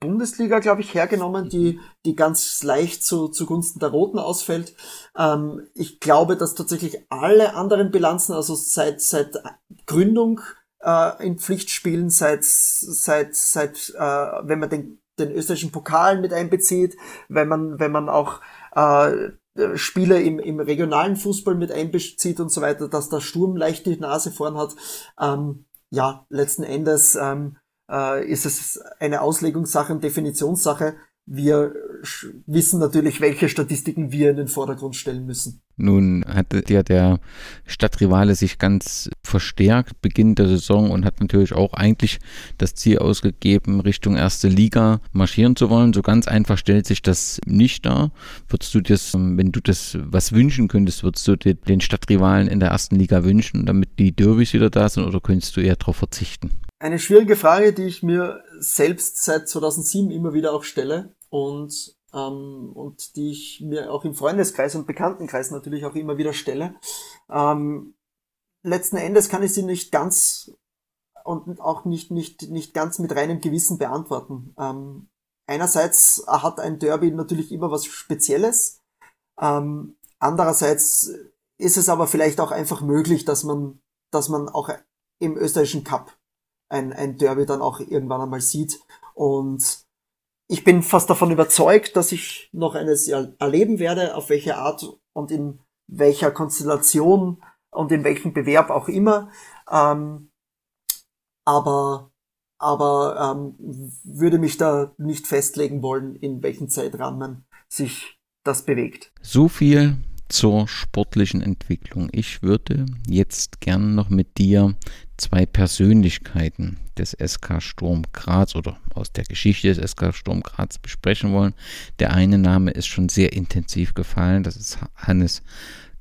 Bundesliga, glaube ich, hergenommen, die, die ganz leicht zu, zugunsten der Roten ausfällt. Ähm, ich glaube, dass tatsächlich alle anderen Bilanzen, also seit, seit Gründung äh, in Pflichtspielen, seit, seit, seit äh, wenn man den, den österreichischen Pokal mit einbezieht, wenn man, wenn man auch äh, Spiele im, im regionalen Fußball mit einbezieht und so weiter, dass der Sturm leicht die Nase vorn hat. Ähm, ja, letzten Endes ähm, äh, ist es eine Auslegungssache und Definitionssache. Wir wissen natürlich, welche Statistiken wir in den Vordergrund stellen müssen. Nun hatte ja der Stadtrivale sich ganz verstärkt Beginn der Saison und hat natürlich auch eigentlich das Ziel ausgegeben, Richtung erste Liga marschieren zu wollen. So ganz einfach stellt sich das nicht dar. Würdest du das, wenn du das was wünschen könntest, würdest du dir den Stadtrivalen in der ersten Liga wünschen, damit die Derbys wieder da sind oder könntest du eher darauf verzichten? Eine schwierige Frage, die ich mir selbst seit 2007 immer wieder auch stelle und, ähm, und die ich mir auch im Freundeskreis und Bekanntenkreis natürlich auch immer wieder stelle. Ähm, letzten Endes kann ich sie nicht ganz und auch nicht, nicht, nicht ganz mit reinem Gewissen beantworten. Ähm, einerseits hat ein Derby natürlich immer was Spezielles. Ähm, andererseits ist es aber vielleicht auch einfach möglich, dass man, dass man auch im österreichischen Cup ein, ein Derby dann auch irgendwann einmal sieht. Und ich bin fast davon überzeugt, dass ich noch eines erleben werde, auf welche Art und in welcher Konstellation und in welchem Bewerb auch immer. Ähm, aber aber ähm, würde mich da nicht festlegen wollen, in welchen Zeitrahmen sich das bewegt. So viel zur sportlichen Entwicklung. Ich würde jetzt gern noch mit dir zwei Persönlichkeiten des SK Sturm Graz oder aus der Geschichte des SK Sturm Graz besprechen wollen. Der eine Name ist schon sehr intensiv gefallen, das ist Hannes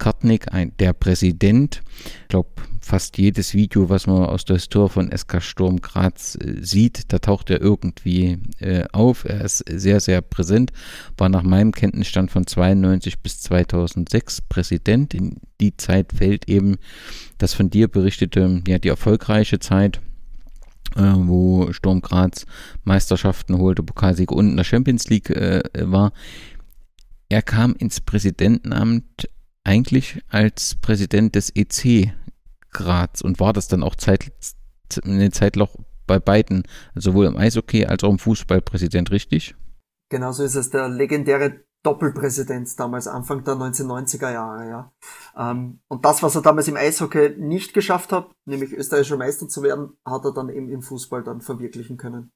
Kartnick, ein, der Präsident. Ich glaube, fast jedes Video, was man aus der Historie von SK Sturm Graz äh, sieht, da taucht er irgendwie äh, auf. Er ist sehr, sehr präsent, war nach meinem Kenntnisstand von 92 bis 2006 Präsident. In die Zeit fällt eben das von dir berichtete, ja, die erfolgreiche Zeit äh, wo Sturm Graz Meisterschaften holte, Pokalsieg und in der Champions League äh, war. Er kam ins Präsidentenamt eigentlich als Präsident des EC Graz und war das dann auch Zeit, eine Zeit noch bei beiden, sowohl im Eishockey als auch im Fußball Präsident, richtig? Genauso ist es der legendäre Doppelpräsident damals, Anfang der 1990er Jahre, ja. Ähm, und das, was er damals im Eishockey nicht geschafft hat, nämlich österreichischer Meister zu werden, hat er dann eben im Fußball dann verwirklichen können.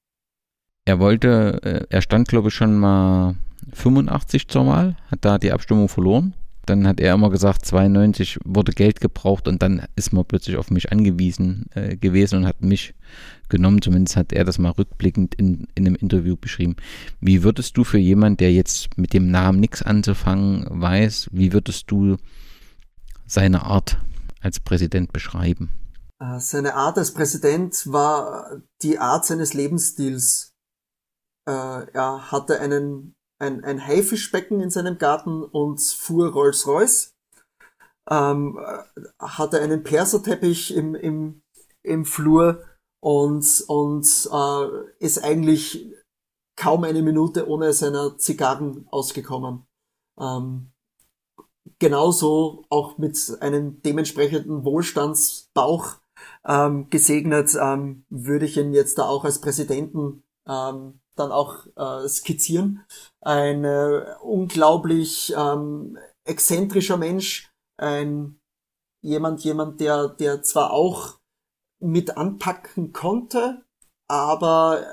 Er wollte, äh, er stand glaube ich schon mal 85 zur Wahl, hat da die Abstimmung verloren dann hat er immer gesagt, 92 wurde Geld gebraucht und dann ist man plötzlich auf mich angewiesen äh, gewesen und hat mich genommen. Zumindest hat er das mal rückblickend in, in einem Interview beschrieben. Wie würdest du für jemanden, der jetzt mit dem Namen nichts anzufangen weiß, wie würdest du seine Art als Präsident beschreiben? Äh, seine Art als Präsident war die Art seines Lebensstils. Äh, er hatte einen ein, ein Haifischbecken in seinem Garten und fuhr Rolls-Royce. Ähm, hatte einen Perserteppich im, im, im Flur und, und äh, ist eigentlich kaum eine Minute ohne seiner Zigarren ausgekommen. Ähm, genauso auch mit einem dementsprechenden Wohlstandsbauch ähm, gesegnet, ähm, würde ich ihn jetzt da auch als Präsidenten ähm, dann auch äh, skizzieren. Ein äh, unglaublich ähm, exzentrischer Mensch, ein jemand, jemand, der, der zwar auch mit anpacken konnte, aber äh,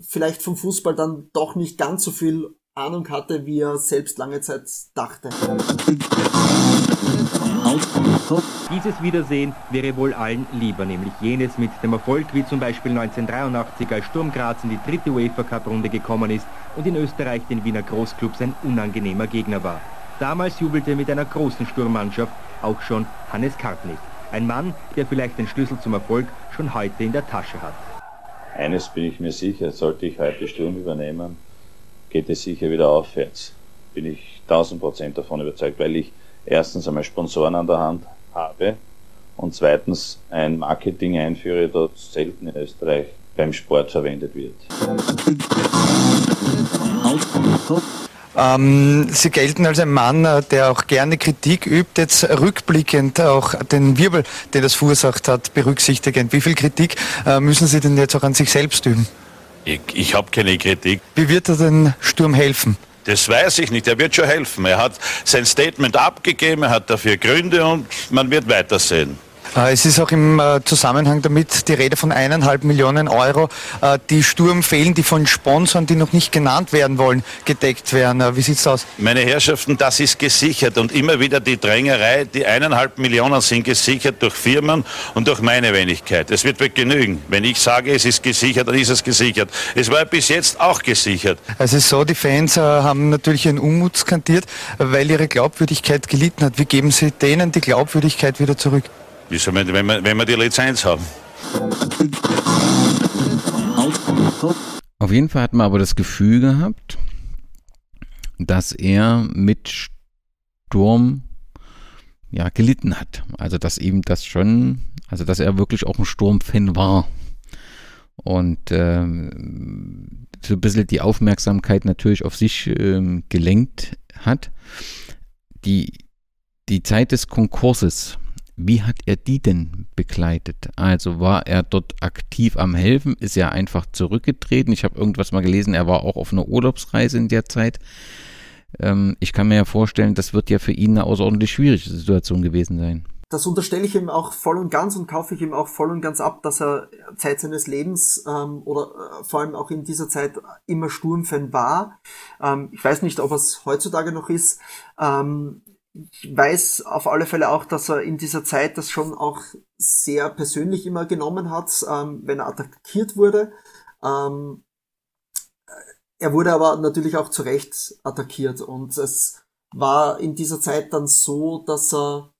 vielleicht vom Fußball dann doch nicht ganz so viel Ahnung hatte, wie er selbst lange Zeit dachte. Dieses Wiedersehen wäre wohl allen lieber, nämlich jenes mit dem Erfolg, wie zum Beispiel 1983, als Sturm Graz in die dritte UEFA Cup Runde gekommen ist und in Österreich den Wiener Großclubs ein unangenehmer Gegner war. Damals jubelte mit einer großen Sturmmannschaft auch schon Hannes Kartnick. Ein Mann, der vielleicht den Schlüssel zum Erfolg schon heute in der Tasche hat. Eines bin ich mir sicher, sollte ich heute Sturm übernehmen, geht es sicher wieder aufwärts. Bin ich 1000 Prozent davon überzeugt, weil ich erstens einmal Sponsoren an der Hand habe und zweitens ein Marketing einführe, das selten in Österreich beim Sport verwendet wird. Ähm, Sie gelten als ein Mann, äh, der auch gerne Kritik übt, jetzt rückblickend auch den Wirbel, den das verursacht hat, berücksichtigend. Wie viel Kritik äh, müssen Sie denn jetzt auch an sich selbst üben? Ich, ich habe keine Kritik. Wie wird er den Sturm helfen? Das weiß ich nicht. Er wird schon helfen. Er hat sein Statement abgegeben, er hat dafür Gründe und man wird weitersehen. Äh, es ist auch im äh, Zusammenhang damit die Rede von eineinhalb Millionen Euro, äh, die Sturm fehlen, die von Sponsoren, die noch nicht genannt werden wollen, gedeckt werden. Wie sieht es aus? Meine Herrschaften, das ist gesichert und immer wieder die Drängerei, die eineinhalb Millionen sind gesichert durch Firmen und durch meine Wenigkeit. Es wird genügen. Wenn ich sage, es ist gesichert, dann ist es gesichert. Es war bis jetzt auch gesichert. Es ist so, die Fans haben natürlich ihren Unmut skandiert, weil ihre Glaubwürdigkeit gelitten hat. Wie geben Sie denen die Glaubwürdigkeit wieder zurück? Soll man, wenn, wir, wenn wir die Lizenz haben? Auf jeden Fall hat man aber das Gefühl gehabt, dass er mit Sturm ja gelitten hat. Also dass ihm das schon, also dass er wirklich auch ein Sturmfan war. und ähm, so ein bisschen die Aufmerksamkeit natürlich auf sich ähm, gelenkt hat. Die, die Zeit des Konkurses, wie hat er die denn begleitet? Also war er dort aktiv am Helfen? Ist er einfach zurückgetreten? Ich habe irgendwas mal gelesen, er war auch auf einer Urlaubsreise in der Zeit. Ähm, ich kann mir ja vorstellen, das wird ja für ihn eine außerordentlich schwierige Situation gewesen sein das unterstelle ich ihm auch voll und ganz und kaufe ich ihm auch voll und ganz ab, dass er Zeit seines Lebens ähm, oder äh, vor allem auch in dieser Zeit immer Sturmfan war. Ähm, ich weiß nicht, ob es heutzutage noch ist. Ähm, weiß auf alle Fälle auch, dass er in dieser Zeit das schon auch sehr persönlich immer genommen hat, ähm, wenn er attackiert wurde. Ähm, er wurde aber natürlich auch zu Recht attackiert und es war in dieser Zeit dann so, dass er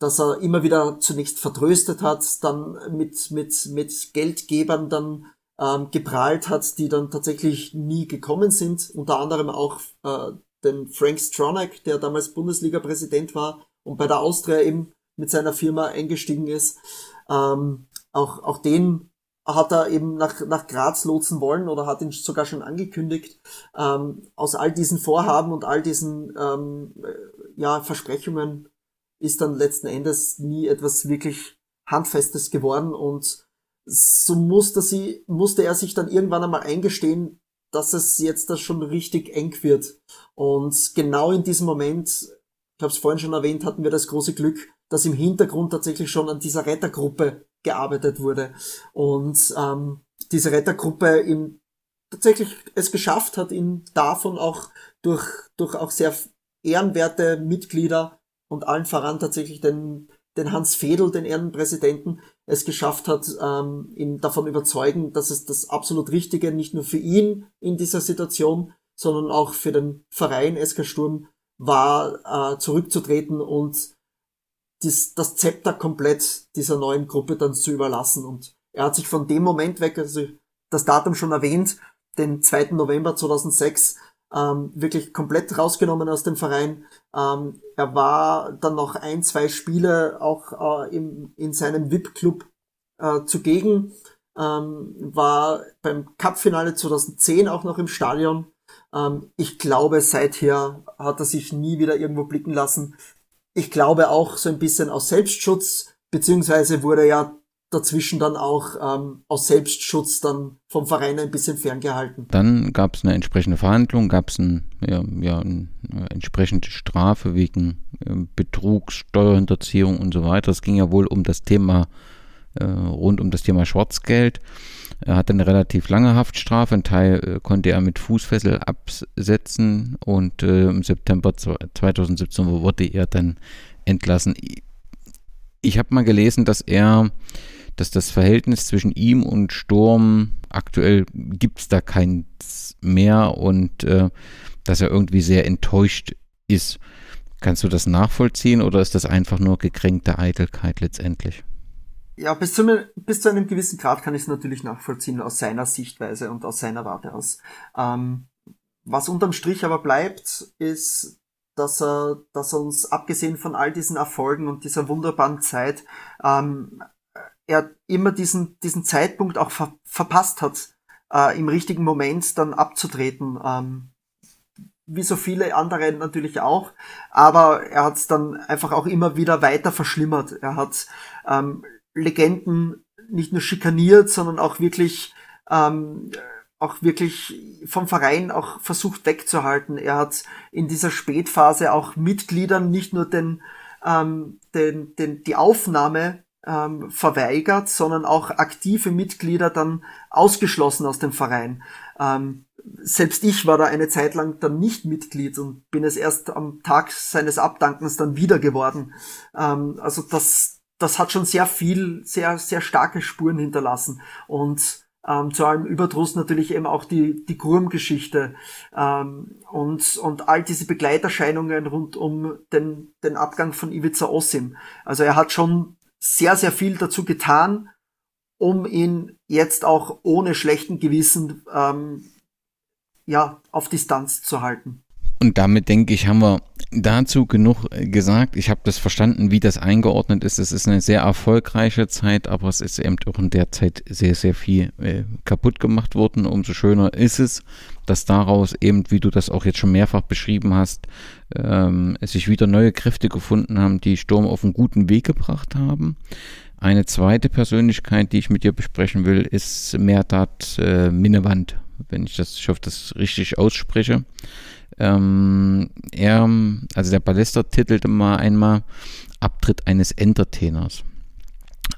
dass er immer wieder zunächst vertröstet hat, dann mit, mit, mit Geldgebern dann ähm, geprahlt hat, die dann tatsächlich nie gekommen sind. Unter anderem auch äh, den Frank Stronach, der damals Bundesliga-Präsident war und bei der Austria eben mit seiner Firma eingestiegen ist. Ähm, auch, auch den hat er eben nach, nach Graz lotsen wollen oder hat ihn sogar schon angekündigt. Ähm, aus all diesen Vorhaben und all diesen ähm, äh, ja, Versprechungen ist dann letzten Endes nie etwas wirklich Handfestes geworden und so musste sie, musste er sich dann irgendwann einmal eingestehen, dass es jetzt da schon richtig eng wird. Und genau in diesem Moment, ich habe es vorhin schon erwähnt, hatten wir das große Glück, dass im Hintergrund tatsächlich schon an dieser Rettergruppe gearbeitet wurde. Und ähm, diese Rettergruppe ihm tatsächlich es geschafft hat, ihn davon auch durch, durch auch sehr ehrenwerte Mitglieder und allen voran tatsächlich den, den Hans Fedel, den Ehrenpräsidenten, es geschafft hat, ähm, ihn davon überzeugen, dass es das absolut Richtige nicht nur für ihn in dieser Situation, sondern auch für den Verein SK Sturm war, äh, zurückzutreten und dies, das Zepter komplett dieser neuen Gruppe dann zu überlassen. Und er hat sich von dem Moment weg, also das Datum schon erwähnt, den 2. November 2006, ähm, wirklich komplett rausgenommen aus dem Verein. Ähm, er war dann noch ein, zwei Spiele auch äh, im, in seinem VIP-Club äh, zugegen, ähm, war beim Cup-Finale 2010 auch noch im Stadion. Ähm, ich glaube, seither hat er sich nie wieder irgendwo blicken lassen. Ich glaube auch so ein bisschen aus Selbstschutz, beziehungsweise wurde ja dazwischen dann auch ähm, aus Selbstschutz dann vom Verein ein bisschen ferngehalten. Dann gab es eine entsprechende Verhandlung, gab es ein, ja, ja, eine entsprechende Strafe wegen äh, Betrugs, Steuerhinterziehung und so weiter. Es ging ja wohl um das Thema, äh, rund um das Thema Schwarzgeld. Er hatte eine relativ lange Haftstrafe, ein Teil äh, konnte er mit Fußfessel absetzen und äh, im September 2017 wurde er dann entlassen. Ich habe mal gelesen, dass er dass das Verhältnis zwischen ihm und Sturm aktuell gibt es da keins mehr und äh, dass er irgendwie sehr enttäuscht ist. Kannst du das nachvollziehen oder ist das einfach nur gekränkte Eitelkeit letztendlich? Ja, bis zu, bis zu einem gewissen Grad kann ich es natürlich nachvollziehen aus seiner Sichtweise und aus seiner Warte aus. Ähm, was unterm Strich aber bleibt, ist, dass er, dass er uns abgesehen von all diesen Erfolgen und dieser wunderbaren Zeit ähm, er immer diesen, diesen Zeitpunkt auch ver verpasst hat, äh, im richtigen Moment dann abzutreten. Ähm, wie so viele andere natürlich auch, aber er hat es dann einfach auch immer wieder weiter verschlimmert. Er hat ähm, Legenden nicht nur schikaniert, sondern auch wirklich ähm, auch wirklich vom Verein auch versucht wegzuhalten. Er hat in dieser Spätphase auch Mitgliedern nicht nur den, ähm, den, den, die Aufnahme ähm, verweigert, sondern auch aktive Mitglieder dann ausgeschlossen aus dem Verein. Ähm, selbst ich war da eine Zeit lang dann nicht Mitglied und bin es erst am Tag seines Abdankens dann wieder geworden. Ähm, also das, das hat schon sehr viel, sehr, sehr starke Spuren hinterlassen und ähm, zu allem Überdruss natürlich eben auch die, die Gurm-Geschichte ähm, und, und all diese Begleiterscheinungen rund um den, den Abgang von Ivica Osim. Also er hat schon sehr, sehr viel dazu getan, um ihn jetzt auch ohne schlechten Gewissen ähm, ja, auf Distanz zu halten. Und damit denke ich, haben wir dazu genug gesagt. Ich habe das verstanden, wie das eingeordnet ist. Es ist eine sehr erfolgreiche Zeit, aber es ist eben auch in der Zeit sehr, sehr viel äh, kaputt gemacht worden. Umso schöner ist es, dass daraus eben, wie du das auch jetzt schon mehrfach beschrieben hast, ähm, sich wieder neue Kräfte gefunden haben, die Sturm auf einen guten Weg gebracht haben. Eine zweite Persönlichkeit, die ich mit dir besprechen will, ist Merdat äh, Minnewand, wenn ich das, ich hoffe, das richtig ausspreche. Ähm, er, also der Ballester titelte mal einmal Abtritt eines Entertainers,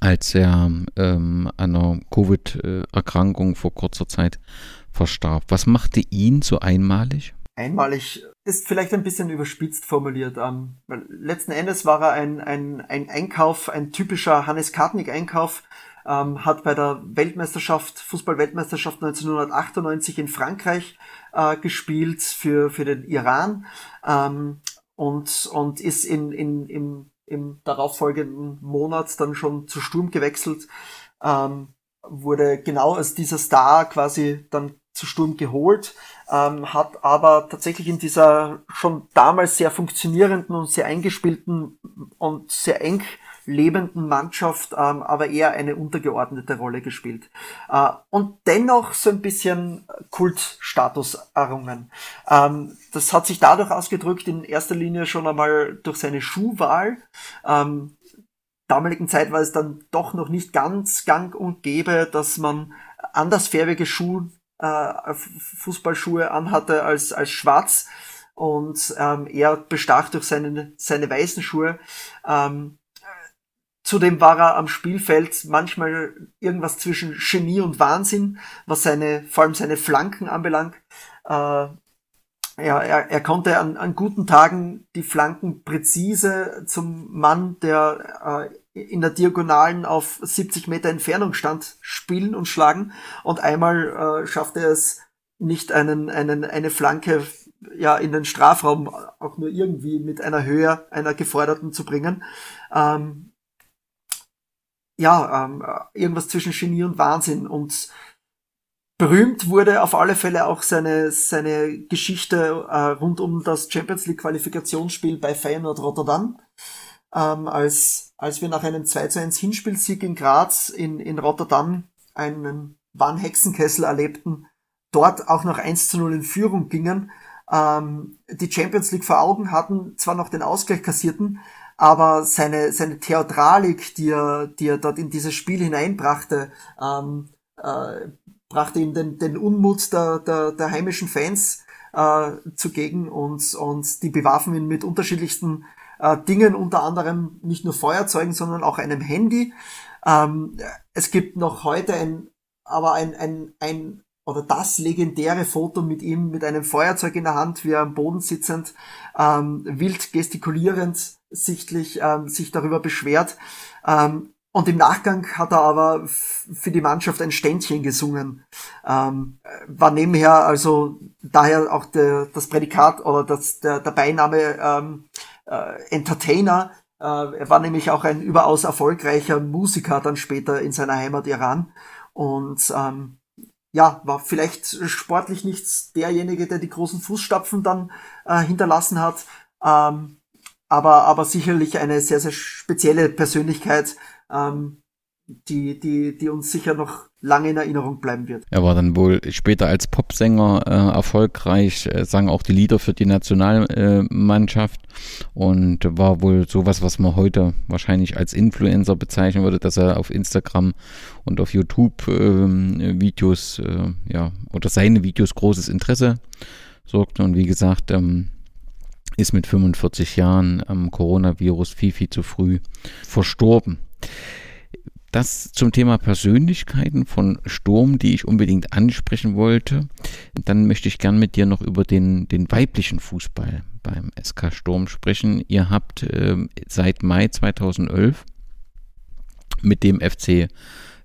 als er ähm, einer Covid-Erkrankung vor kurzer Zeit verstarb. Was machte ihn so einmalig? Einmalig ist vielleicht ein bisschen überspitzt formuliert. Ähm, letzten Endes war er ein, ein, ein Einkauf, ein typischer Hannes Kartnick-Einkauf, ähm, hat bei der Weltmeisterschaft, Fußball-Weltmeisterschaft 1998 in Frankreich äh, gespielt für, für den Iran ähm, und, und ist in, in, im, im darauffolgenden Monat dann schon zu Sturm gewechselt. Ähm, wurde genau als dieser Star quasi dann zu Sturm geholt, ähm, hat aber tatsächlich in dieser schon damals sehr funktionierenden und sehr eingespielten und sehr eng lebenden Mannschaft ähm, aber eher eine untergeordnete Rolle gespielt. Äh, und dennoch so ein bisschen Kultstatus errungen. Ähm, das hat sich dadurch ausgedrückt, in erster Linie schon einmal durch seine Schuhwahl. Ähm, damaligen Zeit war es dann doch noch nicht ganz gang und gäbe, dass man andersfärbige Schuhe, äh, Fußballschuhe anhatte als, als schwarz und ähm, er bestach durch seine, seine weißen Schuhe. Ähm, Zudem war er am Spielfeld manchmal irgendwas zwischen Genie und Wahnsinn, was seine, vor allem seine Flanken anbelangt. Äh, ja, er, er konnte an, an guten Tagen die Flanken präzise zum Mann, der äh, in der Diagonalen auf 70 Meter Entfernung stand, spielen und schlagen. Und einmal äh, schaffte er es nicht einen, einen, eine Flanke ja in den Strafraum auch nur irgendwie mit einer Höhe einer Geforderten zu bringen. Ähm, ja, ähm, irgendwas zwischen Genie und Wahnsinn. Und berühmt wurde auf alle Fälle auch seine, seine Geschichte äh, rund um das Champions League Qualifikationsspiel bei Feyenoord Rotterdam. Ähm, als, als wir nach einem 2 zu 1 Hinspielsieg in Graz in, in Rotterdam einen wahren Hexenkessel erlebten, dort auch noch 1 zu 0 in Führung gingen, ähm, die Champions League vor Augen hatten, zwar noch den Ausgleich kassierten, aber seine, seine Theatralik, die er, die er dort in dieses Spiel hineinbrachte, ähm, äh, brachte ihm den, den Unmut der, der, der heimischen Fans äh, zugegen und, und die bewarfen ihn mit unterschiedlichsten äh, Dingen, unter anderem nicht nur Feuerzeugen, sondern auch einem Handy. Ähm, es gibt noch heute ein, aber ein, ein, ein oder das legendäre Foto mit ihm mit einem Feuerzeug in der Hand, wie er am Boden sitzend, ähm, wild gestikulierend sichtlich ähm, sich darüber beschwert. Ähm, und im Nachgang hat er aber für die Mannschaft ein Ständchen gesungen. Ähm, war nebenher also daher auch der, das Prädikat oder das, der, der Beiname ähm, äh, Entertainer. Äh, er war nämlich auch ein überaus erfolgreicher Musiker dann später in seiner Heimat Iran. Und ähm, ja, war vielleicht sportlich nicht derjenige, der die großen Fußstapfen dann äh, hinterlassen hat. Ähm, aber, aber sicherlich eine sehr, sehr spezielle Persönlichkeit, ähm, die, die, die uns sicher noch lange in Erinnerung bleiben wird. Er war dann wohl später als Popsänger äh, erfolgreich, äh, sang auch die Lieder für die Nationalmannschaft äh, und war wohl sowas, was man heute wahrscheinlich als Influencer bezeichnen würde, dass er auf Instagram und auf YouTube ähm, Videos, äh, ja, oder seine Videos großes Interesse sorgte und wie gesagt, ähm, ist mit 45 Jahren am Coronavirus viel, viel zu früh verstorben. Das zum Thema Persönlichkeiten von Sturm, die ich unbedingt ansprechen wollte. Dann möchte ich gern mit dir noch über den, den weiblichen Fußball beim SK Sturm sprechen. Ihr habt äh, seit Mai 2011 mit dem FC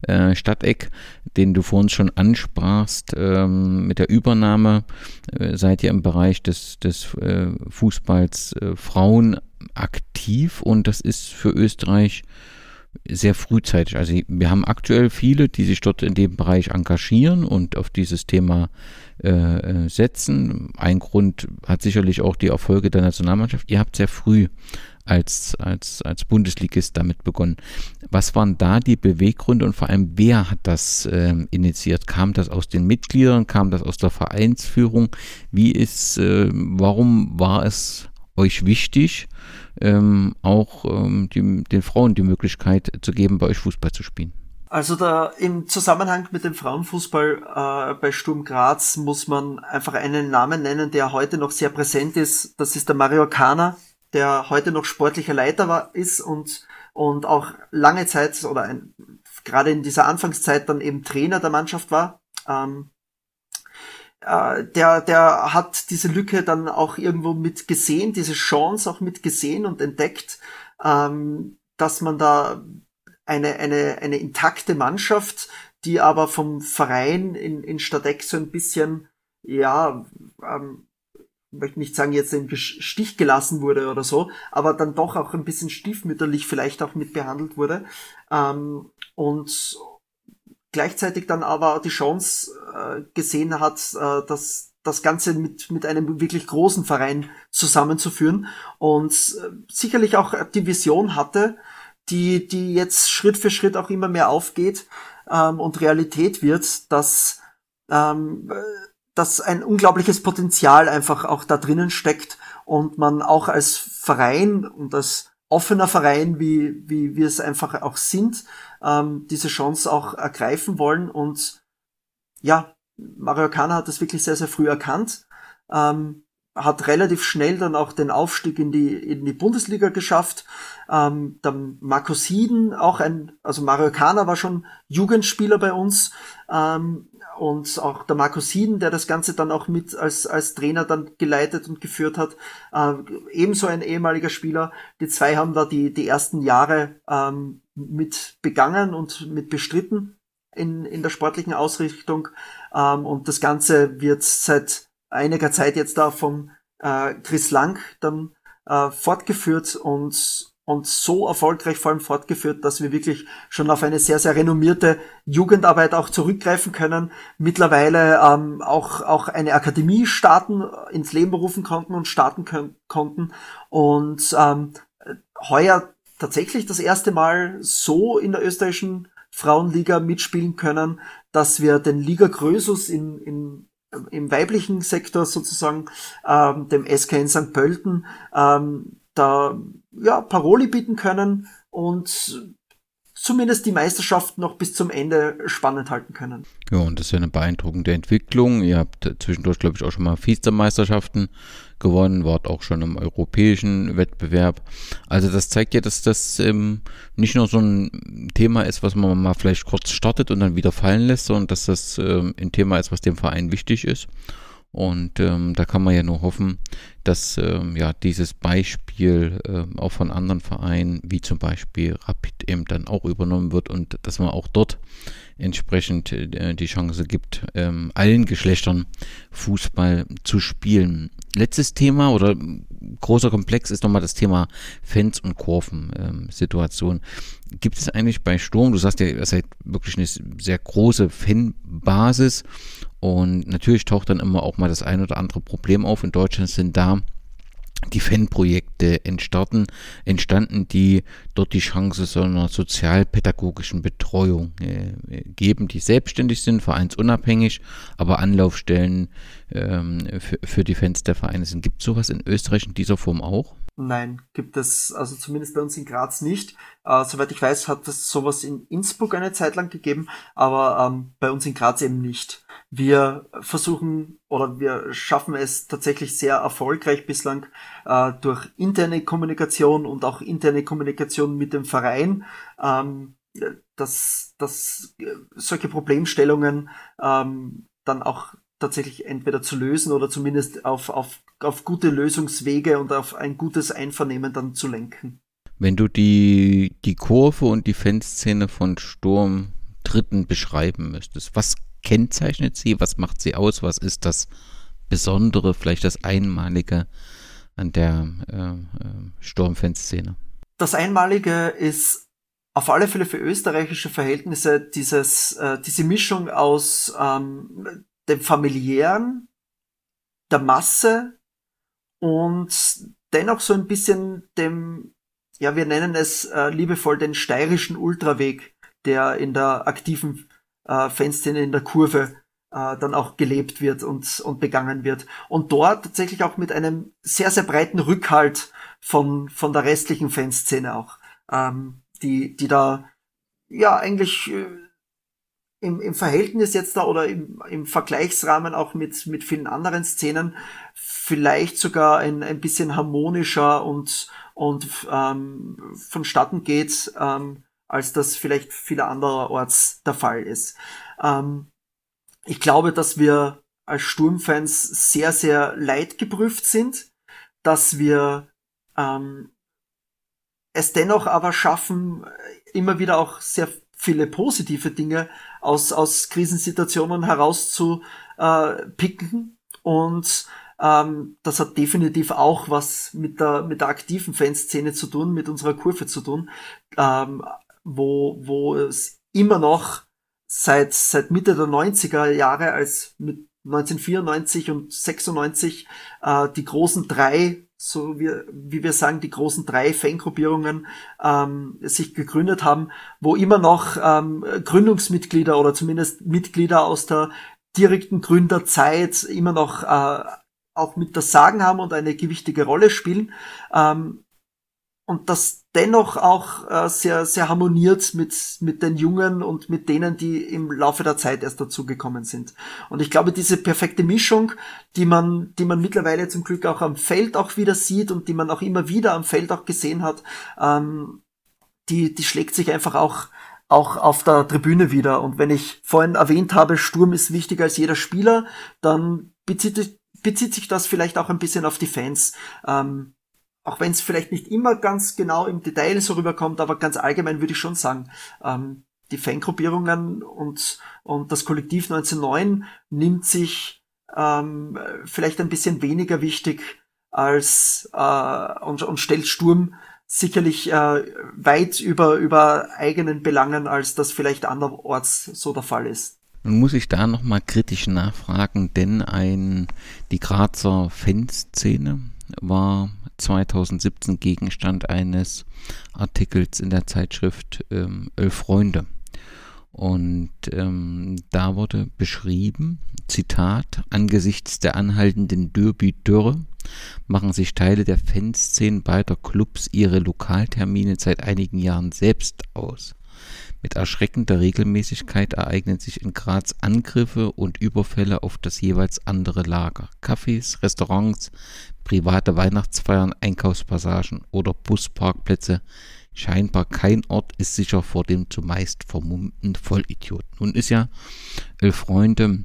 äh, Stadteck, den du vorhin schon ansprachst, ähm, mit der Übernahme äh, seid ihr im Bereich des, des äh, Fußballs äh, Frauen aktiv und das ist für Österreich sehr frühzeitig. Also wir haben aktuell viele, die sich dort in dem Bereich engagieren und auf dieses Thema äh, äh setzen. Ein Grund hat sicherlich auch die Erfolge der Nationalmannschaft. Ihr habt sehr früh als, als, als Bundesligist damit begonnen. Was waren da die Beweggründe und vor allem, wer hat das ähm, initiiert? Kam das aus den Mitgliedern? Kam das aus der Vereinsführung? Wie ist, äh, warum war es euch wichtig, ähm, auch ähm, die, den Frauen die Möglichkeit zu geben, bei euch Fußball zu spielen? Also da im Zusammenhang mit dem Frauenfußball äh, bei Sturm Graz muss man einfach einen Namen nennen, der heute noch sehr präsent ist. Das ist der Mario Kana, der heute noch sportlicher Leiter war, ist und, und auch lange Zeit oder ein, gerade in dieser Anfangszeit dann eben Trainer der Mannschaft war. Ähm, äh, der, der hat diese Lücke dann auch irgendwo mit gesehen, diese Chance auch mit gesehen und entdeckt, ähm, dass man da eine, eine, eine intakte Mannschaft, die aber vom Verein in, in Stadeck so ein bisschen, ja, ähm, möchte nicht sagen, jetzt im Stich gelassen wurde oder so, aber dann doch auch ein bisschen stiefmütterlich vielleicht auch mit behandelt wurde. Ähm, und gleichzeitig dann aber die Chance äh, gesehen hat, äh, dass das Ganze mit, mit einem wirklich großen Verein zusammenzuführen und äh, sicherlich auch die Vision hatte, die, die jetzt Schritt für Schritt auch immer mehr aufgeht ähm, und Realität wird, dass ähm, dass ein unglaubliches Potenzial einfach auch da drinnen steckt und man auch als Verein und als offener Verein, wie, wie wir es einfach auch sind, ähm, diese Chance auch ergreifen wollen. Und ja, Mario Kana hat das wirklich sehr, sehr früh erkannt, ähm, hat relativ schnell dann auch den Aufstieg in die, in die Bundesliga geschafft. Ähm, dann Markus Hieden, auch ein, also Mario Kana war schon Jugendspieler bei uns, ähm, und auch der Markus Hieden, der das Ganze dann auch mit als, als Trainer dann geleitet und geführt hat, äh, ebenso ein ehemaliger Spieler. Die zwei haben da die, die ersten Jahre ähm, mit begangen und mit bestritten in, in der sportlichen Ausrichtung. Ähm, und das Ganze wird seit einiger Zeit jetzt da vom äh, Chris Lang dann äh, fortgeführt und und so erfolgreich vor allem fortgeführt, dass wir wirklich schon auf eine sehr, sehr renommierte Jugendarbeit auch zurückgreifen können. Mittlerweile ähm, auch, auch eine Akademie starten, ins Leben berufen konnten und starten können, konnten. Und ähm, heuer tatsächlich das erste Mal so in der österreichischen Frauenliga mitspielen können, dass wir den Liga Grösus in, in im weiblichen Sektor sozusagen, ähm, dem SK in St. Pölten, ähm, da ja, Paroli bieten können und zumindest die Meisterschaft noch bis zum Ende spannend halten können. Ja, und das ist ja eine beeindruckende Entwicklung. Ihr habt zwischendurch, glaube ich, auch schon mal Vizemeisterschaften gewonnen, wart auch schon im europäischen Wettbewerb. Also das zeigt ja, dass das ähm, nicht nur so ein Thema ist, was man mal vielleicht kurz startet und dann wieder fallen lässt, sondern dass das ähm, ein Thema ist, was dem Verein wichtig ist. Und ähm, da kann man ja nur hoffen, dass ähm, ja dieses Beispiel äh, auch von anderen Vereinen, wie zum Beispiel Rapid eben dann auch übernommen wird und dass man auch dort entsprechend äh, die Chance gibt, ähm, allen Geschlechtern Fußball zu spielen. Letztes Thema oder großer Komplex ist nochmal das Thema Fans und Kurven-Situation. Ähm, gibt es eigentlich bei Sturm, du sagst ja, ihr seid wirklich eine sehr große Fanbasis und natürlich taucht dann immer auch mal das ein oder andere Problem auf. In Deutschland sind da die Fanprojekte entstanden, entstanden, die dort die Chance so einer sozialpädagogischen Betreuung äh, geben, die selbstständig sind, vereinsunabhängig, aber Anlaufstellen ähm, für, für die Fans der Vereine sind. Gibt es sowas in Österreich in dieser Form auch? Nein, gibt es also zumindest bei uns in Graz nicht. Äh, soweit ich weiß, hat es sowas in Innsbruck eine Zeit lang gegeben, aber ähm, bei uns in Graz eben nicht. Wir versuchen oder wir schaffen es tatsächlich sehr erfolgreich bislang äh, durch interne Kommunikation und auch interne Kommunikation mit dem Verein, ähm, dass, dass solche Problemstellungen ähm, dann auch tatsächlich entweder zu lösen oder zumindest auf, auf, auf gute Lösungswege und auf ein gutes Einvernehmen dann zu lenken. Wenn du die, die Kurve und die Fanszene von Sturm Dritten beschreiben müsstest, was kennzeichnet sie? Was macht sie aus? Was ist das Besondere, vielleicht das Einmalige an der äh, äh, Sturmfanszene? Das Einmalige ist auf alle Fälle für österreichische Verhältnisse dieses, äh, diese Mischung aus ähm, dem familiären, der Masse und dennoch so ein bisschen dem, ja, wir nennen es äh, liebevoll den steirischen Ultraweg, der in der aktiven äh, Fanszene in der Kurve äh, dann auch gelebt wird und, und begangen wird. Und dort tatsächlich auch mit einem sehr, sehr breiten Rückhalt von, von der restlichen Fanszene auch, ähm, die, die da ja eigentlich äh, im, im Verhältnis jetzt da oder im, im Vergleichsrahmen auch mit, mit vielen anderen Szenen vielleicht sogar ein, ein bisschen harmonischer und, und ähm, vonstatten geht, ähm, als das vielleicht vieler anderorts der Fall ist. Ähm, ich glaube, dass wir als Sturmfans sehr, sehr leidgeprüft sind, dass wir ähm, es dennoch aber schaffen, immer wieder auch sehr viele positive Dinge aus, aus Krisensituationen herauszupicken. Und ähm, das hat definitiv auch was mit der, mit der aktiven Fanszene zu tun, mit unserer Kurve zu tun, ähm, wo, wo es immer noch seit, seit Mitte der 90er Jahre, als mit 1994 und 96 äh, die großen drei, so wie, wie wir sagen, die großen drei Fangruppierungen ähm, sich gegründet haben, wo immer noch ähm, Gründungsmitglieder oder zumindest Mitglieder aus der direkten Gründerzeit immer noch äh, auch mit das Sagen haben und eine gewichtige Rolle spielen. Ähm, und das dennoch auch äh, sehr, sehr harmoniert mit, mit den Jungen und mit denen, die im Laufe der Zeit erst dazugekommen sind. Und ich glaube, diese perfekte Mischung, die man, die man mittlerweile zum Glück auch am Feld auch wieder sieht und die man auch immer wieder am Feld auch gesehen hat, ähm, die, die schlägt sich einfach auch auch auf der Tribüne wieder. Und wenn ich vorhin erwähnt habe, Sturm ist wichtiger als jeder Spieler, dann bezieht, bezieht sich das vielleicht auch ein bisschen auf die Fans. Ähm, auch wenn es vielleicht nicht immer ganz genau im Detail so rüberkommt, aber ganz allgemein würde ich schon sagen, ähm, die Fangruppierungen und, und das Kollektiv 1909 nimmt sich ähm, vielleicht ein bisschen weniger wichtig als äh, und, und stellt Sturm sicherlich äh, weit über, über eigenen Belangen, als das vielleicht anderorts so der Fall ist. Nun muss ich da nochmal kritisch nachfragen, denn ein, die Grazer Fanszene war 2017 Gegenstand eines Artikels in der Zeitschrift ähm, Elf Freunde. Und ähm, da wurde beschrieben, Zitat, angesichts der anhaltenden Derby-Dürre machen sich Teile der Fanszenen beider Clubs ihre Lokaltermine seit einigen Jahren selbst aus. Mit erschreckender Regelmäßigkeit ereignen sich in Graz Angriffe und Überfälle auf das jeweils andere Lager. Cafés, Restaurants, private Weihnachtsfeiern, Einkaufspassagen oder Busparkplätze. Scheinbar kein Ort ist sicher vor dem zumeist vermummten Vollidioten. Nun ist ja Elf Freunde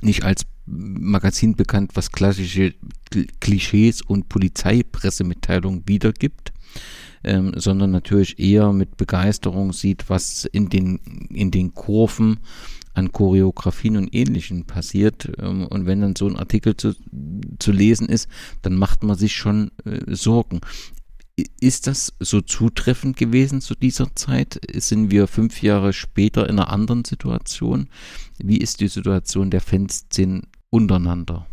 nicht als Magazin bekannt, was klassische Klischees und Polizeipressemitteilungen wiedergibt ähm, sondern natürlich eher mit Begeisterung sieht, was in den, in den Kurven an Choreografien und Ähnlichem passiert. Ähm, und wenn dann so ein Artikel zu, zu lesen ist, dann macht man sich schon äh, Sorgen. Ist das so zutreffend gewesen zu dieser Zeit? Sind wir fünf Jahre später in einer anderen Situation? Wie ist die Situation der Fanszenen untereinander?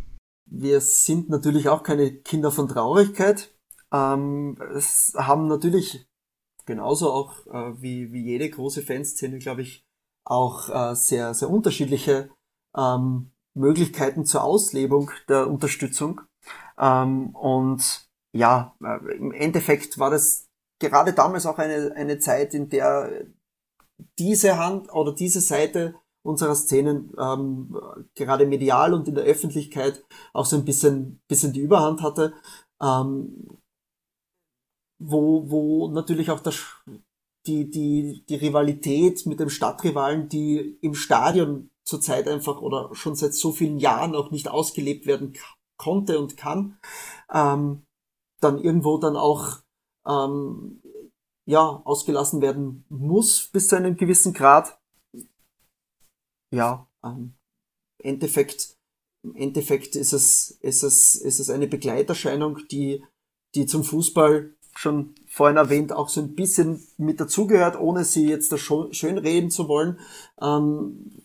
Wir sind natürlich auch keine Kinder von Traurigkeit. Ähm, es haben natürlich genauso auch äh, wie, wie jede große Fanszene, glaube ich, auch äh, sehr, sehr unterschiedliche ähm, Möglichkeiten zur Auslebung der Unterstützung. Ähm, und ja, äh, im Endeffekt war das gerade damals auch eine, eine Zeit, in der diese Hand oder diese Seite unserer Szenen ähm, gerade medial und in der Öffentlichkeit auch so ein bisschen, bisschen die Überhand hatte. Ähm, wo, wo natürlich auch das, die, die, die Rivalität mit dem Stadtrivalen, die im Stadion zurzeit einfach oder schon seit so vielen Jahren auch nicht ausgelebt werden konnte und kann, ähm, dann irgendwo dann auch ähm, ja ausgelassen werden muss bis zu einem gewissen Grad. Ja, ähm, Endeffekt, im Endeffekt ist es, ist es, ist es eine Begleiterscheinung, die, die zum Fußball schon vorhin erwähnt, auch so ein bisschen mit dazugehört, ohne sie jetzt da schön reden zu wollen. Ähm,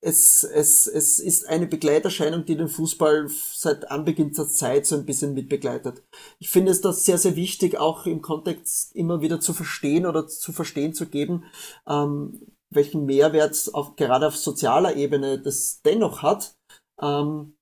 es, es, es ist eine Begleiterscheinung, die den Fußball seit Anbeginn der Zeit so ein bisschen mitbegleitet. Ich finde es da sehr, sehr wichtig, auch im Kontext immer wieder zu verstehen oder zu verstehen zu geben, ähm, welchen Mehrwert auf, gerade auf sozialer Ebene das dennoch hat. Ähm,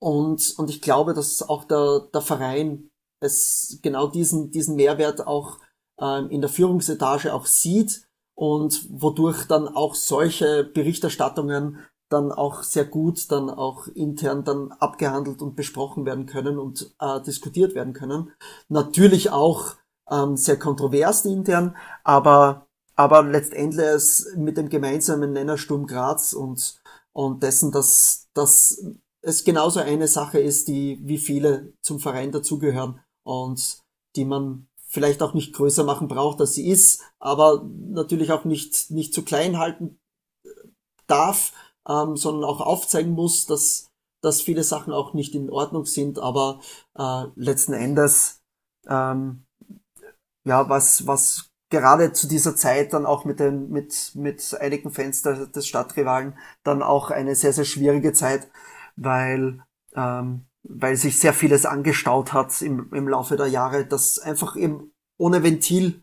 und, und ich glaube, dass auch der, der Verein es genau diesen, diesen Mehrwert auch ähm, in der Führungsetage auch sieht und wodurch dann auch solche Berichterstattungen dann auch sehr gut dann auch intern dann abgehandelt und besprochen werden können und äh, diskutiert werden können. Natürlich auch ähm, sehr kontrovers intern, aber aber letztendlich mit dem gemeinsamen Nenner Sturm Graz und und dessen, dass dass es genauso eine Sache ist, die wie viele zum Verein dazugehören und die man vielleicht auch nicht größer machen braucht, als sie ist, aber natürlich auch nicht, nicht zu klein halten darf, ähm, sondern auch aufzeigen muss, dass, dass viele Sachen auch nicht in Ordnung sind, aber äh, letzten Endes, ähm, ja, was, was gerade zu dieser Zeit dann auch mit den, mit, mit einigen Fans der, des Stadtrivalen dann auch eine sehr, sehr schwierige Zeit, weil ähm, weil sich sehr vieles angestaut hat im, im Laufe der Jahre, das einfach eben ohne Ventil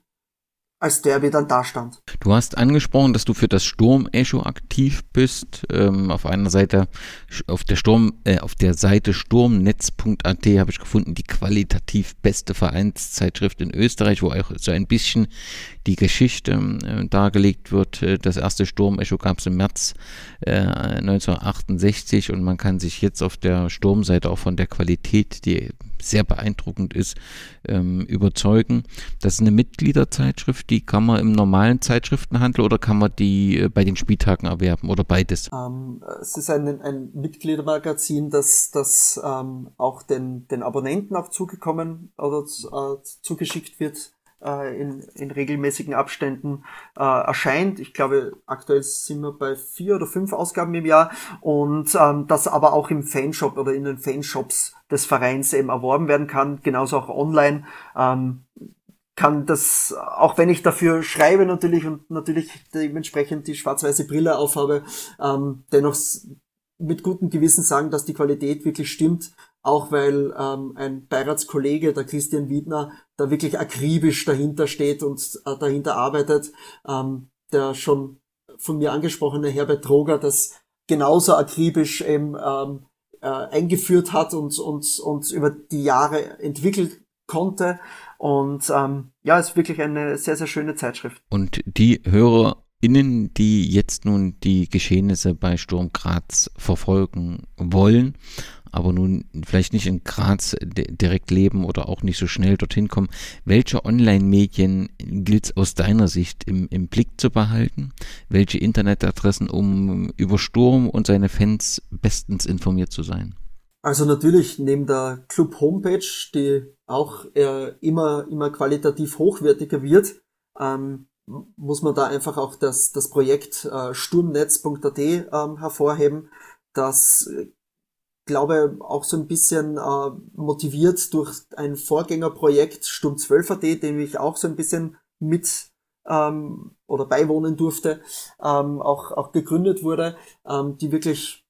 als Derby dann dastand. Du hast angesprochen, dass du für das Sturm-Echo aktiv bist. Ähm, auf einer Seite, auf der Sturm, äh, auf der Seite sturmnetz.at habe ich gefunden, die qualitativ beste Vereinszeitschrift in Österreich, wo auch so ein bisschen die Geschichte äh, dargelegt wird. Äh, das erste Sturm-Echo gab es im März äh, 1968 und man kann sich jetzt auf der Sturmseite auch von der Qualität, die sehr beeindruckend ist, ähm, überzeugen. Das ist eine Mitgliederzeitschrift, die kann man im normalen Zeitschriftenhandel oder kann man die äh, bei den Spieltagen erwerben oder beides? Ähm, es ist ein, ein Mitgliedermagazin, das, das ähm, auch den, den Abonnenten auch zugekommen oder äh, zugeschickt wird äh, in, in regelmäßigen Abständen äh, erscheint. Ich glaube, aktuell sind wir bei vier oder fünf Ausgaben im Jahr und ähm, das aber auch im Fanshop oder in den Fanshops des Vereins eben erworben werden kann, genauso auch online. Ähm, kann das, auch wenn ich dafür schreibe natürlich und natürlich dementsprechend die schwarz-weiße Brille aufhabe, ähm, dennoch mit gutem Gewissen sagen, dass die Qualität wirklich stimmt, auch weil ähm, ein Beiratskollege, der Christian Wiedner, da wirklich akribisch dahinter steht und äh, dahinter arbeitet. Ähm, der schon von mir angesprochene Herbert Droger das genauso akribisch eben ähm, äh, eingeführt hat und, und, und über die Jahre entwickelt konnte. Und ähm, ja, ist wirklich eine sehr, sehr schöne Zeitschrift. Und die HörerInnen, die jetzt nun die Geschehnisse bei Sturm Graz verfolgen wollen, aber nun vielleicht nicht in Graz direkt leben oder auch nicht so schnell dorthin kommen. Welche Online-Medien gilt es aus deiner Sicht im, im Blick zu behalten? Welche Internetadressen, um über Sturm und seine Fans bestens informiert zu sein? Also natürlich neben der Club Homepage, die auch äh, immer, immer qualitativ hochwertiger wird, ähm, muss man da einfach auch das, das Projekt äh, sturmnetz.at ähm, hervorheben, das glaube auch so ein bisschen äh, motiviert durch ein Vorgängerprojekt Sturm 12 AT, dem ich auch so ein bisschen mit ähm, oder beiwohnen durfte, ähm, auch, auch gegründet wurde, ähm, die wirklich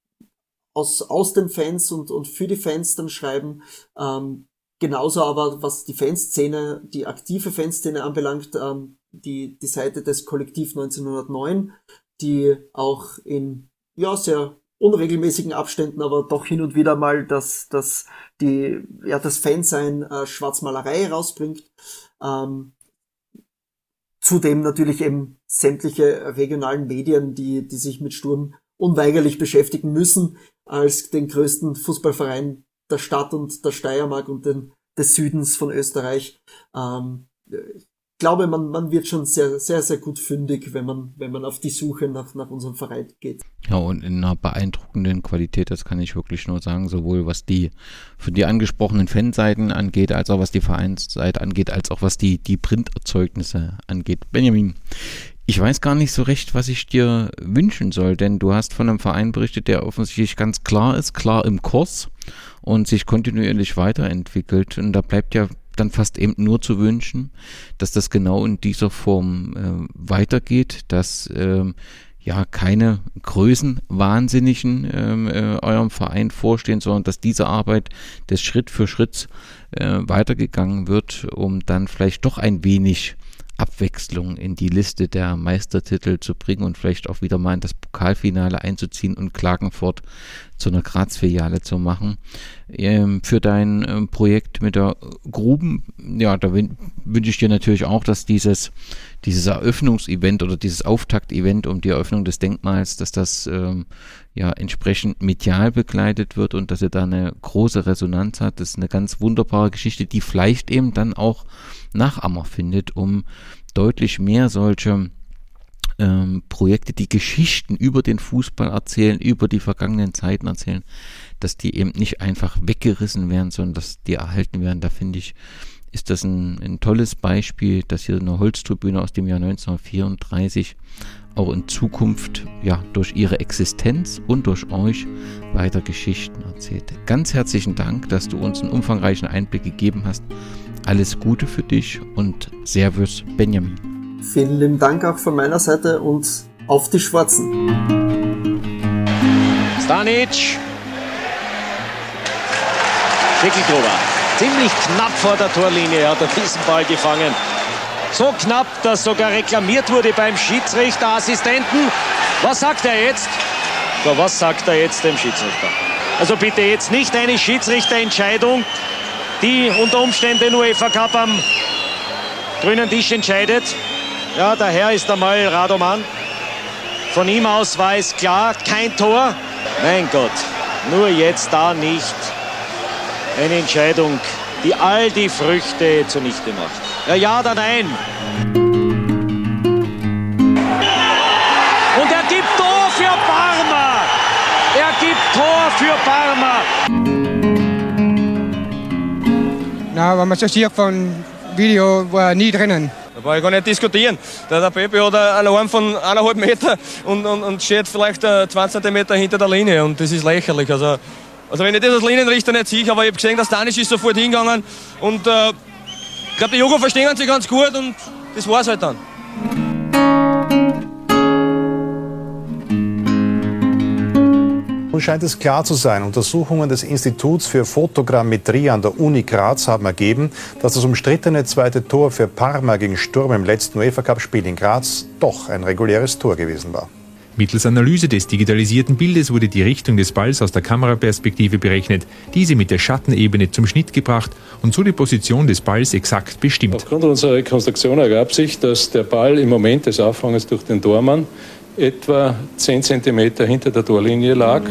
aus, aus den Fans und, und für die Fans dann schreiben. Ähm, genauso aber, was die Fanszene, die aktive Fanszene anbelangt, ähm, die, die Seite des Kollektiv 1909, die auch in ja, sehr unregelmäßigen Abständen, aber doch hin und wieder mal, dass, dass die, ja, das Fansein äh, Schwarzmalerei rausbringt. Ähm, zudem natürlich eben sämtliche regionalen Medien, die, die sich mit Sturm unweigerlich beschäftigen müssen, als den größten Fußballverein der Stadt und der Steiermark und den, des Südens von Österreich. Ähm, glaube, man, man wird schon sehr, sehr, sehr gut fündig, wenn man, wenn man auf die Suche nach, nach unserem Verein geht. Ja, und in einer beeindruckenden Qualität, das kann ich wirklich nur sagen, sowohl was die für die angesprochenen Fanseiten angeht, als auch was die Vereinsseite angeht, als auch was die, die Printerzeugnisse angeht. Benjamin, ich weiß gar nicht so recht, was ich dir wünschen soll, denn du hast von einem Verein berichtet, der offensichtlich ganz klar ist, klar im Kurs und sich kontinuierlich weiterentwickelt. Und da bleibt ja dann fast eben nur zu wünschen, dass das genau in dieser Form äh, weitergeht, dass ähm, ja keine Größenwahnsinnigen ähm, äh, eurem Verein vorstehen, sondern dass diese Arbeit des Schritt für Schritt äh, weitergegangen wird, um dann vielleicht doch ein wenig Abwechslung in die Liste der Meistertitel zu bringen und vielleicht auch wieder mal in das Pokalfinale einzuziehen und Klagenfurt zu einer Graz-Filiale zu machen. Ähm, für dein ähm, Projekt mit der Gruben, ja, da wünsche ich dir natürlich auch, dass dieses, dieses Eröffnungsevent oder dieses Auftakt-Event um die Eröffnung des Denkmals, dass das ähm, ja entsprechend medial begleitet wird und dass er da eine große Resonanz hat. Das ist eine ganz wunderbare Geschichte, die vielleicht eben dann auch Nachahmer findet, um deutlich mehr solche ähm, Projekte, die Geschichten über den Fußball erzählen, über die vergangenen Zeiten erzählen, dass die eben nicht einfach weggerissen werden, sondern dass die erhalten werden. Da finde ich, ist das ein, ein tolles Beispiel, dass hier eine Holztribüne aus dem Jahr 1934 auch in Zukunft ja durch ihre Existenz und durch euch weiter Geschichten erzählt. Ganz herzlichen Dank, dass du uns einen umfangreichen Einblick gegeben hast alles Gute für dich und Servus Benjamin. Vielen lieben Dank auch von meiner Seite und auf die Schwarzen. Stanic. Schickelgruber. Ziemlich knapp vor der Torlinie hat er diesen Ball gefangen. So knapp, dass sogar reklamiert wurde beim Schiedsrichterassistenten. Was sagt er jetzt? So, was sagt er jetzt dem Schiedsrichter? Also bitte jetzt nicht eine Schiedsrichterentscheidung, die unter Umständen den UEFA Cup am grünen Tisch entscheidet. Ja, der Herr ist einmal Radoman. Von ihm aus war es klar, kein Tor. Mein Gott, nur jetzt da nicht eine Entscheidung, die all die Früchte zunichte macht. Ja, ja oder nein? Und er gibt Tor für Parma. Er gibt Tor für Parma. Na, wenn man so sieht von Video, war er nie drinnen. Da brauche ich gar nicht diskutieren. Der, der Pepe hat einen Arm von eineinhalb Meter und, und, und steht vielleicht 20 cm hinter der Linie und das ist lächerlich. Also, also wenn ich das als Linienrichter nicht sehe, aber ich habe gesehen, dass Danisch ist sofort hingegangen und äh, ich glaube, die Jugend verstehen sich ganz gut und das war es halt dann. Nun scheint es klar zu sein, Untersuchungen des Instituts für Fotogrammetrie an der Uni Graz haben ergeben, dass das umstrittene zweite Tor für Parma gegen Sturm im letzten UEFA-Cup-Spiel in Graz doch ein reguläres Tor gewesen war. Mittels Analyse des digitalisierten Bildes wurde die Richtung des Balls aus der Kameraperspektive berechnet, diese mit der Schattenebene zum Schnitt gebracht und so die Position des Balls exakt bestimmt. Aufgrund unserer Rekonstruktion ergab sich, dass der Ball im Moment des Auffanges durch den Tormann etwa 10 cm hinter der Torlinie lag.